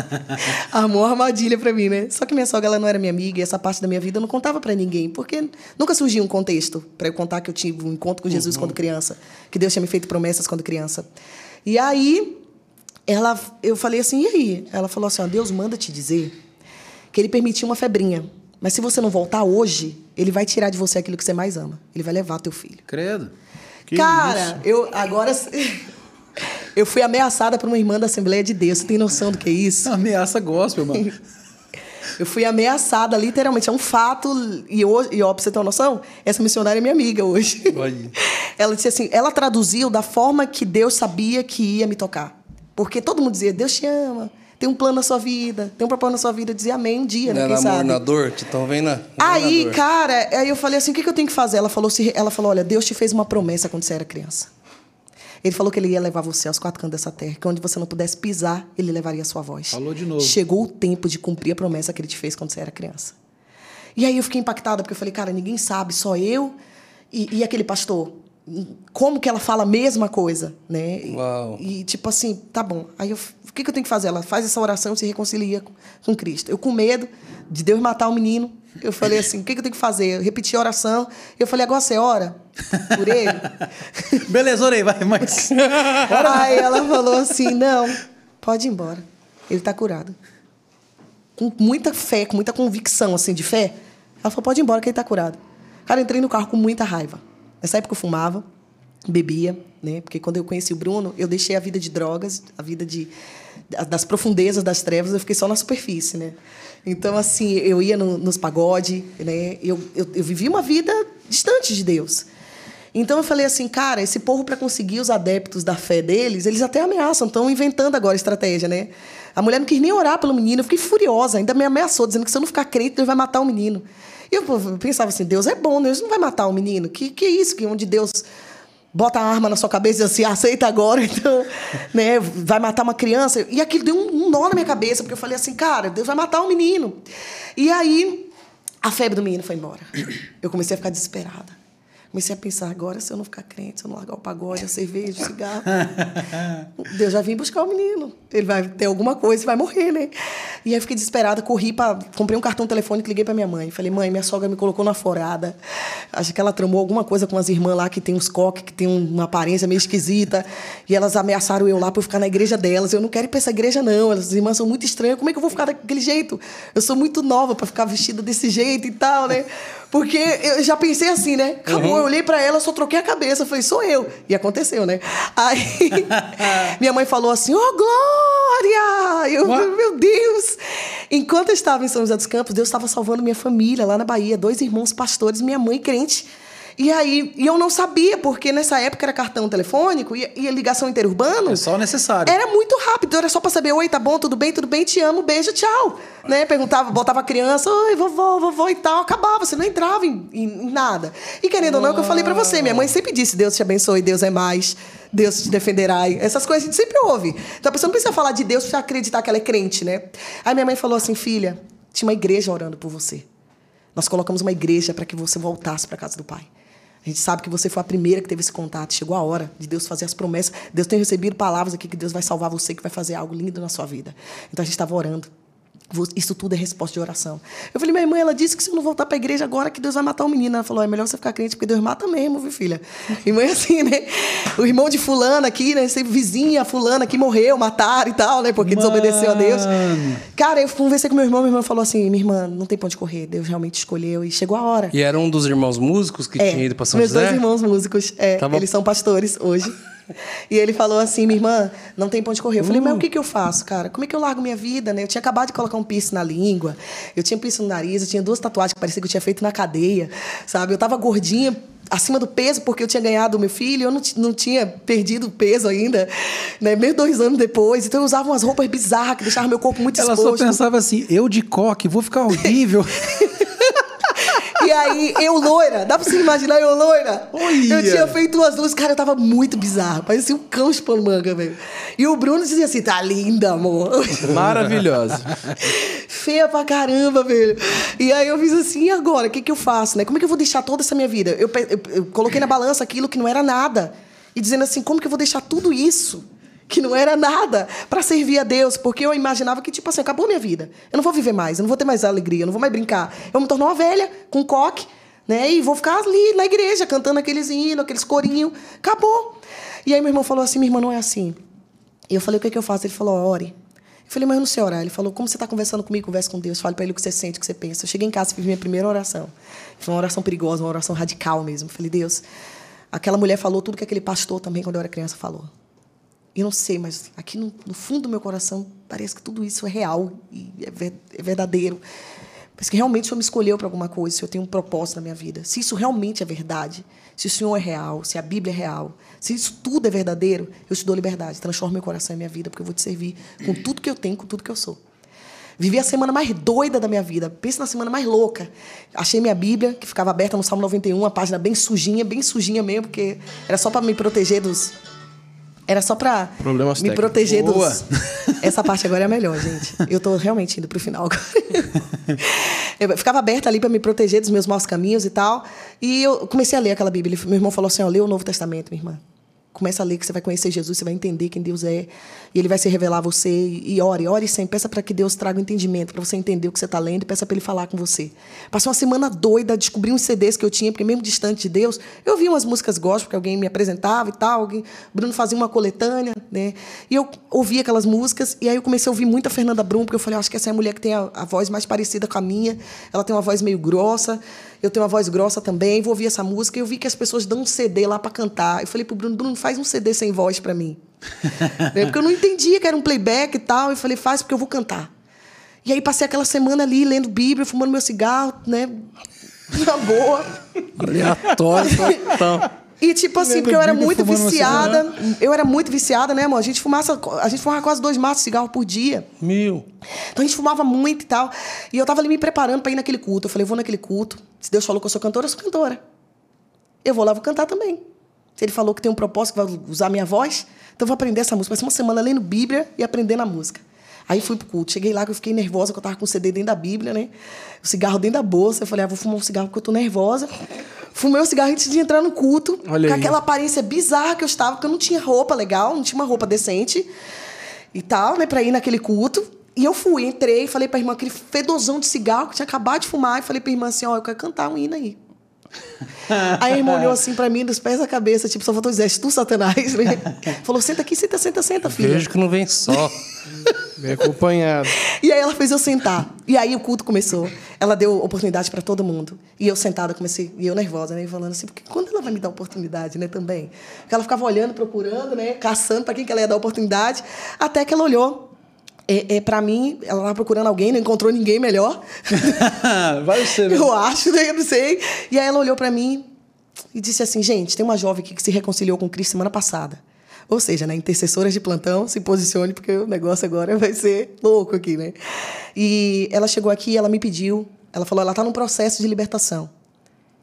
Speaker 4: *laughs* Armou armadilha para mim, né? Só que minha sogra ela não era minha amiga e essa parte da minha vida eu não contava para ninguém, porque nunca surgiu um contexto para eu contar que eu tive um encontro com Jesus quando criança, que Deus tinha me feito promessas quando criança. E aí ela, eu falei assim, e aí? Ela falou assim, ó, Deus manda te dizer que ele permitiu uma febrinha, mas se você não voltar hoje, ele vai tirar de você aquilo que você mais ama. Ele vai levar teu filho.
Speaker 2: Credo.
Speaker 3: Que
Speaker 4: Cara, eu agora *laughs* eu fui ameaçada por uma irmã da Assembleia de Deus. Você tem noção do que é isso? *laughs*
Speaker 2: Ameaça gospel, mano. *laughs*
Speaker 4: Eu fui ameaçada, literalmente. É um fato. E, hoje, e ó, pra você ter uma noção, essa missionária é minha amiga hoje.
Speaker 1: Olha. *laughs*
Speaker 4: Ela disse assim: ela traduziu da forma que Deus sabia que ia me tocar. Porque todo mundo dizia: Deus te ama, tem um plano na sua vida, tem um propósito na sua vida. Eu dizia amém um dia, né?
Speaker 1: Não
Speaker 4: Quem
Speaker 1: era amor
Speaker 4: sabe?
Speaker 1: na dor? Te estão vendo? na-
Speaker 4: Aí,
Speaker 1: na dor.
Speaker 4: cara, aí eu falei assim: o que, que eu tenho que fazer? Ela falou, se- ela falou: olha, Deus te fez uma promessa quando você era criança. Ele falou que ele ia levar você aos quatro cantos dessa terra, que onde você não pudesse pisar, ele levaria a sua voz.
Speaker 2: Falou de novo.
Speaker 4: Chegou o tempo de cumprir a promessa que ele te fez quando você era criança. E aí eu fiquei impactada, porque eu falei, cara, ninguém sabe, só eu e, e aquele pastor. Como que ela fala a mesma coisa, né? E-
Speaker 1: Uau.
Speaker 4: E, tipo assim, tá bom. Aí eu, que, que eu tenho que fazer? Ela faz essa oração e se reconcilia com, com Cristo. Eu com medo de Deus matar o menino. Eu falei assim, o que, que eu tenho que fazer? Eu repeti a oração. Eu falei, agora você ora por ele? *laughs*
Speaker 2: Beleza, orei, vai, mas. *laughs*
Speaker 4: Aí ela falou assim, não, pode ir embora. Ele está curado. Com muita fé, com muita convicção, assim, de fé. Ela falou, pode ir embora que ele está curado. Cara, entrei no carro com muita raiva. Nessa época eu fumava, bebia, né? Porque quando eu conheci o Bruno, eu deixei a vida de drogas, a vida de das profundezas das trevas, eu fiquei só na superfície, né? Então, assim, eu ia no, nos pagode, né? Eu, eu, eu vivi uma vida distante de Deus. Então eu falei assim, cara, esse povo para conseguir os adeptos da fé deles, eles até ameaçam, estão inventando agora estratégia, né? A mulher não quis nem orar pelo menino, eu fiquei furiosa, ainda me ameaçou, dizendo que se eu não ficar crente, Deus vai matar o menino. E eu pensava assim, Deus é bom, Deus não vai matar o menino. Que que é isso? Que onde Deus bota a arma na sua cabeça e diz assim, aceita agora, *laughs* então, né, vai matar uma criança. E aquilo deu um, um nó na minha cabeça, porque eu falei assim, cara, Deus vai matar o menino. E aí, a febre do menino foi embora. Eu comecei a ficar desesperada. Comecei a pensar, agora se eu não ficar crente, se eu não largar o pagode, a cerveja, o *laughs* cigarro, Deus vai vir buscar o menino. Ele vai ter alguma coisa e vai morrer, né? E aí eu fiquei desesperada, corri para comprei um cartão telefônico, liguei para minha mãe. Falei, mãe, minha sogra me colocou na forada. Acho que ela tramou alguma coisa com as irmãs lá que tem uns coques, que tem uma aparência meio esquisita. E elas ameaçaram eu lá para eu ficar na igreja delas. Eu não quero ir para essa igreja, não. As irmãs são muito estranhas. Como é que eu vou ficar daquele jeito? Eu sou muito nova para ficar vestida desse jeito e tal, né? Porque eu já pensei assim, né? Acabou, eu olhei para ela, só troquei a cabeça. Falei, sou eu. E aconteceu, né? Aí *laughs* minha mãe falou assim: Ô, Glória! Eu, meu Deus! Enquanto eu estava em São José dos Campos, Deus estava salvando minha família lá na Bahia, dois irmãos pastores, minha mãe crente. E aí, e eu não sabia, porque nessa época era cartão telefônico e, e ligação interurbano.
Speaker 2: É só o necessário.
Speaker 4: Era muito rápido, era só pra saber, oi, tá bom, tudo bem, tudo bem, te amo, beijo, tchau. Né? Perguntava, botava a criança, oi, vovó, vovó e tal, acabava, você não entrava em, em nada. E querendo ou não, é o que eu falei pra você, minha mãe sempre disse, Deus te abençoe, Deus é mais, Deus te defenderá. Essas coisas a gente sempre ouve. Então a pessoa não precisa falar de Deus pra acreditar que ela é crente, né? Aí minha mãe falou assim, filha, tinha uma igreja orando por você. Nós colocamos uma igreja para que você voltasse para casa do Pai. A gente sabe que você foi a primeira que teve esse contato. Chegou a hora de Deus fazer as promessas. Deus tem recebido palavras aqui que Deus vai salvar você, que vai fazer algo lindo na sua vida. Então a gente estava orando. Isso tudo é resposta de oração. Eu falei, minha irmã, ela disse que se eu não voltar para a igreja agora, que Deus vai matar o menino. Ela falou, é melhor você ficar crente, porque Deus mata mesmo, viu, filha? Irmã é *laughs* assim, né? O irmão de fulana aqui, né? Sempre vizinha, fulana que morreu, mataram e tal, né? Porque desobedeceu a Deus.
Speaker 2: Mano.
Speaker 4: Cara, eu conversei com meu irmão, meu irmão falou assim, minha irmã, não tem pra onde correr, Deus realmente escolheu e chegou a hora.
Speaker 1: E era um dos irmãos músicos que tinha ido pra São
Speaker 4: É, meus
Speaker 1: José?
Speaker 4: dois irmãos músicos, é,
Speaker 1: Tava-
Speaker 4: eles são pastores hoje. E ele falou assim, minha irmã, não tem pra onde correr. Eu falei, mas o que, que eu faço, cara? Como é que eu largo minha vida, né? Eu tinha acabado de colocar um piercing na língua, eu tinha piercing no nariz, eu tinha duas tatuagens que parecia que eu tinha feito na cadeia, sabe? Eu tava gordinha, acima do peso, porque eu tinha ganhado o meu filho, eu não, não tinha perdido o peso ainda, né? Meio dois anos depois. Então eu usava umas roupas bizarras que deixavam meu corpo muito
Speaker 2: Ela só
Speaker 4: exposto.
Speaker 2: pensava assim, eu de coque, vou ficar horrível. *laughs*
Speaker 4: E aí, eu loira, dá pra você imaginar eu loira? Eu tinha feito umas luzes, cara, eu tava muito bizarro. Parecia um cão chupando manga, velho. E o Bruno dizia assim: tá linda, amor.
Speaker 3: Maravilhosa. *laughs*
Speaker 4: Feia pra caramba, velho. E aí eu fiz assim, e agora? O que, que eu faço, né? Como é que eu vou deixar toda essa minha vida? Eu, eu- eu coloquei na balança aquilo que não era nada. E dizendo assim, como que eu vou deixar tudo isso? Que não era nada para servir a Deus, porque eu imaginava que, tipo assim, acabou minha vida. Eu não vou viver mais, eu não vou ter mais alegria, eu não vou mais brincar. Eu vou me tornar uma velha, com coque, né? E vou ficar ali na igreja, cantando aqueles hinos, aqueles corinhos. Acabou. E aí meu irmão falou assim: minha irmã não é assim. E eu falei, o que, é que eu faço? Ele falou, ore. Eu falei, mas eu não sei orar. Ele falou, como você está conversando comigo, converse com Deus. Fale para ele o que você sente, o que você pensa. Eu cheguei em casa e fiz minha primeira oração. Foi uma oração perigosa, uma oração radical mesmo. Eu falei, Deus, aquela mulher falou tudo que aquele pastor também, quando eu era criança, falou. Eu não sei, mas aqui no, no fundo do meu coração parece que tudo isso é real e é, ver- é verdadeiro. Parece que realmente o Senhor me escolheu para alguma coisa, se eu tenho um propósito na minha vida. Se isso realmente é verdade, se o Senhor é real, se a Bíblia é real, se isso tudo é verdadeiro, eu te dou liberdade. Transforma meu coração e minha vida, porque eu vou te servir com tudo que eu tenho, com tudo que eu sou. Vivi a semana mais doida da minha vida. Pensa na semana mais louca. Achei minha Bíblia, que ficava aberta no Salmo 91, a página bem sujinha, bem sujinha mesmo, porque era só para me proteger dos. Era só para
Speaker 3: Problemas
Speaker 4: me
Speaker 3: técnicos.
Speaker 4: proteger
Speaker 2: Boa.
Speaker 4: dos. *laughs* Essa parte agora é a melhor, gente. Eu tô realmente indo pro final agora. *laughs* Eu ficava aberta ali para me proteger dos meus maus caminhos e tal. E eu comecei a ler aquela Bíblia. Meu irmão falou assim: ó, lê o Novo Testamento, minha irmã. Começa a ler que você vai conhecer Jesus, você vai entender quem Deus é. E ele vai se revelar a você. E ore, ore sempre. Peça para que Deus traga o entendimento, para você entender o que você está lendo. E peça para ele falar com você. Passei uma semana doida, descobri uns CDs que eu tinha, porque mesmo distante de Deus, eu vi umas músicas gospel que alguém me apresentava e tal. Alguém, Bruno fazia uma coletânea, né? E eu ouvia aquelas músicas. E aí eu comecei a ouvir muito a Fernanda Brum, porque eu falei, "Eu acho que essa é a mulher que tem a, a voz mais parecida com a minha. Ela tem uma voz meio grossa. Eu tenho uma voz grossa também, vou ouvir essa música. E eu vi que as pessoas dão um CD lá para cantar. Eu falei pro Bruno, Bruno, faz um CD sem voz para mim. Né? *laughs* Porque eu não entendia que era um playback e tal. Eu falei, faz porque eu vou cantar. E aí passei aquela semana ali lendo Bíblia, fumando meu cigarro, né? *laughs* Na boa.
Speaker 1: Aleatório *laughs* total.
Speaker 4: E tipo assim, porque eu era muito viciada. Eu era muito viciada, né, amor? A gente fumava, a gente fumava quase dois maços de cigarro por dia.
Speaker 1: Mil.
Speaker 4: Então a gente fumava muito e tal. E eu tava ali me preparando para ir naquele culto. Eu falei, eu vou naquele culto. Se Deus falou que eu sou cantora, eu sou cantora. Eu vou lá, vou cantar também. Se ele falou que tem um propósito, que vai usar a minha voz, então eu vou aprender essa música. Vai ser uma semana lendo Bíblia e aprendendo a música. Aí fui pro culto. Cheguei lá, que eu fiquei nervosa, que eu tava com o CD dentro da Bíblia, né? O cigarro dentro da bolsa. Eu falei, ah, vou fumar um cigarro porque eu tô nervosa. Fumei o cigarro antes de entrar no culto.
Speaker 3: Olha
Speaker 4: com
Speaker 3: aí.
Speaker 4: aquela aparência bizarra que eu estava, porque eu não tinha roupa legal, não tinha uma roupa decente e tal, né, pra ir naquele culto. E eu fui, entrei, falei pra irmã, aquele fedozão de cigarro que tinha acabado de fumar, e falei pra irmã assim: ó, eu quero cantar um hino aí. Aí a irmã olhou assim pra mim, dos pés à cabeça, tipo, só faltou dizer, és tu, Satanás, né? *laughs* Falou: senta aqui, senta, senta, senta, filha.
Speaker 1: Vejo que não vem só.
Speaker 3: Bem acompanhado.
Speaker 4: E aí ela fez eu sentar. E aí o culto começou. Ela deu oportunidade para todo mundo. E eu sentada comecei, e eu nervosa, né, falando assim, porque quando ela vai me dar oportunidade, né, também? Porque ela ficava olhando, procurando, né, caçando para quem que ela ia dar oportunidade, até que ela olhou é, é, para mim, ela estava procurando alguém, não encontrou ninguém melhor. *laughs*
Speaker 2: Vai ser. *laughs*
Speaker 4: Eu acho, né? Eu não sei. E aí ela olhou para mim e disse assim: gente, tem uma jovem aqui que se reconciliou com Cristo semana passada. Ou seja, né, intercessoras de plantão, se posicione, porque o negócio agora vai ser louco aqui, né? E ela chegou aqui e ela me pediu, ela falou, ela está num processo de libertação.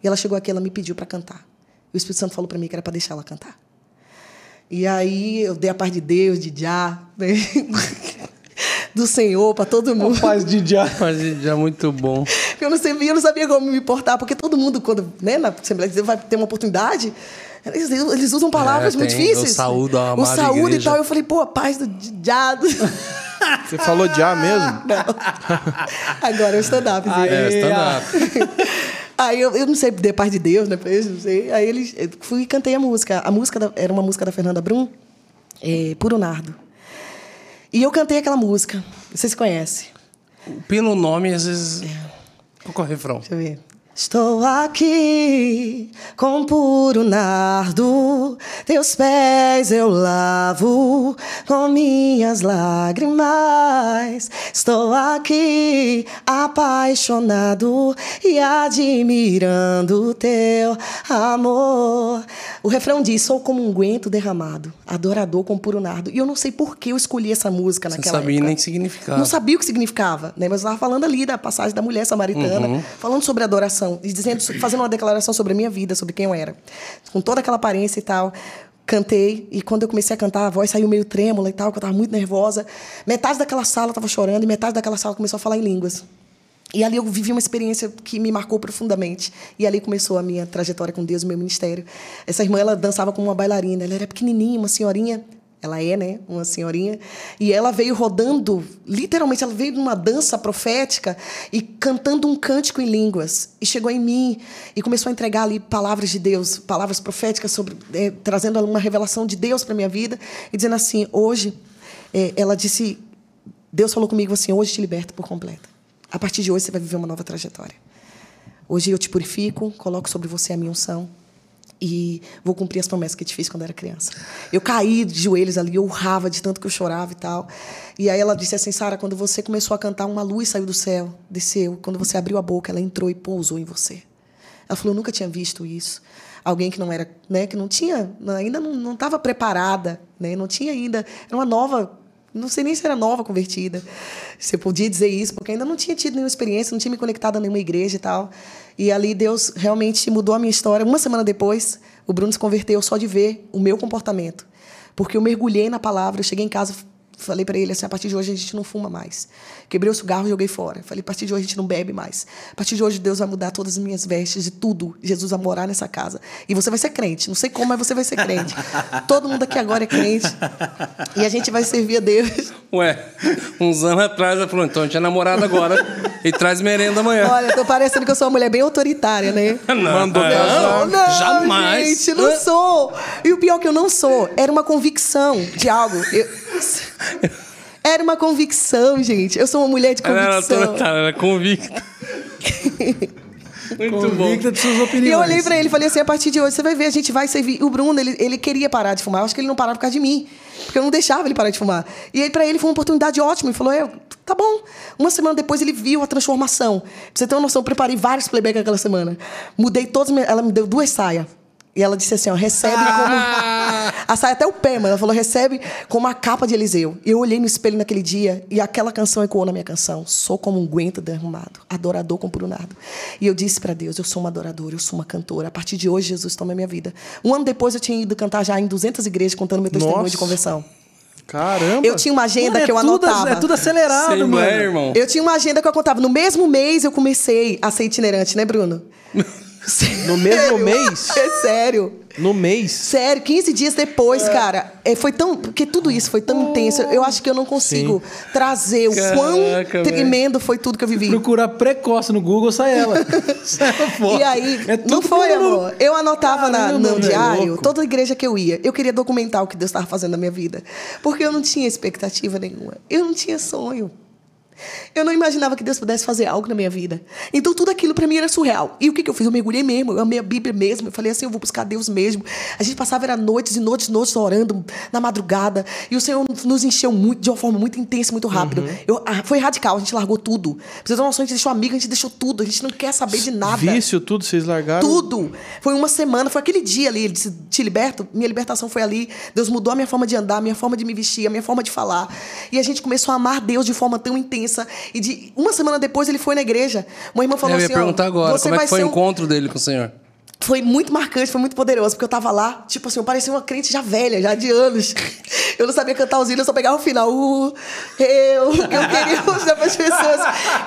Speaker 4: E ela chegou aqui ela me pediu para cantar. E o Espírito Santo falou para mim que era para deixar ela cantar. E aí eu dei a paz de Deus, de já, né? *laughs* do Senhor para todo mundo.
Speaker 2: Paz de dia.
Speaker 1: Mas já é muito bom.
Speaker 4: Eu não sabia, eu não sabia como me portar, porque todo mundo, quando né, na Assembleia de Deus vai ter uma oportunidade, eles, eles usam palavras
Speaker 1: É,
Speaker 4: muito difíceis.
Speaker 1: o saúde, a
Speaker 4: O
Speaker 1: amada
Speaker 4: saúde e tal. Eu falei, pô, paz do diado. *laughs*
Speaker 3: Você falou de A mesmo? *laughs*
Speaker 4: Agora é o stand-up.
Speaker 2: Aí, *laughs*
Speaker 1: É, stand-up.
Speaker 4: Aí eu, eu não sei, de paz de Deus, né? não sei. Aí eles eu fui e cantei a música. A música da- era uma música da Fernanda Brum, é, Puro Nardo. E eu cantei aquela música. Vocês conhecem?
Speaker 1: Pelo nome, às vezes. Qual que é o refrão?
Speaker 4: Deixa eu ver. Estou aqui com puro nardo, teus pés eu lavo com minhas lágrimas. Estou aqui apaixonado e admirando teu amor. O refrão diz: Sou como um unguento derramado, adorador com puro nardo. E eu não sei por que eu escolhi essa música
Speaker 1: Você
Speaker 4: naquela
Speaker 1: sabia
Speaker 4: época.
Speaker 1: nem que significava.
Speaker 4: Não sabia o que significava, né? Mas eu estava falando ali da passagem da mulher samaritana,
Speaker 1: Uhum.
Speaker 4: falando sobre adoração e dizendo, fazendo uma declaração sobre a minha vida, sobre quem eu era, com toda aquela aparência e tal. Cantei e quando eu comecei a cantar, a voz saiu meio trêmula e tal, que eu estava muito nervosa. Metade daquela sala estava chorando e metade daquela sala começou a falar em línguas. E ali eu vivi uma experiência que me marcou profundamente. E ali começou a minha trajetória com Deus, o meu ministério. Essa irmã, ela dançava como uma bailarina. Ela era pequenininha, uma senhorinha. Ela é, né? Uma senhorinha. E ela veio rodando, literalmente, ela veio numa dança profética e cantando um cântico em línguas. E chegou em mim e começou a entregar ali palavras de Deus, palavras proféticas, sobre, eh, trazendo uma revelação de Deus para minha vida. E dizendo assim: hoje, eh, ela disse Deus falou comigo assim: hoje te liberto por completo. A partir de hoje você vai viver uma nova trajetória. Hoje eu te purifico, coloco sobre você a minha unção e vou cumprir as promessas que eu te fiz quando era criança. Eu caí de joelhos ali, eu urrava de tanto que eu chorava e tal. E aí ela disse assim: Sara, quando você começou a cantar, uma luz saiu do céu, desceu. Quando você abriu a boca, ela entrou e pousou em você. Ela falou: eu nunca tinha visto isso. Alguém que não era, né, que não tinha, ainda não estava preparada, né, não tinha ainda, era uma nova, não sei nem se era nova convertida. Você podia dizer isso, porque ainda não tinha tido nenhuma experiência, não tinha me conectado a nenhuma igreja e tal. E ali Deus realmente mudou a minha história. Uma semana depois, o Bruno se converteu só de ver o meu comportamento. Porque eu mergulhei na palavra, eu cheguei em casa, falei para ele assim: a partir de hoje a gente não fuma mais. Quebrei o cigarro e joguei fora. Falei: a partir de hoje a gente não bebe mais. A partir de hoje Deus vai mudar todas as minhas vestes, de tudo. Jesus vai morar nessa casa. E você vai ser crente. Não sei como, mas você vai ser crente. *laughs* Todo mundo aqui agora é crente. E a gente vai servir a Deus.
Speaker 1: Ué, uns anos atrás ela falou, então a gente é namorada agora e traz merenda amanhã.
Speaker 4: Olha, tô parecendo que eu sou uma mulher bem autoritária, né? *laughs*
Speaker 1: não,
Speaker 3: Mandou
Speaker 1: é,
Speaker 3: casar.
Speaker 4: Não,
Speaker 1: jamais.
Speaker 4: Gente, não sou. E o pior é que eu não sou. Era uma convicção de algo. Eu- Era uma convicção, gente. Eu sou uma mulher de
Speaker 1: Ela era
Speaker 4: convicção.
Speaker 1: ela era convicta. Muito bom.
Speaker 2: Convicta de suas opiniões.
Speaker 4: E eu olhei pra ele e falei assim: a partir de hoje você vai ver, a gente vai servir. O Bruno, ele, ele queria parar de fumar. Eu acho que ele não parava por causa de mim. Porque eu não deixava ele parar de fumar. E aí, pra ele, foi uma oportunidade ótima. Ele falou: eu, tá bom. Uma semana depois, ele viu a transformação. Pra você ter uma noção, eu preparei vários playback aquela semana. Mudei todos. os meus- Ela me deu duas saias. E ela disse assim: ó, recebe como. A saia até o pé, mano. Ela falou: recebe como a capa de Eliseu. E eu olhei no espelho naquele dia e aquela canção ecoou na minha canção. Sou como um guento derramado, adorador com puro nardo. E eu disse pra Deus: eu sou uma adoradora, eu sou uma cantora. A partir de hoje, Jesus toma a minha vida. Um ano depois, eu tinha ido cantar já em 200 igrejas contando meu testemunho
Speaker 3: Nossa.
Speaker 4: de conversão.
Speaker 3: Caramba.
Speaker 4: Eu tinha uma agenda
Speaker 2: Mano, é
Speaker 4: que eu
Speaker 2: tudo-
Speaker 4: anotava.
Speaker 2: É tudo acelerado,
Speaker 1: Sem
Speaker 2: mano.
Speaker 1: mulher, irmão.
Speaker 4: Eu tinha uma agenda que eu contava. No mesmo mês, eu comecei a ser itinerante, né, Bruno? *laughs*
Speaker 3: No mesmo
Speaker 4: Sério? *laughs*
Speaker 3: mês?
Speaker 4: É sério.
Speaker 3: No mês?
Speaker 4: Sério, 15 dias depois, cara, é, foi tão. Porque tudo isso foi tão intenso. Eu acho que eu não consigo trazer o
Speaker 1: Caraca,
Speaker 4: quão tremendo foi tudo que eu vivi.
Speaker 2: Procurar precoce no Google, sai ela. *laughs* sai ela fora.
Speaker 4: E aí,
Speaker 2: É
Speaker 4: não foi, amor. Eu anotava na- no
Speaker 2: velho,
Speaker 4: diário, toda igreja que eu ia. Eu queria documentar o que Deus estava fazendo na minha vida. Porque eu não tinha expectativa nenhuma. Eu não tinha sonho. Eu não imaginava que Deus pudesse fazer algo na minha vida. Então tudo aquilo para mim era surreal. E o que, que eu fiz? Eu mergulhei mesmo, eu amei a Bíblia mesmo. Eu falei assim, eu vou buscar Deus mesmo. A gente passava era noites e noites e noites orando na madrugada. E o Senhor nos encheu muito, de uma forma muito intensa, muito rápido. Eu, ah, foi radical, a gente largou tudo. Pra vocês terem uma noção, a gente deixou amiga, a gente deixou tudo. A gente não quer saber de nada.
Speaker 3: Vício, tudo, vocês largaram?
Speaker 4: Tudo. Foi uma semana, foi aquele dia ali. Ele disse: Te liberto. Minha libertação foi ali. Deus mudou a minha forma de andar, a minha forma de me vestir, a minha forma de falar. E a gente começou a amar Deus de forma tão intensa. E de uma semana depois ele foi na igreja. Uma irmã falou
Speaker 1: Eu ia
Speaker 4: assim: ó,
Speaker 1: perguntar agora,
Speaker 4: você
Speaker 1: como é que foi o encontro dele com o senhor?
Speaker 4: Foi muito marcante, foi muito poderoso, porque eu tava lá, tipo assim, eu parecia uma crente já velha, já de anos. *laughs* Eu não sabia cantar os hinos, eu só pegava o final. Uh, eu, eu queria mostrar para as pessoas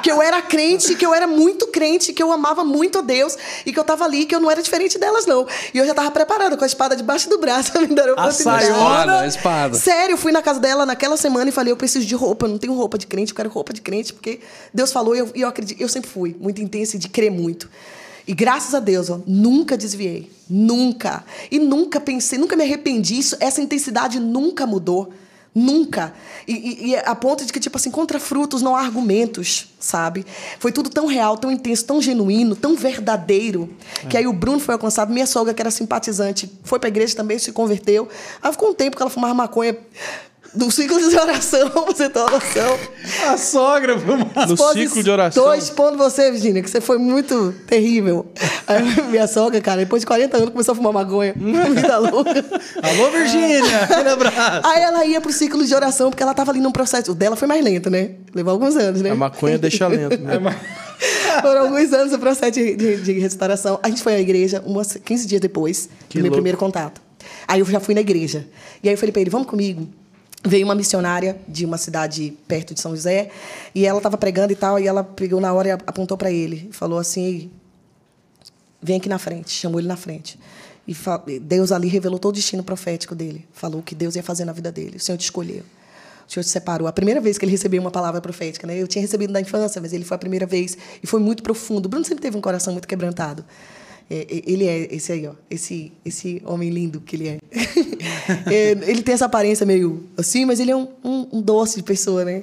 Speaker 4: que eu era crente, que eu era muito crente, que eu amava muito a Deus e que eu tava ali, que eu não era diferente delas, não. E eu já tava preparada com a espada debaixo do braço *laughs* me dar a
Speaker 2: A
Speaker 4: oportunidade.
Speaker 2: saiona.
Speaker 1: A espada.
Speaker 4: Sério, eu fui na casa dela naquela semana e falei, eu preciso de roupa, eu não tenho roupa de crente, eu quero roupa de crente, porque Deus falou e eu, e eu acredito, eu sempre fui muito intensa e de crer muito. E graças a Deus, ó, nunca desviei, nunca. E nunca pensei, nunca me arrependi, isso, essa intensidade nunca mudou. Nunca. E, e- e a ponto de que, tipo assim, contra frutos não há argumentos, sabe? Foi tudo tão real, tão intenso, tão genuíno, tão verdadeiro. Que aí o Bruno foi alcançado. Minha sogra, que era simpatizante, foi pra igreja também, se converteu. Aí ficou um tempo que ela fumava maconha do ciclo de oração, *laughs* você uma noção.
Speaker 2: A sogra foi uma...
Speaker 3: No ciclo de oração.
Speaker 4: Tô expondo você, Virginia, que você foi muito terrível. Aí minha sogra, cara, depois de 40 anos, começou a fumar maconha. *laughs* Vida louca.
Speaker 2: Alô, Virgínia! *laughs* Aquele abraço.
Speaker 4: Aí ela ia pro ciclo de oração, porque ela tava ali num processo. O dela foi mais lento, né? Levou alguns anos, né?
Speaker 3: A maconha deixa lento. Né?
Speaker 4: Foram alguns anos o processo de, de, de restauração. A gente foi à igreja umas 15 dias depois
Speaker 3: Que
Speaker 4: do meu
Speaker 3: louco.
Speaker 4: primeiro contato. Aí eu já fui na igreja. E aí eu falei pra ele, vamos comigo. Veio uma missionária de uma cidade perto de São José, e ela estava pregando e tal, e ela pegou na hora e apontou para ele. Falou assim, "Ei, vem aqui na frente. Chamou ele na frente. E Deus ali revelou todo o destino profético dele. Falou o que Deus ia fazer na vida dele. O Senhor te escolheu. O Senhor te separou. A primeira vez que ele recebeu uma palavra profética, né? Eu tinha recebido na infância, mas ele foi a primeira vez e foi muito profundo. O Bruno sempre teve um coração muito quebrantado. É, é, ele é esse aí, ó, esse esse homem lindo que ele é. *laughs* É, ele tem essa aparência meio assim, mas ele é um, um, um doce de pessoa, né?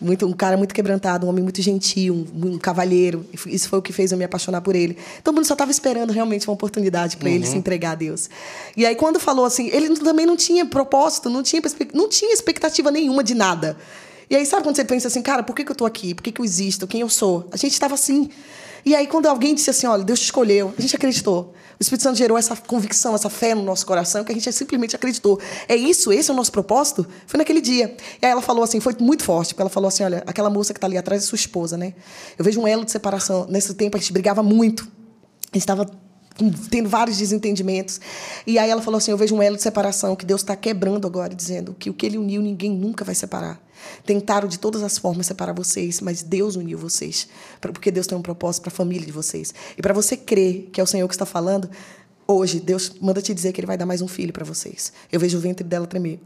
Speaker 4: Muito, um cara muito quebrantado, um homem muito gentil, um, um cavalheiro. Isso foi o que fez eu me apaixonar por ele. Então, o Bruno só estava esperando realmente uma oportunidade para ele se entregar a Deus. E aí, quando falou assim, ele também não tinha propósito, não tinha, não tinha expectativa nenhuma de nada. E aí, sabe quando você pensa assim, cara, por que, que eu tô aqui? Por que, que eu existo? Quem eu sou? A gente estava assim. E aí, quando alguém disse assim, olha, Deus te escolheu, a gente acreditou. O Espírito Santo gerou essa convicção, essa fé no nosso coração, que a gente simplesmente acreditou. É isso? Esse é o nosso propósito? Foi naquele dia. E aí ela falou assim, foi muito forte, porque ela falou assim, olha, aquela moça que está ali atrás é sua esposa, né? Eu vejo um elo de separação. Nesse tempo, a gente brigava muito. A gente estava tendo vários desentendimentos. E aí ela falou assim: Eu vejo um elo de separação que Deus está quebrando agora, dizendo que o que ele uniu, ninguém nunca vai separar. Tentaram de todas as formas separar vocês, mas Deus uniu vocês. Porque Deus tem um propósito para a família de vocês. E para você crer que é o Senhor que está falando, hoje Deus manda te dizer que Ele vai dar mais um filho para vocês. Eu vejo o ventre dela tremer.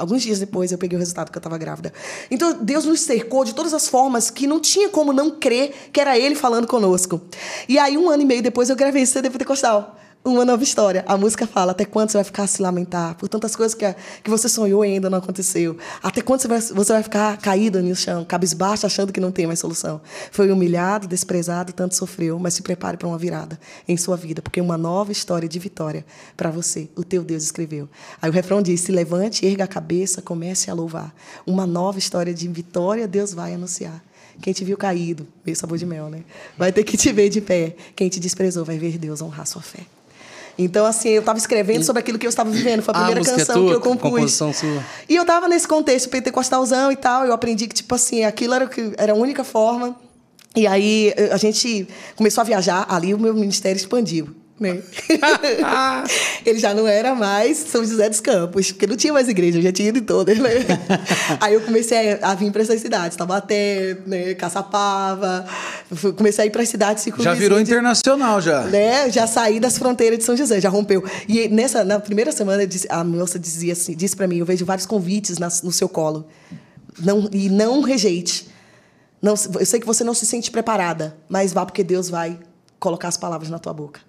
Speaker 4: Alguns dias depois eu peguei o resultado que eu estava grávida. Então Deus nos cercou de todas as formas que não tinha como não crer que era Ele falando conosco. E aí, um ano e meio depois, eu gravei esse CD pentecostal. Uma nova história. A música fala: até quando você vai ficar a se lamentar por tantas coisas que, que você sonhou e ainda não aconteceu? Até quando você vai, você vai ficar caído no chão, cabisbaixo, achando que não tem mais solução? Foi humilhado, desprezado, tanto sofreu, mas se prepare para uma virada em sua vida, porque uma nova história de vitória para você, o teu Deus escreveu. Aí o refrão diz: se levante, erga a cabeça, comece a louvar. Uma nova história de vitória Deus vai anunciar. Quem te viu caído, meio sabor de mel, né? Vai ter que te ver de pé. Quem te desprezou vai ver Deus honrar sua fé. Então, assim, eu estava escrevendo sobre aquilo que eu estava vivendo. Foi a
Speaker 1: Ah, a
Speaker 4: primeira
Speaker 1: música é
Speaker 4: canção
Speaker 1: tua?
Speaker 4: que eu compus.
Speaker 1: Composição sua?
Speaker 4: E eu estava nesse contexto pentecostalzão e tal. Eu aprendi que, tipo assim, aquilo era, era a única forma. E aí eh, a gente começou a viajar. Ali o meu ministério expandiu. Né? *laughs* Ele já não era mais São José dos Campos, porque não tinha mais igreja, eu já tinha ido em todas, né? *laughs* Aí eu comecei a, vir para essas cidades, Taubaté, né, Caçapava, comecei a ir para as cidades
Speaker 2: Já virou
Speaker 4: de-
Speaker 2: internacional, já.
Speaker 4: né? Já saí das fronteiras de São José, já rompeu. E nessa, na primeira semana, a moça dizia assim, disse para mim, eu vejo vários convites nas- no seu colo. Não, e não rejeite. Não, eu sei que você não se sente preparada, mas vá porque Deus vai colocar as palavras na tua boca.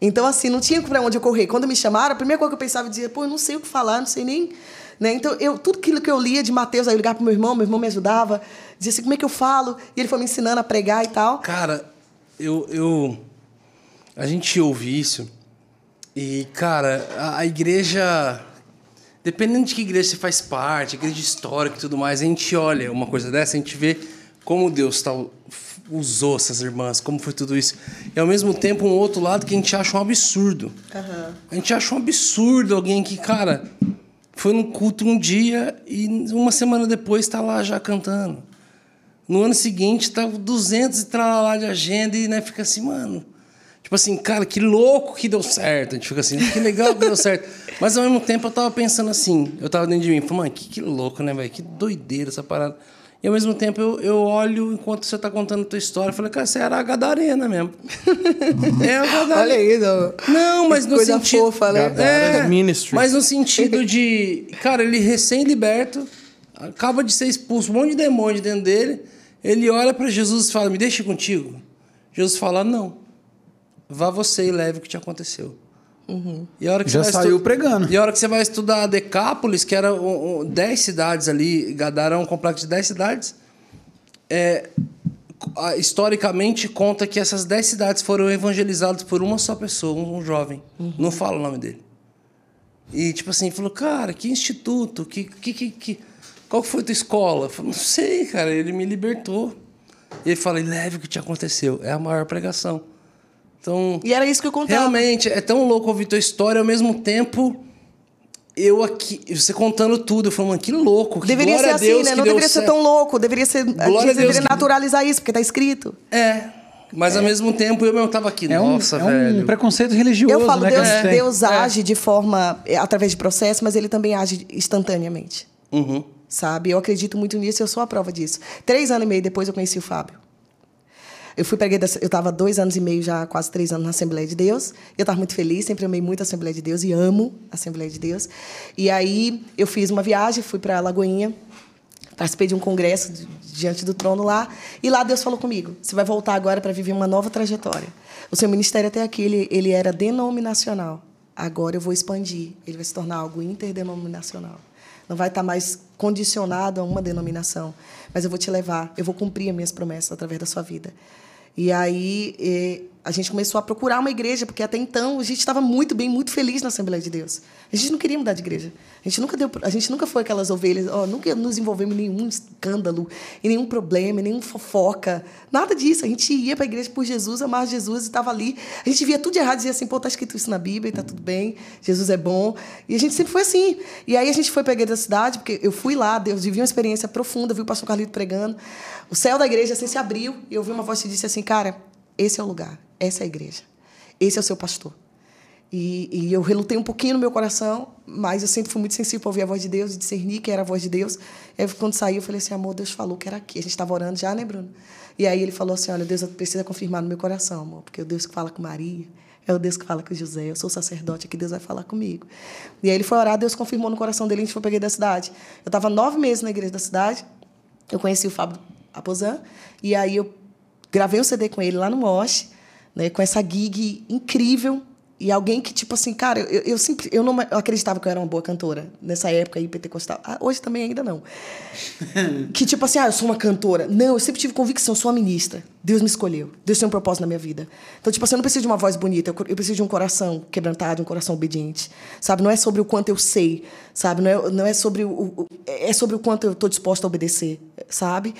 Speaker 4: Então, assim, não tinha para onde eu correr. Quando me chamaram, a primeira coisa que eu pensava, dizia, pô, eu não sei o que falar, não sei nem... Né? Então, eu, tudo aquilo que eu lia de Mateus, aí eu ligava pro meu irmão, meu irmão me ajudava, dizia assim, como é que eu falo? E ele foi me ensinando a pregar e tal.
Speaker 1: Cara, eu, eu. A gente ouve isso e, cara, a, a igreja. Dependendo de que igreja você faz parte, igreja histórica e tudo mais, a gente olha uma coisa dessa, a gente vê como Deus tá, usou essas irmãs, como foi tudo isso. E ao mesmo tempo, um outro lado que a gente acha um absurdo. A gente acha um absurdo alguém que, cara, foi no culto um dia e uma semana depois está lá já cantando. No ano seguinte, tá 200 e tralalá de agenda e né, fica assim, mano. Tipo assim, cara, que louco que deu certo. A gente fica assim, que legal que deu certo. *laughs* Mas ao mesmo tempo eu tava pensando assim, eu tava dentro de mim, falei, mano, que, que louco, né, velho? Que doideira essa parada. E ao mesmo tempo eu, eu olho enquanto você tá contando a tua história, eu falei, cara, você era a Gadarena mesmo. *laughs* é a Gadarena.
Speaker 4: Olha aí, não.
Speaker 1: Não, mas no
Speaker 4: Coisa
Speaker 1: sentido.
Speaker 4: fofa, né?
Speaker 3: Gadara Ministry.
Speaker 1: Mas no sentido de. Cara, ele recém-liberto, acaba de ser expulso, um monte de demônio dentro dele. Ele olha para Jesus e fala: Me deixe contigo. Jesus fala: Não. Vá você e leve o que te aconteceu. E a hora que
Speaker 2: Já saiu
Speaker 1: estu-
Speaker 2: pregando.
Speaker 1: E a hora que você vai estudar Decápolis, que era um, um, 10 cidades ali, Gadara é um complexo de 10 cidades. É, a- historicamente conta que essas 10 cidades foram evangelizadas por uma só pessoa, um, um jovem. Não fala o nome dele. E tipo assim, falou, cara, que instituto, que, que, que, que- qual que foi tua escola? Eu falei, não sei, cara, ele me libertou. E ele fala, leve o que te aconteceu. É a maior pregação. Então,
Speaker 4: E era isso que eu contava.
Speaker 1: realmente, é tão louco ouvir tua história, ao mesmo tempo, eu aqui, você contando tudo, eu falo, mano, que louco, que
Speaker 4: Deveria ser assim,
Speaker 1: Deus
Speaker 4: né?
Speaker 1: que
Speaker 4: Não deveria ser
Speaker 1: certo.
Speaker 4: tão louco. Deveria ser.
Speaker 1: Glória a Deus
Speaker 4: deveria
Speaker 1: que-
Speaker 4: naturalizar isso, porque tá escrito.
Speaker 1: É, mas ao mesmo tempo eu mesmo tava aqui,
Speaker 2: É um,
Speaker 1: nossa,
Speaker 2: é
Speaker 1: velho.
Speaker 2: um preconceito religioso,
Speaker 4: Eu falo,
Speaker 2: né?
Speaker 4: Deus,
Speaker 2: que tem.
Speaker 4: Deus age de forma. é, através de processo, mas ele também age instantaneamente.
Speaker 1: Uhum.
Speaker 4: Sabe? Eu acredito muito nisso eu sou a prova disso. Três anos e meio depois eu conheci o Fábio. Eu fui preguei, eu estava dois anos e meio já, quase três anos na Assembleia de Deus. Eu estava muito feliz, sempre amei muito a Assembleia de Deus e amo a Assembleia de Deus. E aí eu fiz uma viagem, fui para Lagoinha, participei de um congresso di- diante do trono lá, e lá Deus falou comigo: você vai voltar agora para viver uma nova trajetória. O seu ministério até aqui ele, ele era denominacional. Agora eu vou expandir. Ele vai se tornar algo interdenominacional. Não vai estar mais condicionado a uma denominação, mas eu vou te levar, eu vou cumprir as minhas promessas através da sua vida. E aí eh, a gente começou a procurar uma igreja, porque até então a gente estava muito bem, muito feliz na Assembleia de Deus. A gente não queria mudar de igreja. A gente nunca deu, a gente nunca foi aquelas ovelhas, ó, nunca nos envolvemos em nenhum escândalo, em nenhum problema, em nenhum fofoca, nada disso. A gente ia para a igreja por Jesus, amava Jesus e estava ali. A gente via tudo de errado, dizia assim, pô, tá escrito isso na Bíblia, e tá tudo bem, Jesus é bom. E a gente sempre foi assim. E aí a gente foi para a igreja da cidade, porque eu fui lá, Deus vivi uma experiência profunda, vi o pastor Carlito pregando. O céu da igreja assim se abriu e eu vi uma voz que disse assim, cara, esse é o lugar, essa é a igreja, esse é o seu pastor. E, e eu relutei um pouquinho no meu coração, mas eu sempre fui muito sensível para ouvir a voz de Deus e discernir que era a voz de Deus. E aí, quando saí, eu falei assim, amor, Deus falou que era aqui. A gente estava orando já, né, Bruno? E aí ele falou assim, olha, Deus precisa confirmar no meu coração, amor, porque é o Deus que fala com Maria, é o Deus que fala com José, eu sou sacerdote, aqui Deus vai falar comigo. E aí ele foi orar, Deus confirmou no coração dele, a gente foi igreja da cidade. Eu estava nove meses na igreja da cidade, eu conheci o Fábio Aposan, e aí eu gravei um CD com ele lá no Mosh, né, com essa gig incrível. E alguém que, tipo assim, cara, eu, eu sempre. Eu não eu acreditava que eu era uma boa cantora nessa época aí, pentecostal. Ah, hoje também ainda não. *laughs* que, tipo assim, ah, eu sou uma cantora. Não, eu sempre tive convicção, eu sou uma ministra. Deus me escolheu. Deus tem um propósito na minha vida. Então, tipo assim, eu não preciso de uma voz bonita, eu, preciso de um coração quebrantado, um coração obediente. Sabe? Não é sobre o quanto eu sei, sabe? Não é, não é sobre o, o. É sobre o quanto eu estou disposta a obedecer, sabe?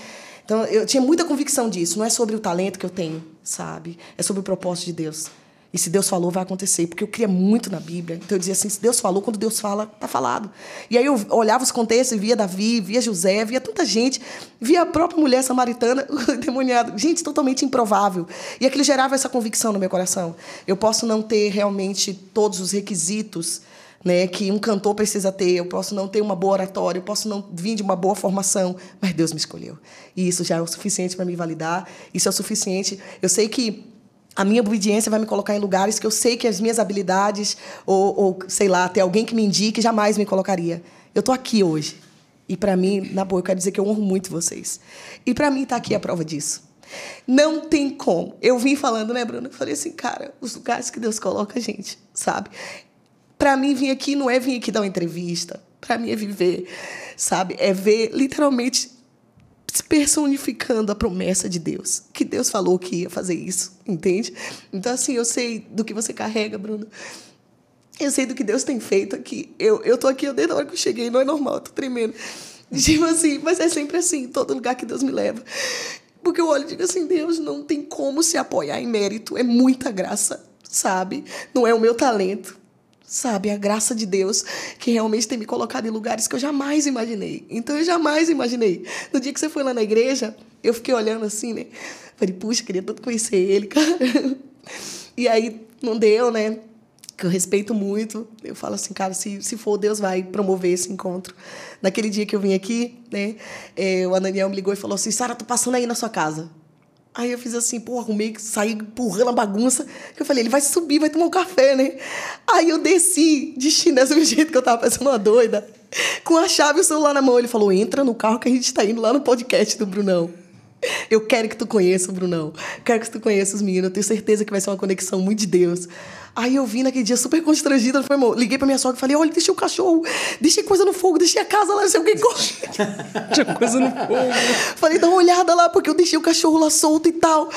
Speaker 4: Então, eu tinha muita convicção disso. Não é sobre o talento que eu tenho, sabe? É sobre o propósito de Deus. E se Deus falou, vai acontecer. Porque eu cria muito na Bíblia. Então eu dizia assim: se Deus falou, quando Deus fala, tá falado. E aí eu olhava os contextos via Davi, via José, via tanta gente, via a própria mulher samaritana, *laughs* o demoniado. Gente, totalmente improvável. E aquilo gerava essa convicção no meu coração. Eu posso não ter realmente todos os requisitos né, que um cantor precisa ter, eu posso não ter uma boa oratória, eu posso não vir de uma boa formação, mas Deus me escolheu. E isso já é o suficiente para me validar, isso é o suficiente. Eu sei que a minha obediência vai me colocar em lugares que eu sei que as minhas habilidades, ou, ou sei lá, ter alguém que me indique, jamais me colocaria. Eu estou aqui hoje. E para mim, na boa, eu quero dizer que eu honro muito vocês. E para mim está aqui a prova disso. Não tem como. Eu vim falando, né, Bruno? Eu falei assim, cara, os lugares que Deus coloca a gente, sabe? Para mim, vir aqui não é vir aqui dar uma entrevista. Para mim é viver, sabe? É ver literalmente se personificando a promessa de Deus. Que Deus falou que ia fazer isso, entende? Então, assim, eu sei do que você carrega, Bruno. Eu sei do que Deus tem feito aqui. Eu, eu tô aqui eu, desde a hora que eu cheguei, não é normal, eu tô tremendo. Tipo assim, mas é sempre assim, todo lugar que Deus me leva. Porque eu olho e digo assim, Deus não tem como se apoiar em mérito. É muita graça, sabe? Não é o meu talento sabe? A graça de Deus que realmente tem me colocado em lugares que eu jamais imaginei. Então eu jamais imaginei. No dia que você foi lá na igreja, eu fiquei olhando assim, né? Falei, puxa, queria tanto conhecer ele, cara. E aí não deu, né? Que eu respeito muito. Eu falo assim, cara, se, se for, Deus vai promover esse encontro. Naquele dia que eu vim aqui, né? eh, o Ananiel me ligou e falou assim: Sara, tô passando aí na sua casa. Aí eu fiz assim, pô, arrumei, saí empurrando a bagunça. Eu falei, ele vai subir, vai tomar um café, né? Aí eu desci de chinês *laughs* do jeito que eu tava parecendo uma doida, com a chave e o celular na mão. Ele falou, entra no carro que a gente tá indo lá no podcast do Brunão. Eu quero que tu conheça o Brunão. Quero que tu conheça os meninos. Eu tenho certeza que vai ser uma conexão muito de Deus. Aí eu vim naquele dia super constrangida. Falei, amor, liguei pra minha sogra e falei: olha, deixei o cachorro, deixei coisa no fogo, deixei a casa lá, não sei o que.
Speaker 1: Tinha *laughs* coisa no fogo.
Speaker 4: Falei, dá uma olhada lá, porque eu deixei o cachorro lá solto e tal.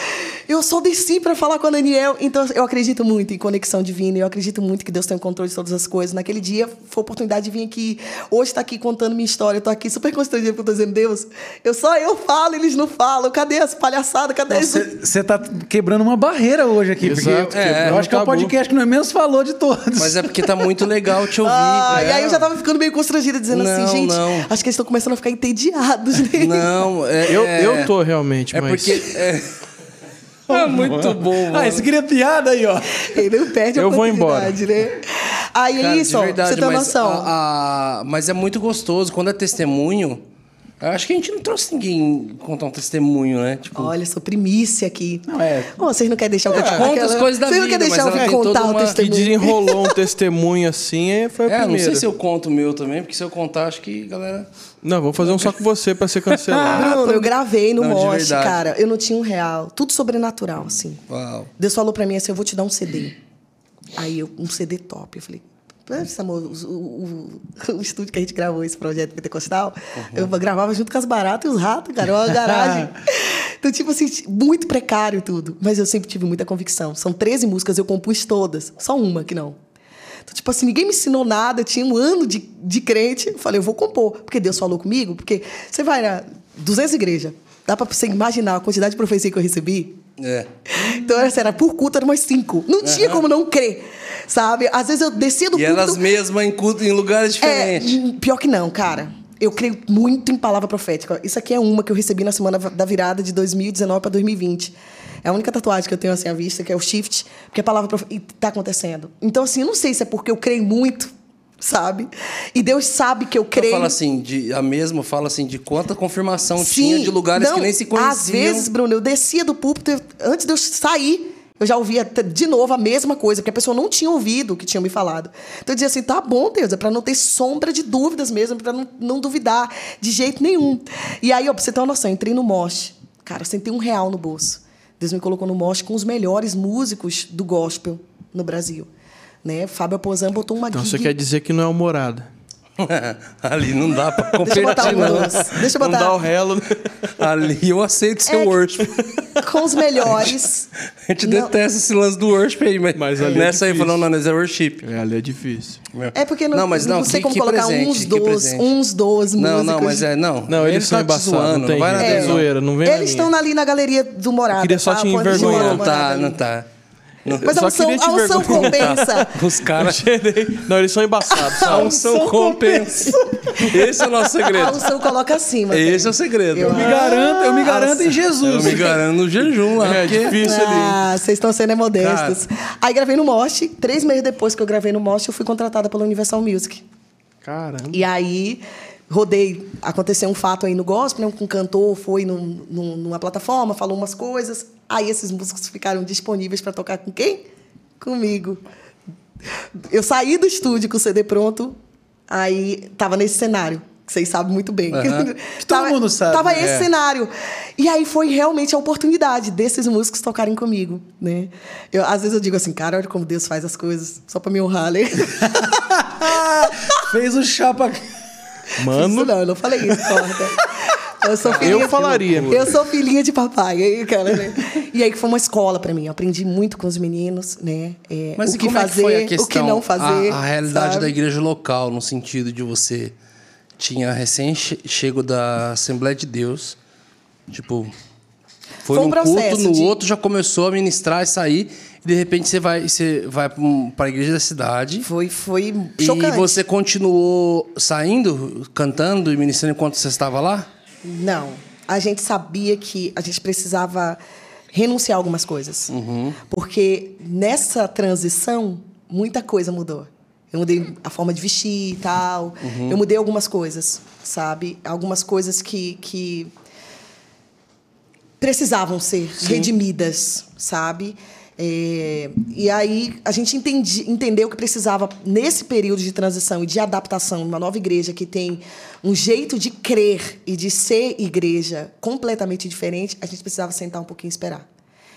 Speaker 4: Eu só desci pra falar com a Daniel. Então, eu acredito muito em conexão divina. Eu acredito muito que Deus tem o controle de todas as coisas. Naquele dia, foi a oportunidade de vir aqui. Hoje tá aqui contando minha história. Eu tô aqui super constrangida porque eu tô dizendo, Deus, eu só eu falo, eles não falam. Cadê as palhaçadas? Cadê isso?
Speaker 2: Você tá quebrando uma barreira hoje aqui.
Speaker 3: Exato,
Speaker 2: porque
Speaker 1: é,
Speaker 2: eu acho que é o
Speaker 3: tabu.
Speaker 2: Podcast que nós menos falou de todos.
Speaker 1: Mas é porque tá muito legal te ouvir.
Speaker 4: Ah,
Speaker 1: é.
Speaker 4: E aí eu já tava ficando meio constrangida, dizendo
Speaker 1: Não,
Speaker 4: assim, gente,
Speaker 1: não.
Speaker 4: acho que eles estão começando a ficar entediados, né?
Speaker 1: Não, é.
Speaker 3: Eu,
Speaker 1: é,
Speaker 3: eu tô realmente,
Speaker 1: É
Speaker 3: mas...
Speaker 1: porque. É, *laughs* é muito bom, mano.
Speaker 2: Ah, esse queria piada aí, ó.
Speaker 4: Ele não perde a
Speaker 3: Eu vou
Speaker 4: oportunidade, né? Aí
Speaker 1: Cara,
Speaker 4: é isso,
Speaker 1: verdade,
Speaker 4: você tem
Speaker 1: mas
Speaker 4: noção.
Speaker 1: a- a- mas é muito gostoso. Quando é testemunho, acho que a gente não trouxe ninguém contar um testemunho, né? Tipo,
Speaker 4: Olha, sou primícia aqui.
Speaker 2: Não, é.
Speaker 4: Ô, vocês não querem deixar eu contar
Speaker 1: conta
Speaker 4: aquela-
Speaker 1: as coisas da
Speaker 4: Vocês não querem deixar eu
Speaker 1: tem
Speaker 4: contar
Speaker 1: toda
Speaker 4: o
Speaker 1: uma-
Speaker 3: Que
Speaker 4: testemunho?
Speaker 3: desenrolou um *laughs* testemunho assim, aí foi a
Speaker 1: é, não
Speaker 3: primeira.
Speaker 1: sei se eu conto o meu também, porque se eu contar, acho que galera.
Speaker 3: Não, vamos fazer um só com você pra ser cancelado. *laughs*
Speaker 4: Bruno, eu gravei no
Speaker 1: Não,
Speaker 4: Mosh, cara. Eu não tinha um real. Tudo sobrenatural, assim.
Speaker 1: Uau.
Speaker 4: Deus falou pra mim assim, eu vou te dar um CD. Aí, eu, um CD top. Eu falei, "Putz, amor, o, o- o estúdio que a gente gravou esse projeto pentecostal, eu gravava junto com as baratas e os ratos, cara, uma garagem. *laughs* Então, tipo assim, muito precário tudo. Mas eu sempre tive muita convicção. São 13 músicas, eu compus todas. Só uma que não. Então, tipo assim, ninguém me ensinou nada, eu tinha um ano de, de crente. Eu falei, eu vou compor. Porque Deus falou comigo. Porque você vai na 200 igrejas, dá pra você imaginar a quantidade de profecia que eu recebi?
Speaker 1: É.
Speaker 4: Então, era, assim, era por culto, era umas cinco. Não tinha como não crer, sabe? Às vezes eu descia do
Speaker 1: E
Speaker 4: culto...
Speaker 1: elas mesmas em, culto- em lugares
Speaker 4: É,
Speaker 1: diferentes.
Speaker 4: hum, pior que não, cara. Eu creio muito em palavra profética. Isso aqui é uma que eu recebi na semana da virada de 2019 para 2020. É a única tatuagem que eu tenho assim à vista, que é o shift, porque a palavra profe- e tá acontecendo. Então, assim, eu não sei se é porque eu creio muito, sabe? E Deus sabe que eu creio.
Speaker 1: falo assim, de, a mesma fala assim, de quanta confirmação tinha de lugares
Speaker 4: não,
Speaker 1: que nem se conheciam.
Speaker 4: Às vezes, Bruno, eu descia do púlpito, antes de eu sair, eu já ouvia de novo a mesma coisa, porque a pessoa não tinha ouvido o que tinha me falado. Então eu dizia assim: tá bom, Deus, é para não ter sombra de dúvidas mesmo, para não, não duvidar de jeito nenhum. E aí, ó, pra você ter uma noção, eu entrei no Mosh. Cara, eu sentei um real no bolso. Deus me colocou no Mosh com os melhores músicos do gospel no Brasil. Né? Fábio Aposan botou uma
Speaker 3: Então
Speaker 4: gig-
Speaker 3: você quer dizer que não é o morada. *laughs*
Speaker 1: Ali não dá pra
Speaker 4: Deixa eu botar
Speaker 1: competir, não.
Speaker 4: doce. Deixa eu
Speaker 3: Não dá o
Speaker 4: botar
Speaker 3: relo. *laughs*
Speaker 1: Ali eu aceito seu
Speaker 4: É
Speaker 1: worship.
Speaker 4: com os melhores. *laughs*
Speaker 1: A gente
Speaker 4: Não.
Speaker 1: detesta esse lance do worship aí, mas,
Speaker 3: Mas ali é
Speaker 1: nessa aí
Speaker 3: difícil.
Speaker 1: falando, não, mas é worship.
Speaker 3: É, ali é difícil.
Speaker 4: É porque não,
Speaker 1: Não, mas não,
Speaker 4: não sei
Speaker 1: que-
Speaker 4: como
Speaker 1: que
Speaker 4: colocar
Speaker 1: presente,
Speaker 4: uns
Speaker 1: presente.
Speaker 4: uns dos
Speaker 1: Não,
Speaker 4: músicos.
Speaker 1: não, mas é, não.
Speaker 3: Não, eles são
Speaker 1: tá
Speaker 3: embaçados, não tem
Speaker 1: vai na
Speaker 3: É
Speaker 1: não.
Speaker 3: zoeira, não vem
Speaker 4: Eles estão ali na galeria do Morada.
Speaker 3: queria só
Speaker 4: tá?
Speaker 3: te envergonhar.
Speaker 1: Não tá, não tá.
Speaker 4: Mas a unção, a unção compensa. *laughs*
Speaker 1: Os caras *laughs*
Speaker 3: Não, eles são embaçados,
Speaker 1: a unção compensa. Esse é o nosso
Speaker 4: A
Speaker 1: segredo.
Speaker 4: unção coloca acima.
Speaker 1: Esse é o segredo.
Speaker 4: Eu
Speaker 2: Eu me garanto, eu me garanto em
Speaker 1: Eu
Speaker 2: Jesus.
Speaker 1: me garanto no jejum lá.
Speaker 3: É
Speaker 1: porque-
Speaker 3: difícil ali.
Speaker 4: Ah, vocês estão sendo é modestos. Aí gravei no Mosh. Três meses depois que eu gravei no Mosh, eu fui contratada pela Universal Music.
Speaker 3: Caramba.
Speaker 4: E aí rodei, aconteceu um fato aí no gospel, né? um cantor foi num- num- numa plataforma, falou umas coisas, aí esses músicos ficaram disponíveis para tocar com quem? Comigo. Eu saí do estúdio com o CD pronto, aí tava nesse cenário. que Vocês sabem muito bem. *laughs*
Speaker 2: Que todo mundo sabe,
Speaker 4: Tava
Speaker 2: né?
Speaker 4: esse
Speaker 1: É.
Speaker 4: cenário. E aí foi realmente a oportunidade desses músicos tocarem comigo, né? Eu, às vezes eu digo assim, cara, olha como Deus faz as coisas, só pra me honrar, né? *laughs*
Speaker 2: Fez o chapa.
Speaker 3: Mano,
Speaker 4: Isso não, eu não falei isso, corta. Eu sou filhinha
Speaker 3: Eu
Speaker 4: de-
Speaker 3: falaria.
Speaker 4: Eu sou filhinha de papai. aí, cara, né? E aí que foi uma escola pra mim. Eu aprendi muito com os meninos, né? É,
Speaker 1: Mas
Speaker 4: o
Speaker 1: e
Speaker 4: que
Speaker 1: como
Speaker 4: fazer,
Speaker 1: é que foi a questão,
Speaker 4: o que não fazer.
Speaker 1: A, a realidade
Speaker 4: sabe?
Speaker 1: da igreja local, no sentido de você tinha recém-chego da Assembleia de Deus, tipo, foi,
Speaker 4: Foi um
Speaker 1: culto, no
Speaker 4: de-
Speaker 1: outro já começou a ministrar e sair, e de repente você vai, você vai para a igreja da cidade.
Speaker 4: Foi, foi
Speaker 1: E
Speaker 4: chocante.
Speaker 1: você continuou saindo, cantando e ministrando enquanto você estava lá?
Speaker 4: Não. A gente sabia que a gente precisava renunciar a algumas coisas. Porque nessa transição, muita coisa mudou. Eu mudei a forma de vestir e tal. Eu mudei algumas coisas, sabe? Algumas coisas que, que precisavam ser redimidas, sabe? É, e aí a gente entendi, entendeu que precisava, nesse período de transição e de adaptação, uma nova igreja que tem um jeito de crer e de ser igreja completamente diferente, a gente precisava sentar um pouquinho e esperar.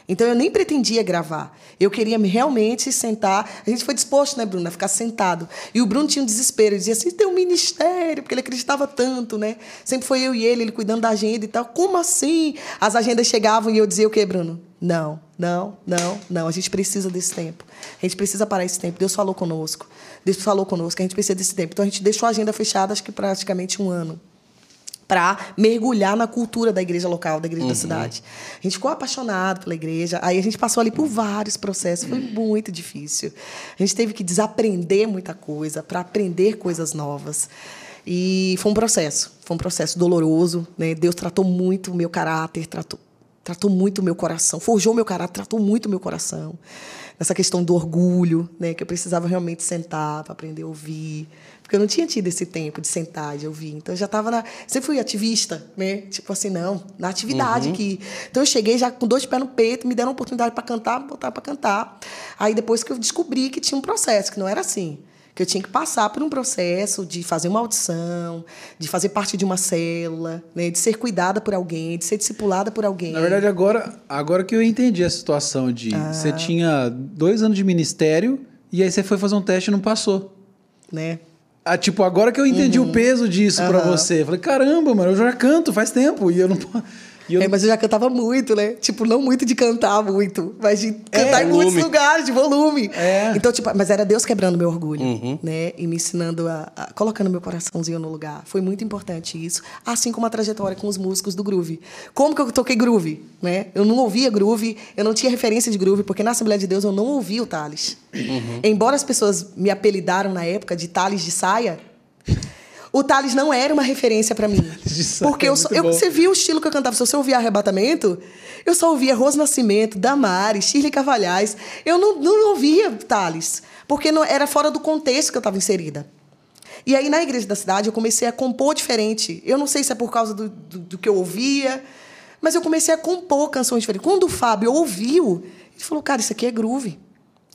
Speaker 4: Então eu nem pretendia gravar. Eu queria realmente sentar. A gente foi disposto, né, Bruno, a ficar sentado. E o Bruno tinha um desespero. Ele dizia assim: tem um ministério, porque ele acreditava tanto, né? Sempre foi eu e ele, ele cuidando da agenda e tal. Como assim? As agendas chegavam e eu dizia o quê, Bruno? Não, não, não, não. A gente precisa desse tempo. A gente precisa parar esse tempo. Deus falou conosco. Deus falou conosco. A gente precisa desse tempo. Então a gente deixou a agenda fechada, acho que praticamente um ano para mergulhar na cultura da igreja local, da igreja da cidade. A gente ficou apaixonado pela igreja. Aí a gente passou ali por vários processos, foi muito difícil. A gente teve que desaprender muita coisa para aprender coisas novas. E foi um processo, foi um processo doloroso, né? Deus tratou muito o meu caráter, tratou tratou muito o meu coração, forjou meu caráter, tratou muito o meu coração. Nessa questão do orgulho, né, que eu precisava realmente sentar para aprender a ouvir, porque eu não tinha tido esse tempo de sentar, de ouvir. Então eu já estava na. Sempre fui ativista, né? Tipo assim, não, na atividade aqui. Então eu cheguei já com dois pés no peito, me deram oportunidade para cantar, botar para cantar. Aí depois que eu descobri que tinha um processo, que não era assim. Que eu tinha que passar por um processo de fazer uma audição, de fazer parte de uma célula, né? de ser cuidada por alguém, de ser discipulada por alguém.
Speaker 2: Na verdade, agora, agora que eu entendi a situação de você tinha dois anos de ministério e aí você foi fazer um teste e não passou.
Speaker 4: né?
Speaker 2: Ah, tipo, agora que eu entendi o peso disso pra você. Eu falei, caramba, mano, eu já canto faz tempo. E eu não. Eu
Speaker 4: É, mas eu já cantava muito, né? Tipo, não muito de cantar muito, mas de cantar em muitos
Speaker 1: volume.
Speaker 4: lugares, de volume.
Speaker 2: É.
Speaker 4: Então, tipo, mas era Deus quebrando meu orgulho, né? E me ensinando a, a- colocando meu coraçãozinho no lugar. Foi muito importante isso. Assim como a trajetória com os músicos do groove. Como que eu toquei groove, né? Eu não ouvia groove, eu não tinha referência de groove, porque na Assembleia de Deus eu não ouvia o Thales. Embora as pessoas me apelidaram na época de Thales de saia, o Thales não era uma referência pra mim. Porque
Speaker 2: é
Speaker 4: eu, só- eu, você viu o estilo que eu cantava. Se você ouvia Arrebatamento, eu só ouvia Rose Nascimento, Damares, Shirley Cavalhais. Eu não, não ouvia Thales, porque não, era fora do contexto que eu estava inserida. E aí, na igreja da cidade, eu comecei a compor diferente. Eu não sei se é por causa do, do, do que eu ouvia, mas eu comecei a compor canções diferentes. Quando o Fábio ouviu, ele falou: Cara, isso aqui é groove.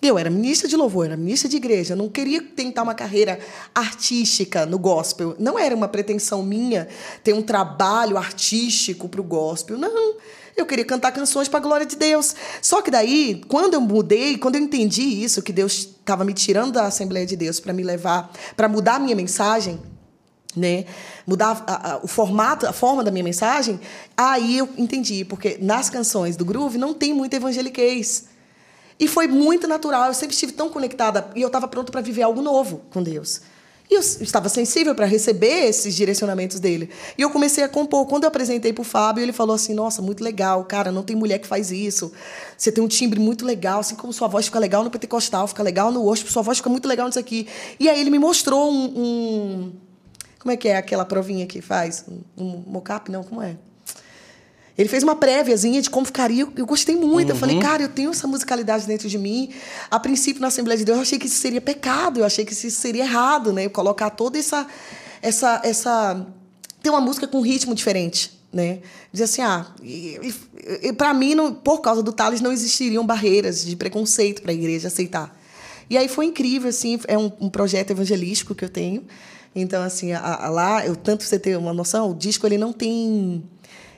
Speaker 4: Eu era ministra de louvor, era ministra de igreja, não queria tentar uma carreira artística no gospel. Não era uma pretensão minha ter um trabalho artístico para o gospel. Não. Eu queria cantar canções para a glória de Deus. Só que daí, quando eu mudei, quando eu entendi isso, que Deus estava me tirando da Assembleia de Deus para me levar, para mudar a minha mensagem, né? Mudar a- a- o formato, a forma da minha mensagem, aí eu entendi, porque nas canções do groove não tem muito evangeliquez. E foi muito natural, eu sempre estive tão conectada e eu estava pronta para viver algo novo com Deus. E eu estava sensível para receber esses direcionamentos dele. E eu comecei a compor. Quando eu apresentei para o Fábio, ele falou assim: Nossa, muito legal, cara, não tem mulher que faz isso. Você tem um timbre muito legal, assim como sua voz fica legal no pentecostal, fica legal no worship, sua voz fica muito legal nisso aqui. E aí ele me mostrou um. um- como é que é aquela provinha que faz? Um, um mocap? Não, como é? Ele fez uma préviazinha de como ficaria. Eu gostei muito. Eu falei, cara, eu tenho essa musicalidade dentro de mim. A princípio, na Assembleia de Deus, eu achei que isso seria pecado. Eu achei que isso seria errado, né? Eu colocar toda essa... essa, essa ter uma música com um ritmo diferente, né? Dizer assim, ah... Para mim, não, por causa do Thales, não existiriam barreiras de preconceito para a igreja aceitar. E aí foi incrível, assim, é um, um projeto evangelístico que eu tenho. Então, assim, a, a, lá, eu tanto você ter uma noção, o disco ele não tem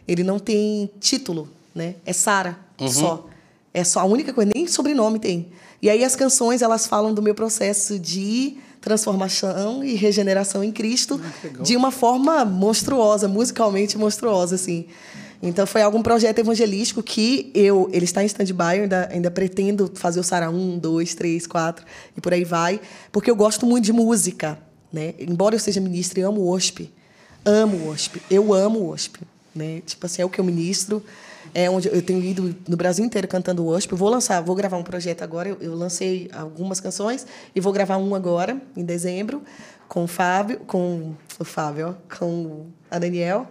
Speaker 4: ele não tem título, né? É Sara só. É só a única coisa, nem sobrenome tem. E aí as canções, elas falam do meu processo de transformação e regeneração em Cristo de uma forma monstruosa, musicalmente monstruosa, assim. Então foi algum projeto evangelístico que eu, ele está em stand-by, eu ainda, ainda pretendo fazer o Sara 1, 2, 3, 4 e por aí vai, porque eu gosto muito de música, né? Embora eu seja ministra e amo o worship, amo o worship, eu amo o worship, né? Tipo assim, é o que eu ministro, é onde eu tenho ido no Brasil inteiro cantando worship. Eu vou lançar, vou gravar um projeto agora, eu, eu lancei algumas canções e vou gravar um agora em dezembro com o Fábio, com o Fábio, ó, com a Daniel,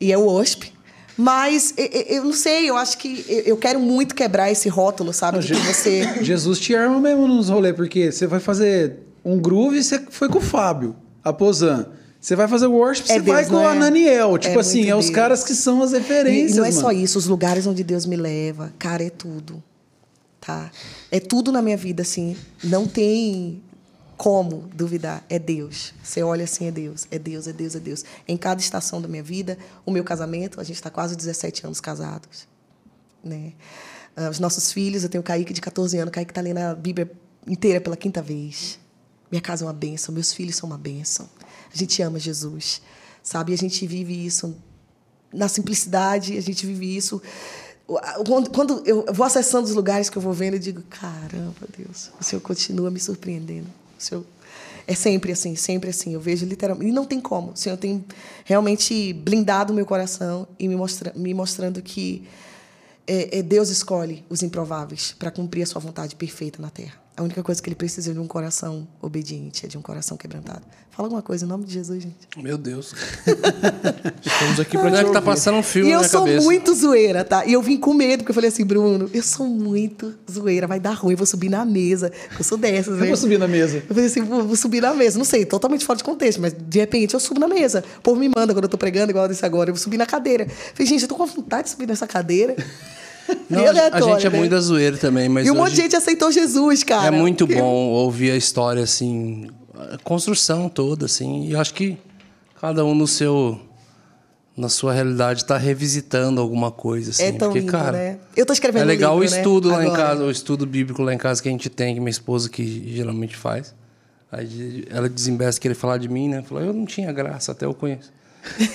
Speaker 4: e é o worship Mas e- e- eu não sei, eu acho que eu- quero muito quebrar esse rótulo, sabe? De que você. *laughs*
Speaker 2: Jesus te arma mesmo nos rolês, porque você vai fazer um groove, você foi com o Fábio, a Pozan. Você vai fazer worship,
Speaker 4: É
Speaker 2: você
Speaker 4: Deus,
Speaker 2: vai com
Speaker 4: é?
Speaker 2: Ananiel. Tipo
Speaker 4: É
Speaker 2: assim, é os
Speaker 4: Deus.
Speaker 2: caras que são as
Speaker 4: E,
Speaker 2: referências,
Speaker 4: e não é só
Speaker 2: mano.
Speaker 4: isso, os lugares onde Deus me leva, cara, é tudo. Tá? É tudo na minha vida, assim. Não tem como duvidar. É Deus. Você olha assim, é Deus. É Deus, é Deus, é Deus. Em cada estação da minha vida, o meu casamento, a gente está quase 17 anos casados. Né? Ah, Os nossos filhos, eu tenho o Kaique de 14 anos, o Kaique está lendo a Bíblia inteira pela quinta vez. Minha casa é uma bênção, meus filhos são uma bênção. A gente ama Jesus, sabe? A gente vive isso na simplicidade, a gente vive isso. Quando, quando eu vou acessando os lugares que eu vou vendo, eu digo: caramba, Deus, o Senhor continua me surpreendendo. O Senhor é sempre assim, sempre assim. Eu vejo literalmente. E não tem como. O Senhor tem realmente blindado o meu coração e me, mostra, me mostrando que é, é Deus escolhe os improváveis para cumprir a sua vontade perfeita na terra. A única coisa que ele precisa é de um coração obediente, é de um coração quebrantado. Fala alguma coisa em nome de Jesus, gente.
Speaker 1: Meu Deus. *laughs*
Speaker 3: Estamos aqui te
Speaker 1: é que tá passando um filme
Speaker 4: E
Speaker 1: na
Speaker 4: eu
Speaker 1: minha
Speaker 4: sou
Speaker 1: cabeça.
Speaker 4: muito zoeira, tá? E eu vim com medo, porque eu falei assim, Bruno, eu sou muito zoeira, vai dar ruim, eu vou subir na mesa. Eu sou dessas,
Speaker 2: Eu
Speaker 4: né?
Speaker 2: vou subir na mesa.
Speaker 4: Eu falei assim, vou, vou subir na mesa. Não sei, totalmente fora de contexto, mas de repente eu subo na mesa. O povo me manda quando eu tô pregando, igual desse agora, eu vou subir na cadeira. Eu falei, gente, eu tô com vontade de subir nessa cadeira. *laughs*
Speaker 1: Não,
Speaker 4: E
Speaker 1: a, gente é
Speaker 4: né?
Speaker 1: muito da zoeira também, mas
Speaker 4: E um monte de gente aceitou Jesus, cara.
Speaker 1: é muito bom ouvir a história, assim, a construção toda, assim. E eu acho que cada um no seu... Na sua realidade, tá revisitando alguma coisa, assim.
Speaker 4: É tão
Speaker 1: porque,
Speaker 4: lindo,
Speaker 1: cara,
Speaker 4: né? Eu tô escrevendo
Speaker 1: É
Speaker 4: um
Speaker 1: legal
Speaker 4: livro,
Speaker 1: o
Speaker 4: né,
Speaker 1: estudo lá em
Speaker 4: agora.
Speaker 1: casa, o estudo bíblico lá em casa que a gente tem, que minha esposa que geralmente faz. Aí ela desembesta querer falar de mim, né? Falou, eu não tinha graça, até eu conheço.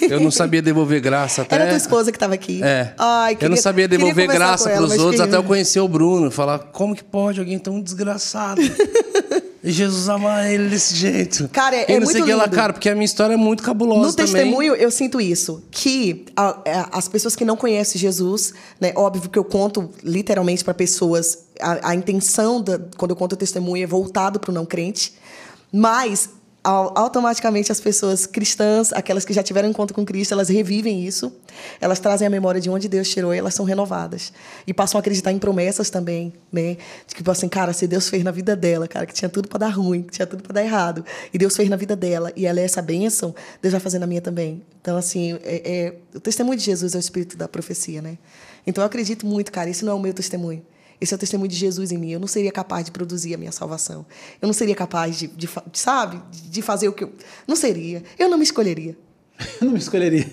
Speaker 1: Eu não sabia devolver graça *laughs* até.
Speaker 4: Era tua esposa que tava aqui.
Speaker 1: É.
Speaker 4: Ai,
Speaker 1: eu
Speaker 4: queria-
Speaker 1: não sabia devolver graça
Speaker 4: ela,
Speaker 1: pros
Speaker 4: mas
Speaker 1: outros até eu conhecer o Bruno. Falar, como que pode alguém tão desgraçado? *laughs* e Jesus amar ele desse jeito.
Speaker 4: Cara, é-
Speaker 1: e
Speaker 4: é
Speaker 1: não sei
Speaker 4: muito
Speaker 1: o que lá,
Speaker 4: lindo.
Speaker 1: cara, porque a minha história é muito cabulosa
Speaker 4: No
Speaker 1: também.
Speaker 4: testemunho, eu sinto isso. Que a- a- as pessoas que não conhecem Jesus, né? Óbvio que eu conto literalmente para pessoas. A, a intenção, da, quando eu conto o testemunho, é voltado para o não crente. Mas, automaticamente, as pessoas cristãs, aquelas que já tiveram encontro com Cristo, elas revivem isso. Elas trazem a memória de onde Deus tirou e elas são renovadas. E passam a acreditar em promessas também, né? Tipo assim, cara, se Deus fez na vida dela, cara, que tinha tudo para dar ruim, que tinha tudo para dar errado, e Deus fez na vida dela, e ela é essa bênção, Deus vai fazer na minha também. Então, assim, é, é- o testemunho de Jesus é o espírito da profecia, né? Então, eu acredito muito, cara, esse não é o meu testemunho. Esse é o testemunho de Jesus em mim. Eu não seria capaz de produzir a minha salvação. Eu não seria capaz de, de fa- sabe, de fazer o que eu. Não seria. Eu não me escolheria. *laughs*
Speaker 2: Eu não me escolheria.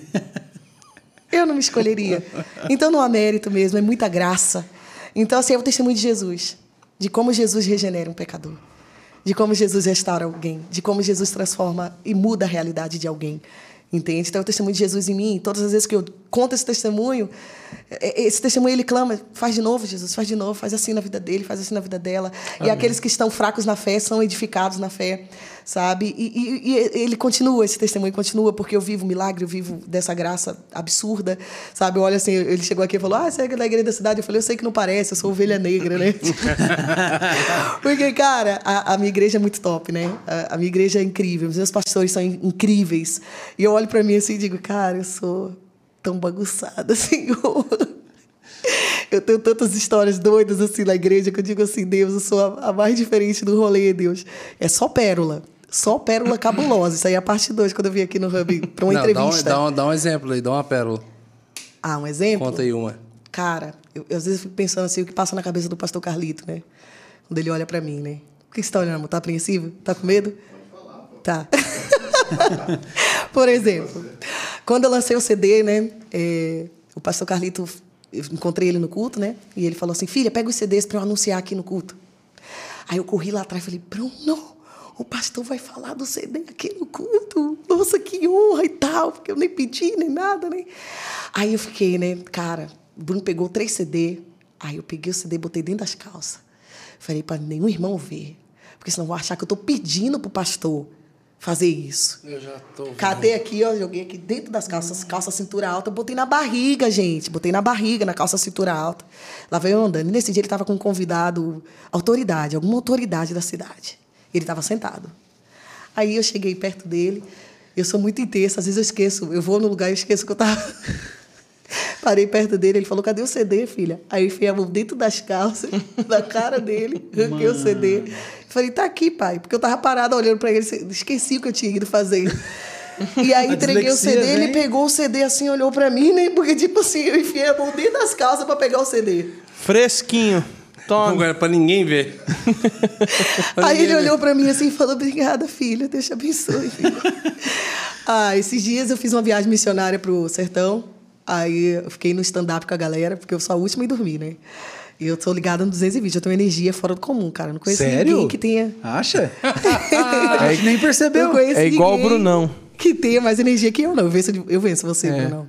Speaker 4: Eu não me escolheria. Então não há mérito mesmo, é muita graça. Então, assim, é o testemunho de Jesus. De como Jesus regenera um pecador. De como Jesus restaura alguém. De como Jesus transforma e muda a realidade de alguém. Entende? Então, é o testemunho de Jesus em mim. Todas as vezes que eu conto esse testemunho, é- é- esse testemunho ele clama: faz de novo, Jesus, faz de novo, faz assim na vida dele, faz assim na vida dela. E aqueles que estão fracos na fé são edificados na fé, sabe? E, e- e ele continua, esse testemunho continua, porque eu vivo milagre, eu vivo dessa graça absurda, sabe? Eu olho assim, ele chegou aqui e falou: Ah, você é da igreja da cidade? Eu falei: Eu sei que não parece, eu sou ovelha negra, né? *laughs* porque, cara, a, a minha igreja é muito top, né? A, a minha igreja é incrível, os meus pastores são in- incríveis. E eu olho pra mim assim e digo: Cara, eu sou tão bagunçada, *laughs* Senhor. Eu tenho tantas histórias doidas assim na igreja que eu digo assim, Deus, eu sou a, a mais diferente do rolê, Deus. É só pérola. Só pérola *laughs* cabulosa. Isso aí é a parte 2, quando eu vim aqui no Hub para uma
Speaker 1: Não, dá, um,
Speaker 4: entrevista.
Speaker 1: dá, um, dá um exemplo aí, dá uma pérola.
Speaker 4: Ah, um exemplo?
Speaker 1: Conta aí uma.
Speaker 4: Cara, eu, eu às vezes fico pensando assim, o que passa na cabeça do pastor Carlito, né? Quando ele olha pra mim, né? O que você tá olhando, amor? Tá apreensivo? Tá com medo? Tá. *laughs* Por exemplo, quando eu lancei o CD, né? é, o pastor Carlito, eu encontrei ele no culto, né? E ele falou assim: filha, pega os CDs pra eu anunciar aqui no culto. Aí eu corri lá atrás e falei: Bruno, o pastor vai falar do CD aqui no culto. Nossa, que honra e tal, porque eu nem pedi nem nada, né? Aí eu fiquei, né? Cara, o Bruno pegou três CD. Aí eu peguei o CD botei dentro das calças. Falei para nenhum irmão ver, porque senão vão achar que eu tô pedindo pro pastor fazer isso.
Speaker 1: Eu já tô.
Speaker 4: Catei aqui, ó, joguei aqui dentro das calças, calça cintura alta, botei na barriga, gente. Botei na barriga, na calça cintura alta. Lá veio andando. E nesse dia ele estava com um convidado, autoridade, alguma autoridade da cidade. Ele estava sentado. Aí eu cheguei perto dele. Eu sou muito intensa, às vezes eu esqueço. Eu vou no lugar e esqueço que eu tava. *laughs* Parei perto dele, ele falou: cadê o CD, filha? Aí eu enfiei a mão dentro das calças, *laughs* da cara dele, arranquei o CD. Falei, tá aqui, pai. Porque eu tava parada olhando pra ele, esqueci o que eu tinha ido fazer. E aí *laughs*
Speaker 2: A
Speaker 4: entreguei o CD, ele pegou o CD assim, olhou pra mim, né? Porque, tipo assim, eu enfiei a mão dentro das calças pra pegar o CD.
Speaker 3: Fresquinho. Toma.
Speaker 1: Agora, pra ninguém ver. *laughs* Pra
Speaker 4: Aí
Speaker 1: ninguém
Speaker 4: ele
Speaker 1: ver.
Speaker 4: olhou pra mim assim e falou: Obrigada, filha, Deus te abençoe. filha." ah, esses dias eu fiz uma viagem missionária pro sertão. Aí eu fiquei no stand-up com a galera, porque eu sou a última em dormir, né? E eu tô ligada no 220, eu tenho energia fora do comum, cara. Eu não conheço
Speaker 2: Sério?
Speaker 4: ninguém que tenha.
Speaker 2: Acha? *laughs* A gente nem percebeu.
Speaker 4: Não conheço
Speaker 3: É igual o Brunão.
Speaker 4: Que tenha mais energia que eu, não. Eu venço, eu venço você,
Speaker 3: É.
Speaker 4: Brunão.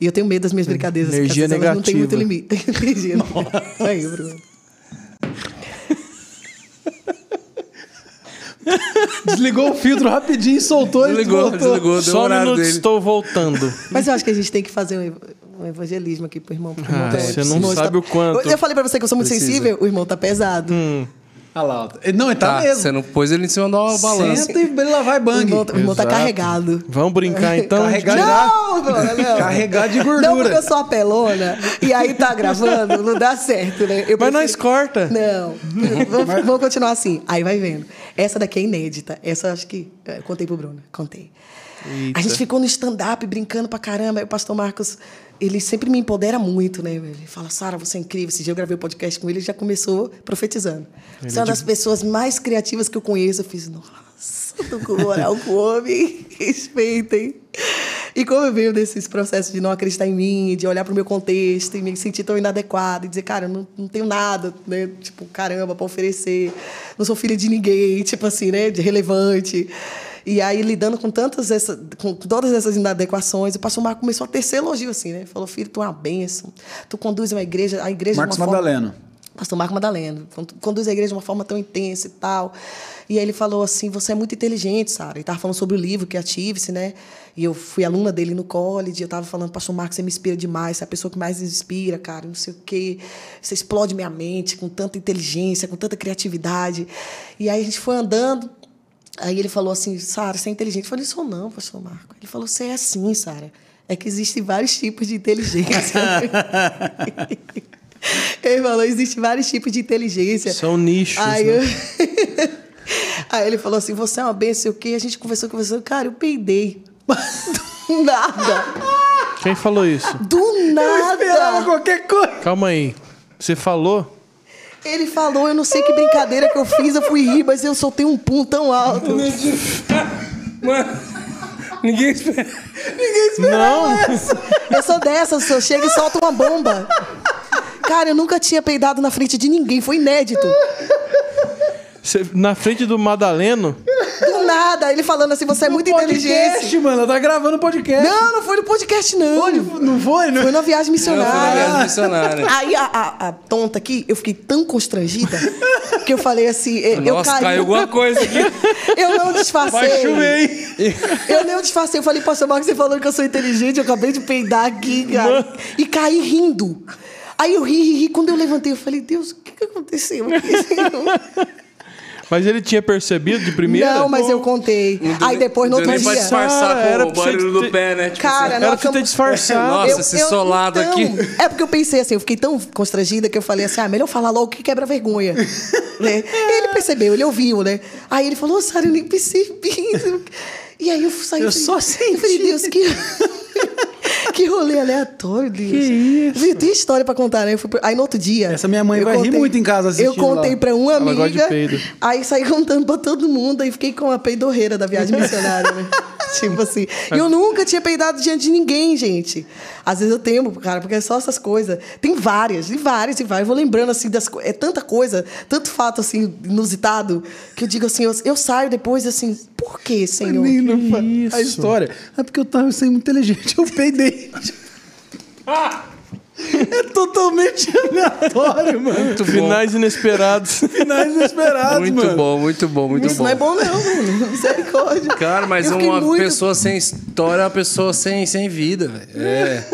Speaker 4: E eu tenho medo das minhas brincadeiras.
Speaker 3: Energia
Speaker 4: elas Não tem muito
Speaker 3: negativa.
Speaker 4: limite. *laughs* energia. Não. Aí, Bruno.
Speaker 2: Desligou o filtro rapidinho e soltou e
Speaker 1: Desligou,
Speaker 2: voltou.
Speaker 1: desligou,
Speaker 3: Só um minuto,
Speaker 1: dele.
Speaker 3: estou voltando.
Speaker 4: Mas eu acho que a gente tem que fazer um ev- um evangelismo aqui pro irmão. Pro irmão
Speaker 3: Ah,
Speaker 4: tá-
Speaker 3: você não sabe o quanto.
Speaker 4: Eu falei pra você que eu sou muito
Speaker 1: Precisa.
Speaker 4: sensível, o irmão tá pesado.
Speaker 2: Ah lá. Não, ele tá,
Speaker 1: Tá,
Speaker 2: mesmo.
Speaker 1: você não pôs ele em cima da balança.
Speaker 2: Senta e ele lá vai bang.
Speaker 4: o irmão tá carregado.
Speaker 3: Vamos brincar *laughs* então?
Speaker 2: Carregar já.
Speaker 4: Não, Bruna, não.
Speaker 2: Carregar de
Speaker 4: Não,
Speaker 2: gordura.
Speaker 4: porque eu sou apelona e aí tá gravando, não dá certo, né? Eu
Speaker 3: Mas
Speaker 4: prefiro-
Speaker 3: nós corta.
Speaker 4: Não, *laughs* vamos, vamos continuar assim. Aí vai vendo. Essa daqui é inédita. Essa eu acho que. Eu contei pro Bruno, contei. A gente ficou no stand-up brincando pra caramba. Aí o pastor Marcos, ele sempre me empodera muito, né? Ele fala, Sara, você é incrível. Esse dia eu gravei o podcast com ele e já começou profetizando. Você é uma das pessoas mais criativas que eu conheço. Eu fiz, nossa, tô com moral com o homem. *laughs* Respeitem. E como eu venho desses processos de não acreditar em mim, de olhar para o meu contexto e me sentir tão inadequada e dizer, cara, eu não, não tenho nada, né? Tipo, caramba, para oferecer. Não sou filha de ninguém, *laughs* tipo assim, né? De relevante. E aí, lidando com tantas essa, com todas essas inadequações, o pastor Marco começou a tecer elogio, assim, né? Falou, filho, tu é uma bênção. Tu conduz uma igreja, a igreja
Speaker 2: Marcos
Speaker 4: de uma forma-
Speaker 2: Madaleno.
Speaker 4: Pastor Marco Madaleno, conduz a igreja de uma forma tão intensa e tal. E aí ele falou assim: você é muito inteligente, Sara. Ele estava falando sobre o livro que é Ative-se, né? E eu fui aluna dele no college, e eu estava falando, Pastor Marco, você me inspira demais, você é a pessoa que mais me inspira, cara, não sei o quê. Você explode minha mente com tanta inteligência, com tanta criatividade. E aí a gente foi andando. Aí ele falou assim, Sara, você é inteligente. Eu falei, sou não, pastor Marco. Ele falou, você é assim, Sara. É que existem vários tipos de inteligência. *laughs* ele falou, existem vários tipos de inteligência.
Speaker 3: São nichos,
Speaker 4: Aí,
Speaker 3: né?
Speaker 4: eu- *laughs* Aí ele falou assim, você é uma benção, o quê? A gente conversou, conversou. Cara, eu peidei. *laughs* Do nada.
Speaker 3: Quem falou isso?
Speaker 4: Do
Speaker 2: Eu esperava
Speaker 4: nada.
Speaker 2: qualquer coisa.
Speaker 3: Calma aí. Você falou?
Speaker 4: Ele falou, eu não sei que brincadeira que eu fiz, eu fui rir, mas eu soltei um pum tão alto.
Speaker 1: Mano, ninguém espera.
Speaker 3: Não.
Speaker 4: Eu sou dessas, eu chego e solto uma bomba. Cara, eu nunca tinha peidado na frente de ninguém, foi inédito.
Speaker 3: Na frente do Madaleno?
Speaker 4: Do nada, ele falando assim, você é muito
Speaker 2: podcast,
Speaker 4: inteligente.
Speaker 2: mano. Ela tá gravando podcast.
Speaker 4: Não, não foi no podcast, não.
Speaker 2: Onde? Não foi? Não.
Speaker 4: Foi numa viagem
Speaker 1: Não, foi na
Speaker 4: missionária.
Speaker 1: viagem missionária.
Speaker 4: Aí a, a- a tonta aqui, eu fiquei tão constrangida que eu falei assim, eu, eu
Speaker 1: Nossa,
Speaker 4: caí.
Speaker 1: caiu alguma coisa aqui. *laughs*
Speaker 4: Eu não disfarcei.
Speaker 2: Vai chover? *laughs*
Speaker 4: Eu não disfarcei. Eu falei, pastor Marcos, você falou que eu sou inteligente, eu acabei de peidar aqui, cara. E caí rindo. Aí eu ri, ri, ri. Quando eu levantei, eu falei, Deus, o que, que aconteceu aqui?
Speaker 3: Mas ele tinha percebido de primeira?
Speaker 4: Não, mas eu contei. Aí depois, no outro
Speaker 1: nem pra
Speaker 4: dia...
Speaker 1: disfarçar
Speaker 3: Cara, era
Speaker 1: com o barulho do
Speaker 3: ter-
Speaker 1: pé, né? Tipo
Speaker 4: Cara,
Speaker 1: assim.
Speaker 4: não
Speaker 3: Era pra ter disfarçado.
Speaker 1: Nossa, esse solado aqui.
Speaker 4: É porque eu pensei assim, eu fiquei tão constrangida que eu falei assim, ah, melhor falar logo que quebra vergonha. *laughs* né? Ele percebeu, ele ouviu, né? Aí ele falou, Sara, eu nem percebi. *laughs* E aí eu saí.
Speaker 2: Eu
Speaker 4: falei-
Speaker 2: só
Speaker 4: Eu falei,
Speaker 2: senti.
Speaker 4: Deus, que. *laughs* que rolê aleatório, Deus. Que isso? Eu tenho história pra contar, né? Eu fui pra- Aí no outro dia.
Speaker 2: Essa minha mãe
Speaker 4: eu
Speaker 2: vai rir muito em casa
Speaker 4: Eu
Speaker 2: assistindo
Speaker 4: contei
Speaker 2: lá.
Speaker 4: pra uma
Speaker 3: Ela gosta
Speaker 4: amiga.
Speaker 3: de peido.
Speaker 4: Aí saí contando pra todo mundo e fiquei com a peidorreira da viagem missionária, né? *laughs* tipo assim. E eu nunca tinha peidado diante de ninguém, gente. Às vezes eu tenho, cara, porque é só essas coisas. Tem várias, e várias, e várias. Eu vou lembrando, assim, das É tanta coisa, tanto fato, assim, inusitado, que eu digo assim, eu, eu saio depois, assim, por que, Senhor?
Speaker 2: Menino,
Speaker 3: isso?
Speaker 2: a história. É porque eu tava sendo muito inteligente, eu peidei. *laughs* É totalmente aleatório, mano.
Speaker 1: Muito bom.
Speaker 3: Finais inesperados.
Speaker 2: Finais inesperados,
Speaker 1: Muito
Speaker 2: mano.
Speaker 1: bom, muito bom, muito
Speaker 4: Isso
Speaker 1: bom.
Speaker 4: não é bom, não, mano. Misericórdia.
Speaker 1: Cara, mas uma
Speaker 4: muito-
Speaker 1: pessoa sem história é uma pessoa sem, sem vida, velho. É.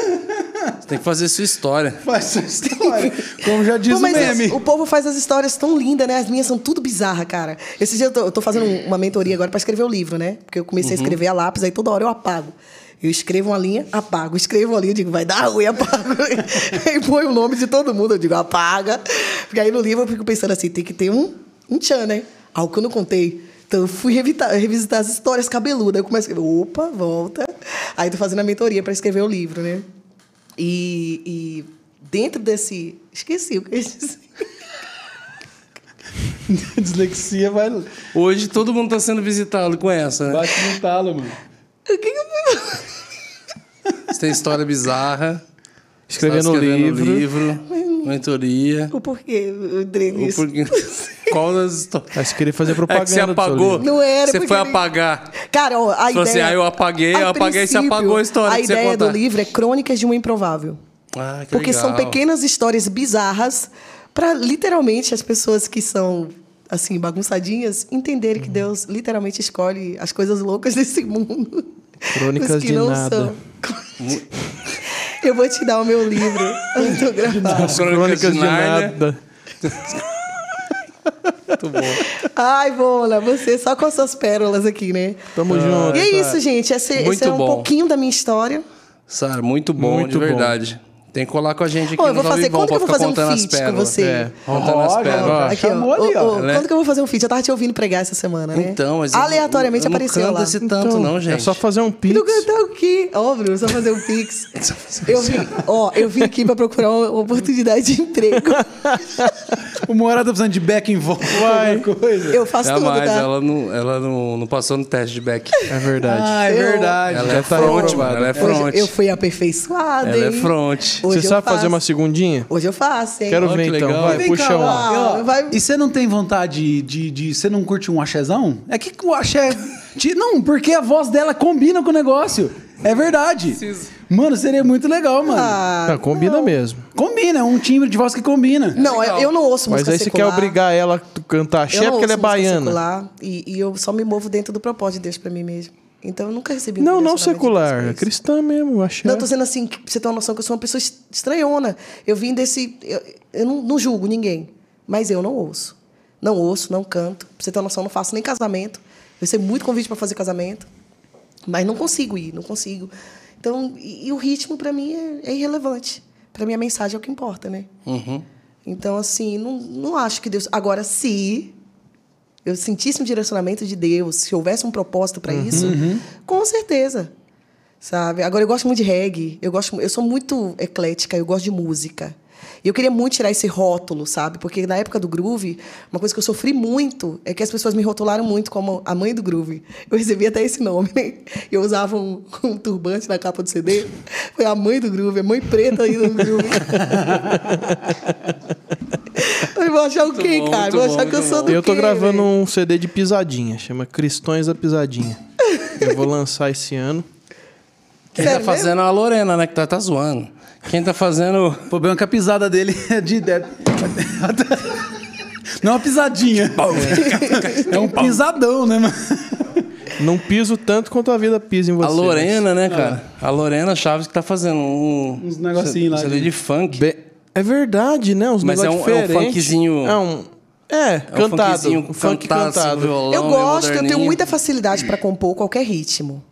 Speaker 1: Você tem que fazer sua história. *laughs*
Speaker 2: Faz sua história. Como já diz
Speaker 4: Pô,
Speaker 2: o meme.
Speaker 4: o povo faz as histórias tão lindas, né? As minhas são tudo bizarra, cara. Esse dia eu tô, eu tô fazendo uma mentoria agora pra escrever o livro, né? Porque eu comecei
Speaker 2: Uhum.
Speaker 4: a escrever a lápis, aí toda hora eu apago. Eu escrevo uma linha, apago. Escrevo uma linha, digo, vai dar ruim, *laughs* apago. e põe o nome de todo mundo, eu digo, apaga. Porque aí no livro eu fico pensando assim, tem que ter um, um tchan, né? Algo que eu não contei. Então eu fui revitar- revisitar as histórias cabeludas. Eu começo a escrever, opa, volta. Aí tô fazendo a mentoria para escrever o livro, né? E, e dentro desse. Esqueci o que eu dizer. *laughs*
Speaker 2: Dislexia vai.
Speaker 1: Hoje todo mundo tá sendo visitado com essa, né?
Speaker 2: Bate no talo, mano.
Speaker 4: O que, eu fui?
Speaker 1: Você tem história bizarra.
Speaker 3: Escrevendo
Speaker 1: tá
Speaker 3: o livro.
Speaker 1: livro. Mentoria.
Speaker 4: O porquê entrei
Speaker 1: O porquê- *laughs* Qual das histórias?
Speaker 3: Aí você queria fazer
Speaker 1: É
Speaker 3: propaganda.
Speaker 1: que você
Speaker 3: do seu
Speaker 1: apagou.
Speaker 3: livro.
Speaker 4: Não era,
Speaker 1: Você foi
Speaker 4: ele-
Speaker 1: apagar.
Speaker 4: Cara, ó, a
Speaker 1: Falou
Speaker 4: ideia...
Speaker 1: assim, ah, eu apaguei, eu
Speaker 4: a
Speaker 1: apaguei e você
Speaker 4: princípio,
Speaker 1: apagou a história
Speaker 4: A
Speaker 1: que
Speaker 4: ideia do livro é Crônicas de uma Improvável.
Speaker 1: Ah, que
Speaker 4: Porque são
Speaker 1: legal.
Speaker 4: pequenas histórias bizarras para literalmente as pessoas que são assim bagunçadinhas entenderem
Speaker 1: Uhum.
Speaker 4: que Deus literalmente escolhe as coisas loucas *laughs* desse mundo.
Speaker 3: Crônicas
Speaker 4: Os que
Speaker 3: de
Speaker 4: não
Speaker 3: nada.
Speaker 4: são. *laughs* Eu vou te dar o meu livro *laughs* autografado.
Speaker 1: As Crônicas de Nárnia. *laughs* Muito bom.
Speaker 4: Ai, Bola, você só com as suas pérolas aqui, né?
Speaker 3: Tamo junto.
Speaker 4: E é isso, gente. Esse, esse é um
Speaker 1: bom.
Speaker 4: pouquinho da minha história.
Speaker 1: Sara, muito bom,
Speaker 3: Muito
Speaker 1: de
Speaker 3: bom.
Speaker 1: verdade. Tem que colar com a gente aqui
Speaker 4: Ô, eu
Speaker 1: no
Speaker 4: vou fazer. Quando que eu vou fazer um feat com você?
Speaker 1: É, contando as
Speaker 2: Ó,
Speaker 1: pérolas.
Speaker 2: ó.
Speaker 4: Aqui, ó.
Speaker 2: chamou ali, ó.
Speaker 4: ô,
Speaker 1: é-
Speaker 4: Quando que eu vou fazer um feat? Eu tava te ouvindo pregar essa semana, né?
Speaker 1: Então, mas eu-
Speaker 4: Aleatoriamente
Speaker 1: eu não
Speaker 4: apareceu
Speaker 1: canto
Speaker 4: lá.
Speaker 1: esse tanto não, gente.
Speaker 3: É só fazer um pix.
Speaker 4: não cantar o quê? Óbvio, só fazer um pix. Eu vim, ó, eu vim aqui pra procurar uma oportunidade de emprego. *laughs*
Speaker 2: O Moara tá precisando de back in volta. Coisa.
Speaker 4: Eu faço tudo,
Speaker 1: Jamais,
Speaker 4: tá?
Speaker 1: ela, não, ela não, não passou no teste de back.
Speaker 3: É verdade.
Speaker 2: Ah, é
Speaker 4: Eu-
Speaker 2: verdade.
Speaker 1: Ela
Speaker 3: Já
Speaker 1: é
Speaker 3: tá
Speaker 1: front, mano. Ela é
Speaker 4: Hoje
Speaker 1: front.
Speaker 4: eu fui aperfeiçoada,
Speaker 1: Ela é
Speaker 4: hein?
Speaker 1: front.
Speaker 4: Hoje
Speaker 3: Você sabe fazer
Speaker 4: faço.
Speaker 3: uma segundinha?
Speaker 4: Hoje eu faço, hein?
Speaker 3: Quero ver
Speaker 1: que
Speaker 3: então.
Speaker 1: legal.
Speaker 3: Vai,
Speaker 2: Vem
Speaker 3: puxa
Speaker 2: ó,
Speaker 4: vai-
Speaker 2: E você não tem vontade de, de. Você não curte um axézão? É que o axé. Não, porque a voz dela combina com o negócio. É verdade. Mano, seria muito legal, mano.
Speaker 4: Ah,
Speaker 3: Não, combina mesmo.
Speaker 2: Combina, é um timbre de voz que combina.
Speaker 4: não, eu, eu não ouço
Speaker 3: Mas
Speaker 4: música
Speaker 3: aí você quer
Speaker 4: secular.
Speaker 3: obrigar ela a cantar axé
Speaker 4: não
Speaker 3: porque ela é baiana.
Speaker 4: secular, e, e eu só me movo dentro do propósito de Deus pra mim mesmo. Então eu nunca recebi um
Speaker 3: Não, não secular. É cristã mesmo, axé.
Speaker 4: Não, eu tô dizendo assim, que pra você ter uma noção que eu sou uma pessoa est- estranhona. Eu vim desse. Eu, eu não, não julgo ninguém, mas eu não ouço. Não ouço, não canto. Pra você ter uma noção, eu não faço nem casamento. Eu recebi muito convite para fazer casamento, mas não consigo ir, não consigo. Então, e, e o ritmo pra mim é, é irrelevante. Pra mim a mensagem é o que importa, né?
Speaker 1: Uhum.
Speaker 4: Então, assim, não, não acho que Deus. Agora, se eu sentisse um direcionamento de Deus, se houvesse um propósito para isso, com certeza. Sabe? Agora, eu gosto muito de reggae, eu, gosto, eu sou muito eclética, eu gosto de música. E eu queria muito tirar esse rótulo, sabe? Porque na época do groove, uma coisa que eu sofri muito é que as pessoas me rotularam muito como a mãe do groove. Eu recebi até esse nome, né? Eu usava um, um turbante na capa do CD. Foi a mãe do groove, a mãe preta aí do groove. *laughs* Eu vou achar o quê,
Speaker 1: bom,
Speaker 4: cara? Vou
Speaker 1: bom,
Speaker 4: achar que eu sou do
Speaker 3: Eu tô
Speaker 4: quê,
Speaker 3: gravando
Speaker 4: velho?
Speaker 3: um CD de pisadinha, chama Cristões da Pisadinha. Eu vou lançar esse ano. *laughs*
Speaker 1: Quem tá fazendo é a Lorena, né? Que tá, tá zoando. Quem tá fazendo.
Speaker 2: O problema é que a pisada dele *laughs* é de. é- Não é uma pisadinha. É um pisadão, né, mano?
Speaker 3: Não piso tanto quanto a vida pisa em você.
Speaker 1: A Lorena, né, cara? A Lorena Chaves que tá fazendo um.
Speaker 2: Uns negocinhos lá
Speaker 1: CD
Speaker 2: de-
Speaker 1: de funk.
Speaker 3: Be- É verdade, né? Uns
Speaker 1: Mas é
Speaker 3: negócios
Speaker 1: um- é um funkzinho-
Speaker 3: É um... É,
Speaker 1: É um
Speaker 3: cantado.
Speaker 1: funkzinho
Speaker 3: funk
Speaker 1: cantado,
Speaker 3: cantado.
Speaker 1: violão,
Speaker 4: Eu gosto, eu tenho muita facilidade para compor qualquer ritmo.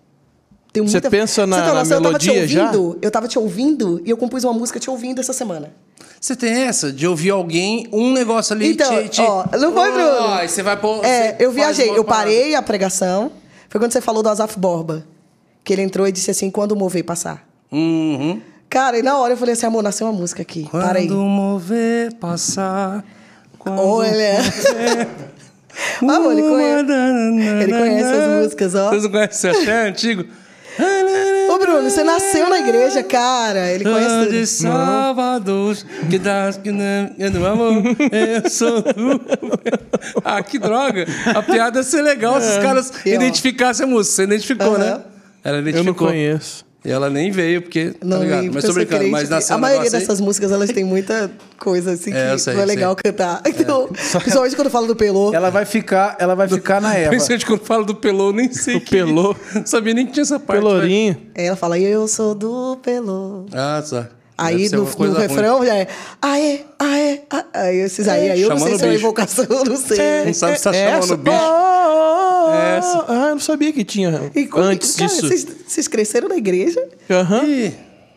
Speaker 4: Tenho
Speaker 3: Você
Speaker 4: muita...
Speaker 3: pensa na-
Speaker 4: Você tem
Speaker 3: na
Speaker 4: noção? eu tava te
Speaker 3: melodia já?
Speaker 4: ouvindo, Eu tava te ouvindo e eu compus uma música te ouvindo essa semana.
Speaker 1: Você tem essa de ouvir alguém, um negócio ali
Speaker 4: Então,
Speaker 1: te, te...
Speaker 4: ó, não foi, Bruno?
Speaker 1: Aí você vai pôr.
Speaker 4: É, eu viajei, eu
Speaker 1: parada.
Speaker 4: parei a pregação. Foi quando você falou do Azaf Borba. Que ele entrou e disse assim, quando o mover passar.
Speaker 1: Uhum.
Speaker 4: Cara, e na hora eu falei assim, amor, nasceu uma música aqui.
Speaker 1: Quando
Speaker 4: Para aí.
Speaker 1: mover passar. Quando
Speaker 4: Olha. *laughs* Amor, ele conhece. Ele conhece as músicas, ó.
Speaker 1: Vocês não conhecem até antigo?
Speaker 4: Ô, Bruno, você nasceu na igreja, cara. Ele
Speaker 1: de
Speaker 4: conhece.
Speaker 1: Salvador, que dá que não amor, eu sou do... Ah, que droga. A piada ia ser legal se os caras
Speaker 4: E, ó.
Speaker 1: identificassem a música. Você identificou, né? Ela
Speaker 3: Eu não
Speaker 1: identificou.
Speaker 3: conheço.
Speaker 1: E ela nem veio, porque.
Speaker 4: Não,
Speaker 1: tá ligado? Mas tô
Speaker 4: eu
Speaker 1: brincando, mas nasceu
Speaker 4: A
Speaker 1: um
Speaker 4: maioria
Speaker 1: aí.
Speaker 4: dessas músicas, elas têm muita coisa assim que
Speaker 1: É, eu sei,
Speaker 4: não é
Speaker 1: sei.
Speaker 4: legal cantar. Então, principalmente quando eu falo do Pelô.
Speaker 2: Ela vai ficar, ela vai ficar na *laughs* Eva.
Speaker 1: Principalmente quando falo do Pelô, eu nem sei.
Speaker 3: O
Speaker 1: que-
Speaker 3: Pelô.
Speaker 1: Não *laughs* sabia nem que tinha essa parte.
Speaker 3: Pelourinho.
Speaker 4: Ela fala, eu sou do Pelô.
Speaker 1: mas- Ah, tá.
Speaker 4: Aí no, no
Speaker 1: ruim.
Speaker 4: refrão já é aê, aê, aê. Aí esses aí, aí eu não sei se é uma invocação, eu não sei.
Speaker 1: Não sabe se tá
Speaker 3: É
Speaker 1: chamando o bicho.
Speaker 3: Oh, Ah,
Speaker 1: Essa.
Speaker 3: ah, eu não sabia que tinha
Speaker 4: E
Speaker 3: antes
Speaker 4: cara,
Speaker 3: disso.
Speaker 4: Vocês, vocês cresceram na igreja?
Speaker 3: Aham.
Speaker 1: Ih,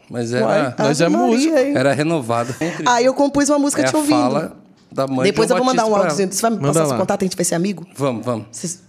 Speaker 1: mas
Speaker 3: Uai,
Speaker 1: era,
Speaker 3: Nós é músico.
Speaker 4: hein?
Speaker 1: era renovada. Entre
Speaker 4: Aí eu compus uma música
Speaker 1: é
Speaker 4: te
Speaker 1: a
Speaker 4: ouvindo.
Speaker 1: fala da mãe
Speaker 4: Depois
Speaker 1: de
Speaker 4: eu vou mandar um
Speaker 1: Batista
Speaker 4: áudio
Speaker 1: pra
Speaker 4: dizendo, você vai me
Speaker 3: Manda
Speaker 4: passar
Speaker 3: lá.
Speaker 4: seu contato, a gente vai ser amigo?
Speaker 1: Vamos, vamos.
Speaker 4: Vocês-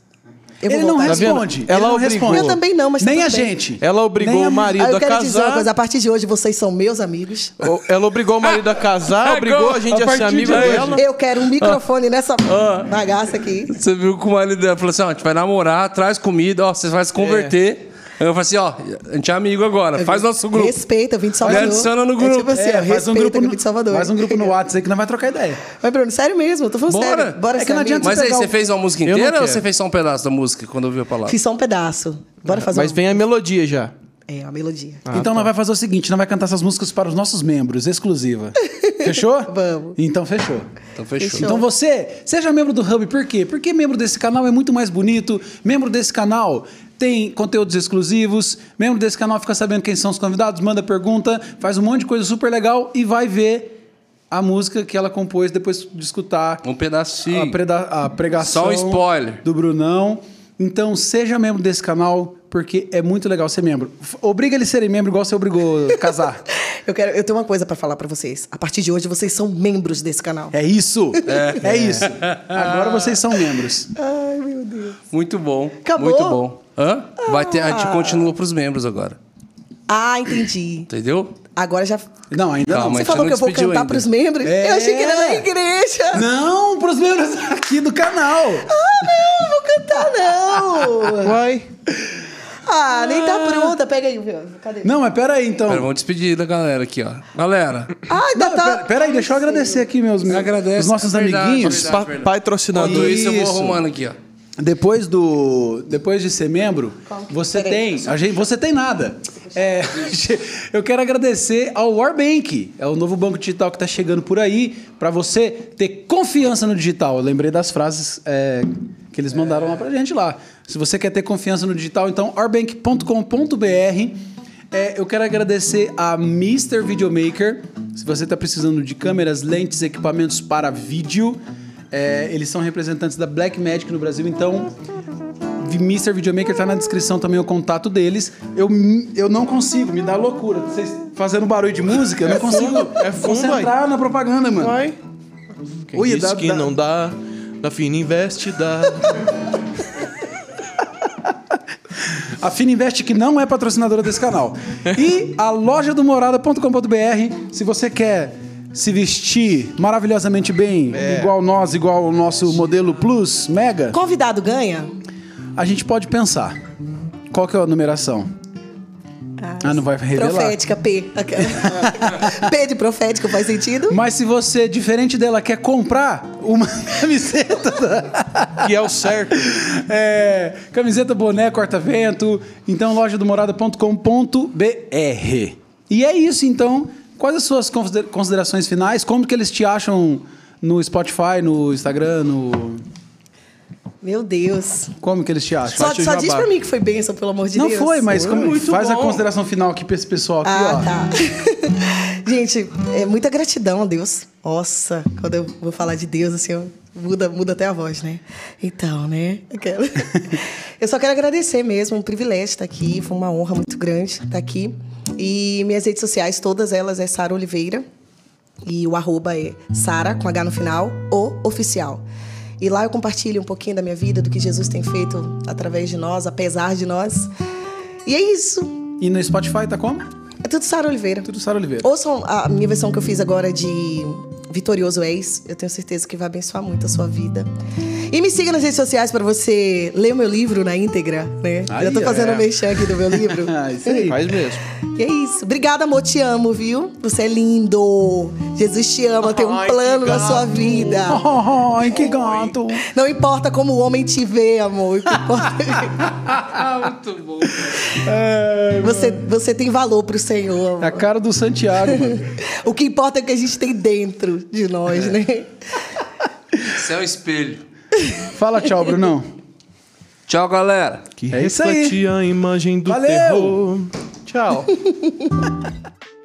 Speaker 4: Eu vou
Speaker 2: Ele não
Speaker 4: voltar.
Speaker 3: Tá
Speaker 2: responde.
Speaker 3: Ela
Speaker 2: não
Speaker 3: obrigou.
Speaker 2: responde.
Speaker 4: Eu também não, mas tá
Speaker 2: Nem a
Speaker 4: bem.
Speaker 2: gente.
Speaker 3: Ela obrigou
Speaker 2: Nem a-
Speaker 3: o marido
Speaker 4: Aí eu
Speaker 3: a
Speaker 4: quero dizer uma
Speaker 3: casar.
Speaker 4: coisa, a partir de hoje vocês são meus amigos.
Speaker 3: Ela obrigou o marido a casar, *laughs* obrigou a gente
Speaker 2: a
Speaker 3: a, ser amigo
Speaker 2: de hoje.
Speaker 3: dela.
Speaker 4: Eu quero um microfone nessa
Speaker 1: Ah.
Speaker 4: bagaça aqui.
Speaker 1: Você viu que o marido dela falou assim: ó, a gente vai namorar, traz comida, ó, você vai se converter. Eu falei assim: ó, a gente é amigo agora, faz nosso grupo.
Speaker 4: Respeita, eu vim de
Speaker 1: Me
Speaker 4: Salvador.
Speaker 1: adiciona no
Speaker 4: É
Speaker 1: grupo.
Speaker 4: tipo assim,
Speaker 2: É,
Speaker 4: ó,
Speaker 2: faz um grupo no,
Speaker 4: de Salvador.
Speaker 2: faz um grupo no WhatsApp aí que não vai trocar ideia.
Speaker 4: Mas, Bruno, sério mesmo, eu tô falando
Speaker 1: Bora.
Speaker 4: sério. Bora
Speaker 2: É que não adianta
Speaker 1: Mas aí você
Speaker 2: o-
Speaker 1: fez uma música inteira ou você fez só um pedaço da música quando ouviu a palavra?
Speaker 4: Fiz só um pedaço. Bora fazer
Speaker 3: Mas
Speaker 4: um...
Speaker 3: vem a melodia já.
Speaker 4: É, a melodia.
Speaker 2: então nós vai fazer o seguinte, nós vai cantar essas músicas para os nossos membros, exclusiva. Fechou? *laughs*
Speaker 4: Vamos.
Speaker 2: Então fechou.
Speaker 1: Então fechou.
Speaker 4: Fechou.
Speaker 2: Então você, seja membro do Hub, por quê? Porque membro desse canal é muito mais bonito, membro desse canal tem conteúdos exclusivos, membro desse canal fica sabendo quem são os convidados, manda pergunta, faz um monte de coisa super legal e vai ver a música que ela compôs depois de escutar
Speaker 1: Um pedacinho.
Speaker 2: a, preda- a pregação
Speaker 1: Só um spoiler.
Speaker 2: do Brunão. Então seja membro desse canal, porque é muito legal ser membro. Obriga ele a serem membro igual você obrigou a casar. *laughs*
Speaker 4: Eu, quero, eu tenho uma coisa pra falar pra vocês. A partir de hoje, vocês são membros desse canal.
Speaker 2: É isso! É, isso! Agora vocês são membros.
Speaker 4: Ai, meu Deus.
Speaker 1: Muito bom.
Speaker 4: Acabou?
Speaker 1: Muito bom. Hã? Vai ter, a gente continua pros membros agora.
Speaker 4: Ah, entendi.
Speaker 1: Entendeu?
Speaker 4: Agora já...
Speaker 2: Não, ainda
Speaker 1: Calma,
Speaker 2: não.
Speaker 4: Você falou
Speaker 1: não
Speaker 4: que eu vou cantar
Speaker 1: ainda.
Speaker 4: pros membros?
Speaker 2: É.
Speaker 4: Eu achei que era na igreja.
Speaker 2: Não, pros membros aqui do canal.
Speaker 4: Não vou cantar, não.
Speaker 3: Uai.
Speaker 4: Ah, nem tá pronta. Pega aí, viu? Cadê?
Speaker 2: Não, mas pera aí então.
Speaker 1: Pera, vamos despedir da galera aqui, ó. Galera,
Speaker 4: Ah, ainda
Speaker 2: Não,
Speaker 4: tá...
Speaker 2: pera, pera aí, deixa eu agradecer aqui meus, meus
Speaker 1: Agradece,
Speaker 2: os nossos
Speaker 1: é verdade,
Speaker 2: amiguinhos.
Speaker 1: verdade.
Speaker 3: Pa patrocinador.
Speaker 1: enquanto isso eu vou
Speaker 2: Isso.
Speaker 1: arrumando aqui, ó.
Speaker 2: Depois do, depois de ser membro, você tem, a gente, você tem nada. É, *laughs* eu quero agradecer ao Warbank, é o novo banco digital que está chegando por aí, para você ter confiança no digital. Eu lembrei das frases é, que eles mandaram lá pra gente lá. Se você quer ter confiança no digital, então warbank.com.br. É, eu quero agradecer a Mr. Videomaker. Se você está precisando de câmeras, lentes, equipamentos para vídeo, é, eles são representantes da Blackmagic no Brasil, então Mr. Videomaker tá na descrição também o contato deles. Eu, eu não consigo, me dá loucura. Vocês fazendo barulho de música, eu não consigo
Speaker 3: é fundo,
Speaker 2: concentrar na propaganda, mano.
Speaker 3: Uai. Quem
Speaker 2: Ui,
Speaker 3: disse
Speaker 2: dá-
Speaker 3: que
Speaker 2: dá-
Speaker 3: não dá, na Fina Invest dá. *laughs*
Speaker 2: A Fininvest que não é patrocinadora desse canal. E a loja do morada.com.br, se você quer se vestir maravilhosamente bem, igual nós, igual o nosso modelo Plus Mega,
Speaker 4: Convidado ganha?
Speaker 2: a gente pode pensar. Qual que é a numeração? Ah, não vai revelar?
Speaker 4: Profética, P. *laughs* P de profética faz sentido?
Speaker 2: Mas se você, diferente dela, quer comprar uma *laughs* camiseta, da-
Speaker 3: que é o certo. *laughs*
Speaker 2: é, camiseta, boné, corta-vento, então loja do morada.com.br. E é isso, então. Quais as suas consider- considerações finais? Como que eles te acham no Spotify, no Instagram, no...
Speaker 4: Meu Deus.
Speaker 2: Como que eles te acham?
Speaker 4: Só, só diz pra mim que foi bênção, pelo amor de
Speaker 2: Não
Speaker 4: Deus.
Speaker 2: foi, mas como,
Speaker 3: muito
Speaker 2: faz a
Speaker 3: bom.
Speaker 2: consideração final aqui pra esse pessoal aqui,
Speaker 4: Ah,
Speaker 2: ó.
Speaker 4: tá. *laughs* Gente, é muita gratidão a Deus. Nossa, quando eu vou falar de Deus, assim, eu- muda, muda até a voz, né? Então, né? Aquela. *laughs* Eu só quero agradecer mesmo, um privilégio estar aqui, foi uma honra muito grande estar aqui. E minhas redes sociais, todas elas é Sara Oliveira. E o arroba é Sara, com H no final, o oficial. E lá eu compartilho um pouquinho da minha vida, do que Jesus tem feito através de nós, apesar de nós. E é isso.
Speaker 2: E no Spotify tá como?
Speaker 4: É tudo Sara Oliveira.
Speaker 2: Tudo Sara Oliveira.
Speaker 4: Ouçam a minha versão que eu fiz agora de Vitorioso És. Eu tenho certeza que vai abençoar muito a sua vida. E me siga nas redes sociais para você ler o meu livro na íntegra, né?
Speaker 2: Aí,
Speaker 4: Já tô fazendo
Speaker 2: é.
Speaker 4: um merchan aqui do meu livro. *laughs*
Speaker 2: Ah, isso aí.
Speaker 3: Faz mesmo.
Speaker 4: E é isso. Obrigada, amor. Te amo, viu? Você é lindo. Jesus te ama. Tem um
Speaker 3: Ai,
Speaker 4: plano na sua vida.
Speaker 2: Ai, que gato.
Speaker 4: Não importa como o homem te vê, amor. Importa- *laughs*
Speaker 1: Muito bom.
Speaker 4: você, você tem valor pro Senhor.
Speaker 2: É a cara do Santiago, mano. *laughs*
Speaker 4: O que importa é o que a gente tem dentro de nós,
Speaker 2: É.
Speaker 4: né?
Speaker 1: Isso é o espelho.
Speaker 2: Fala tchau, Brunão.
Speaker 1: Tchau, galera.
Speaker 3: Que
Speaker 2: É isso aí.
Speaker 3: reflete a imagem do
Speaker 2: Valeu.
Speaker 3: terror. Tchau. *laughs*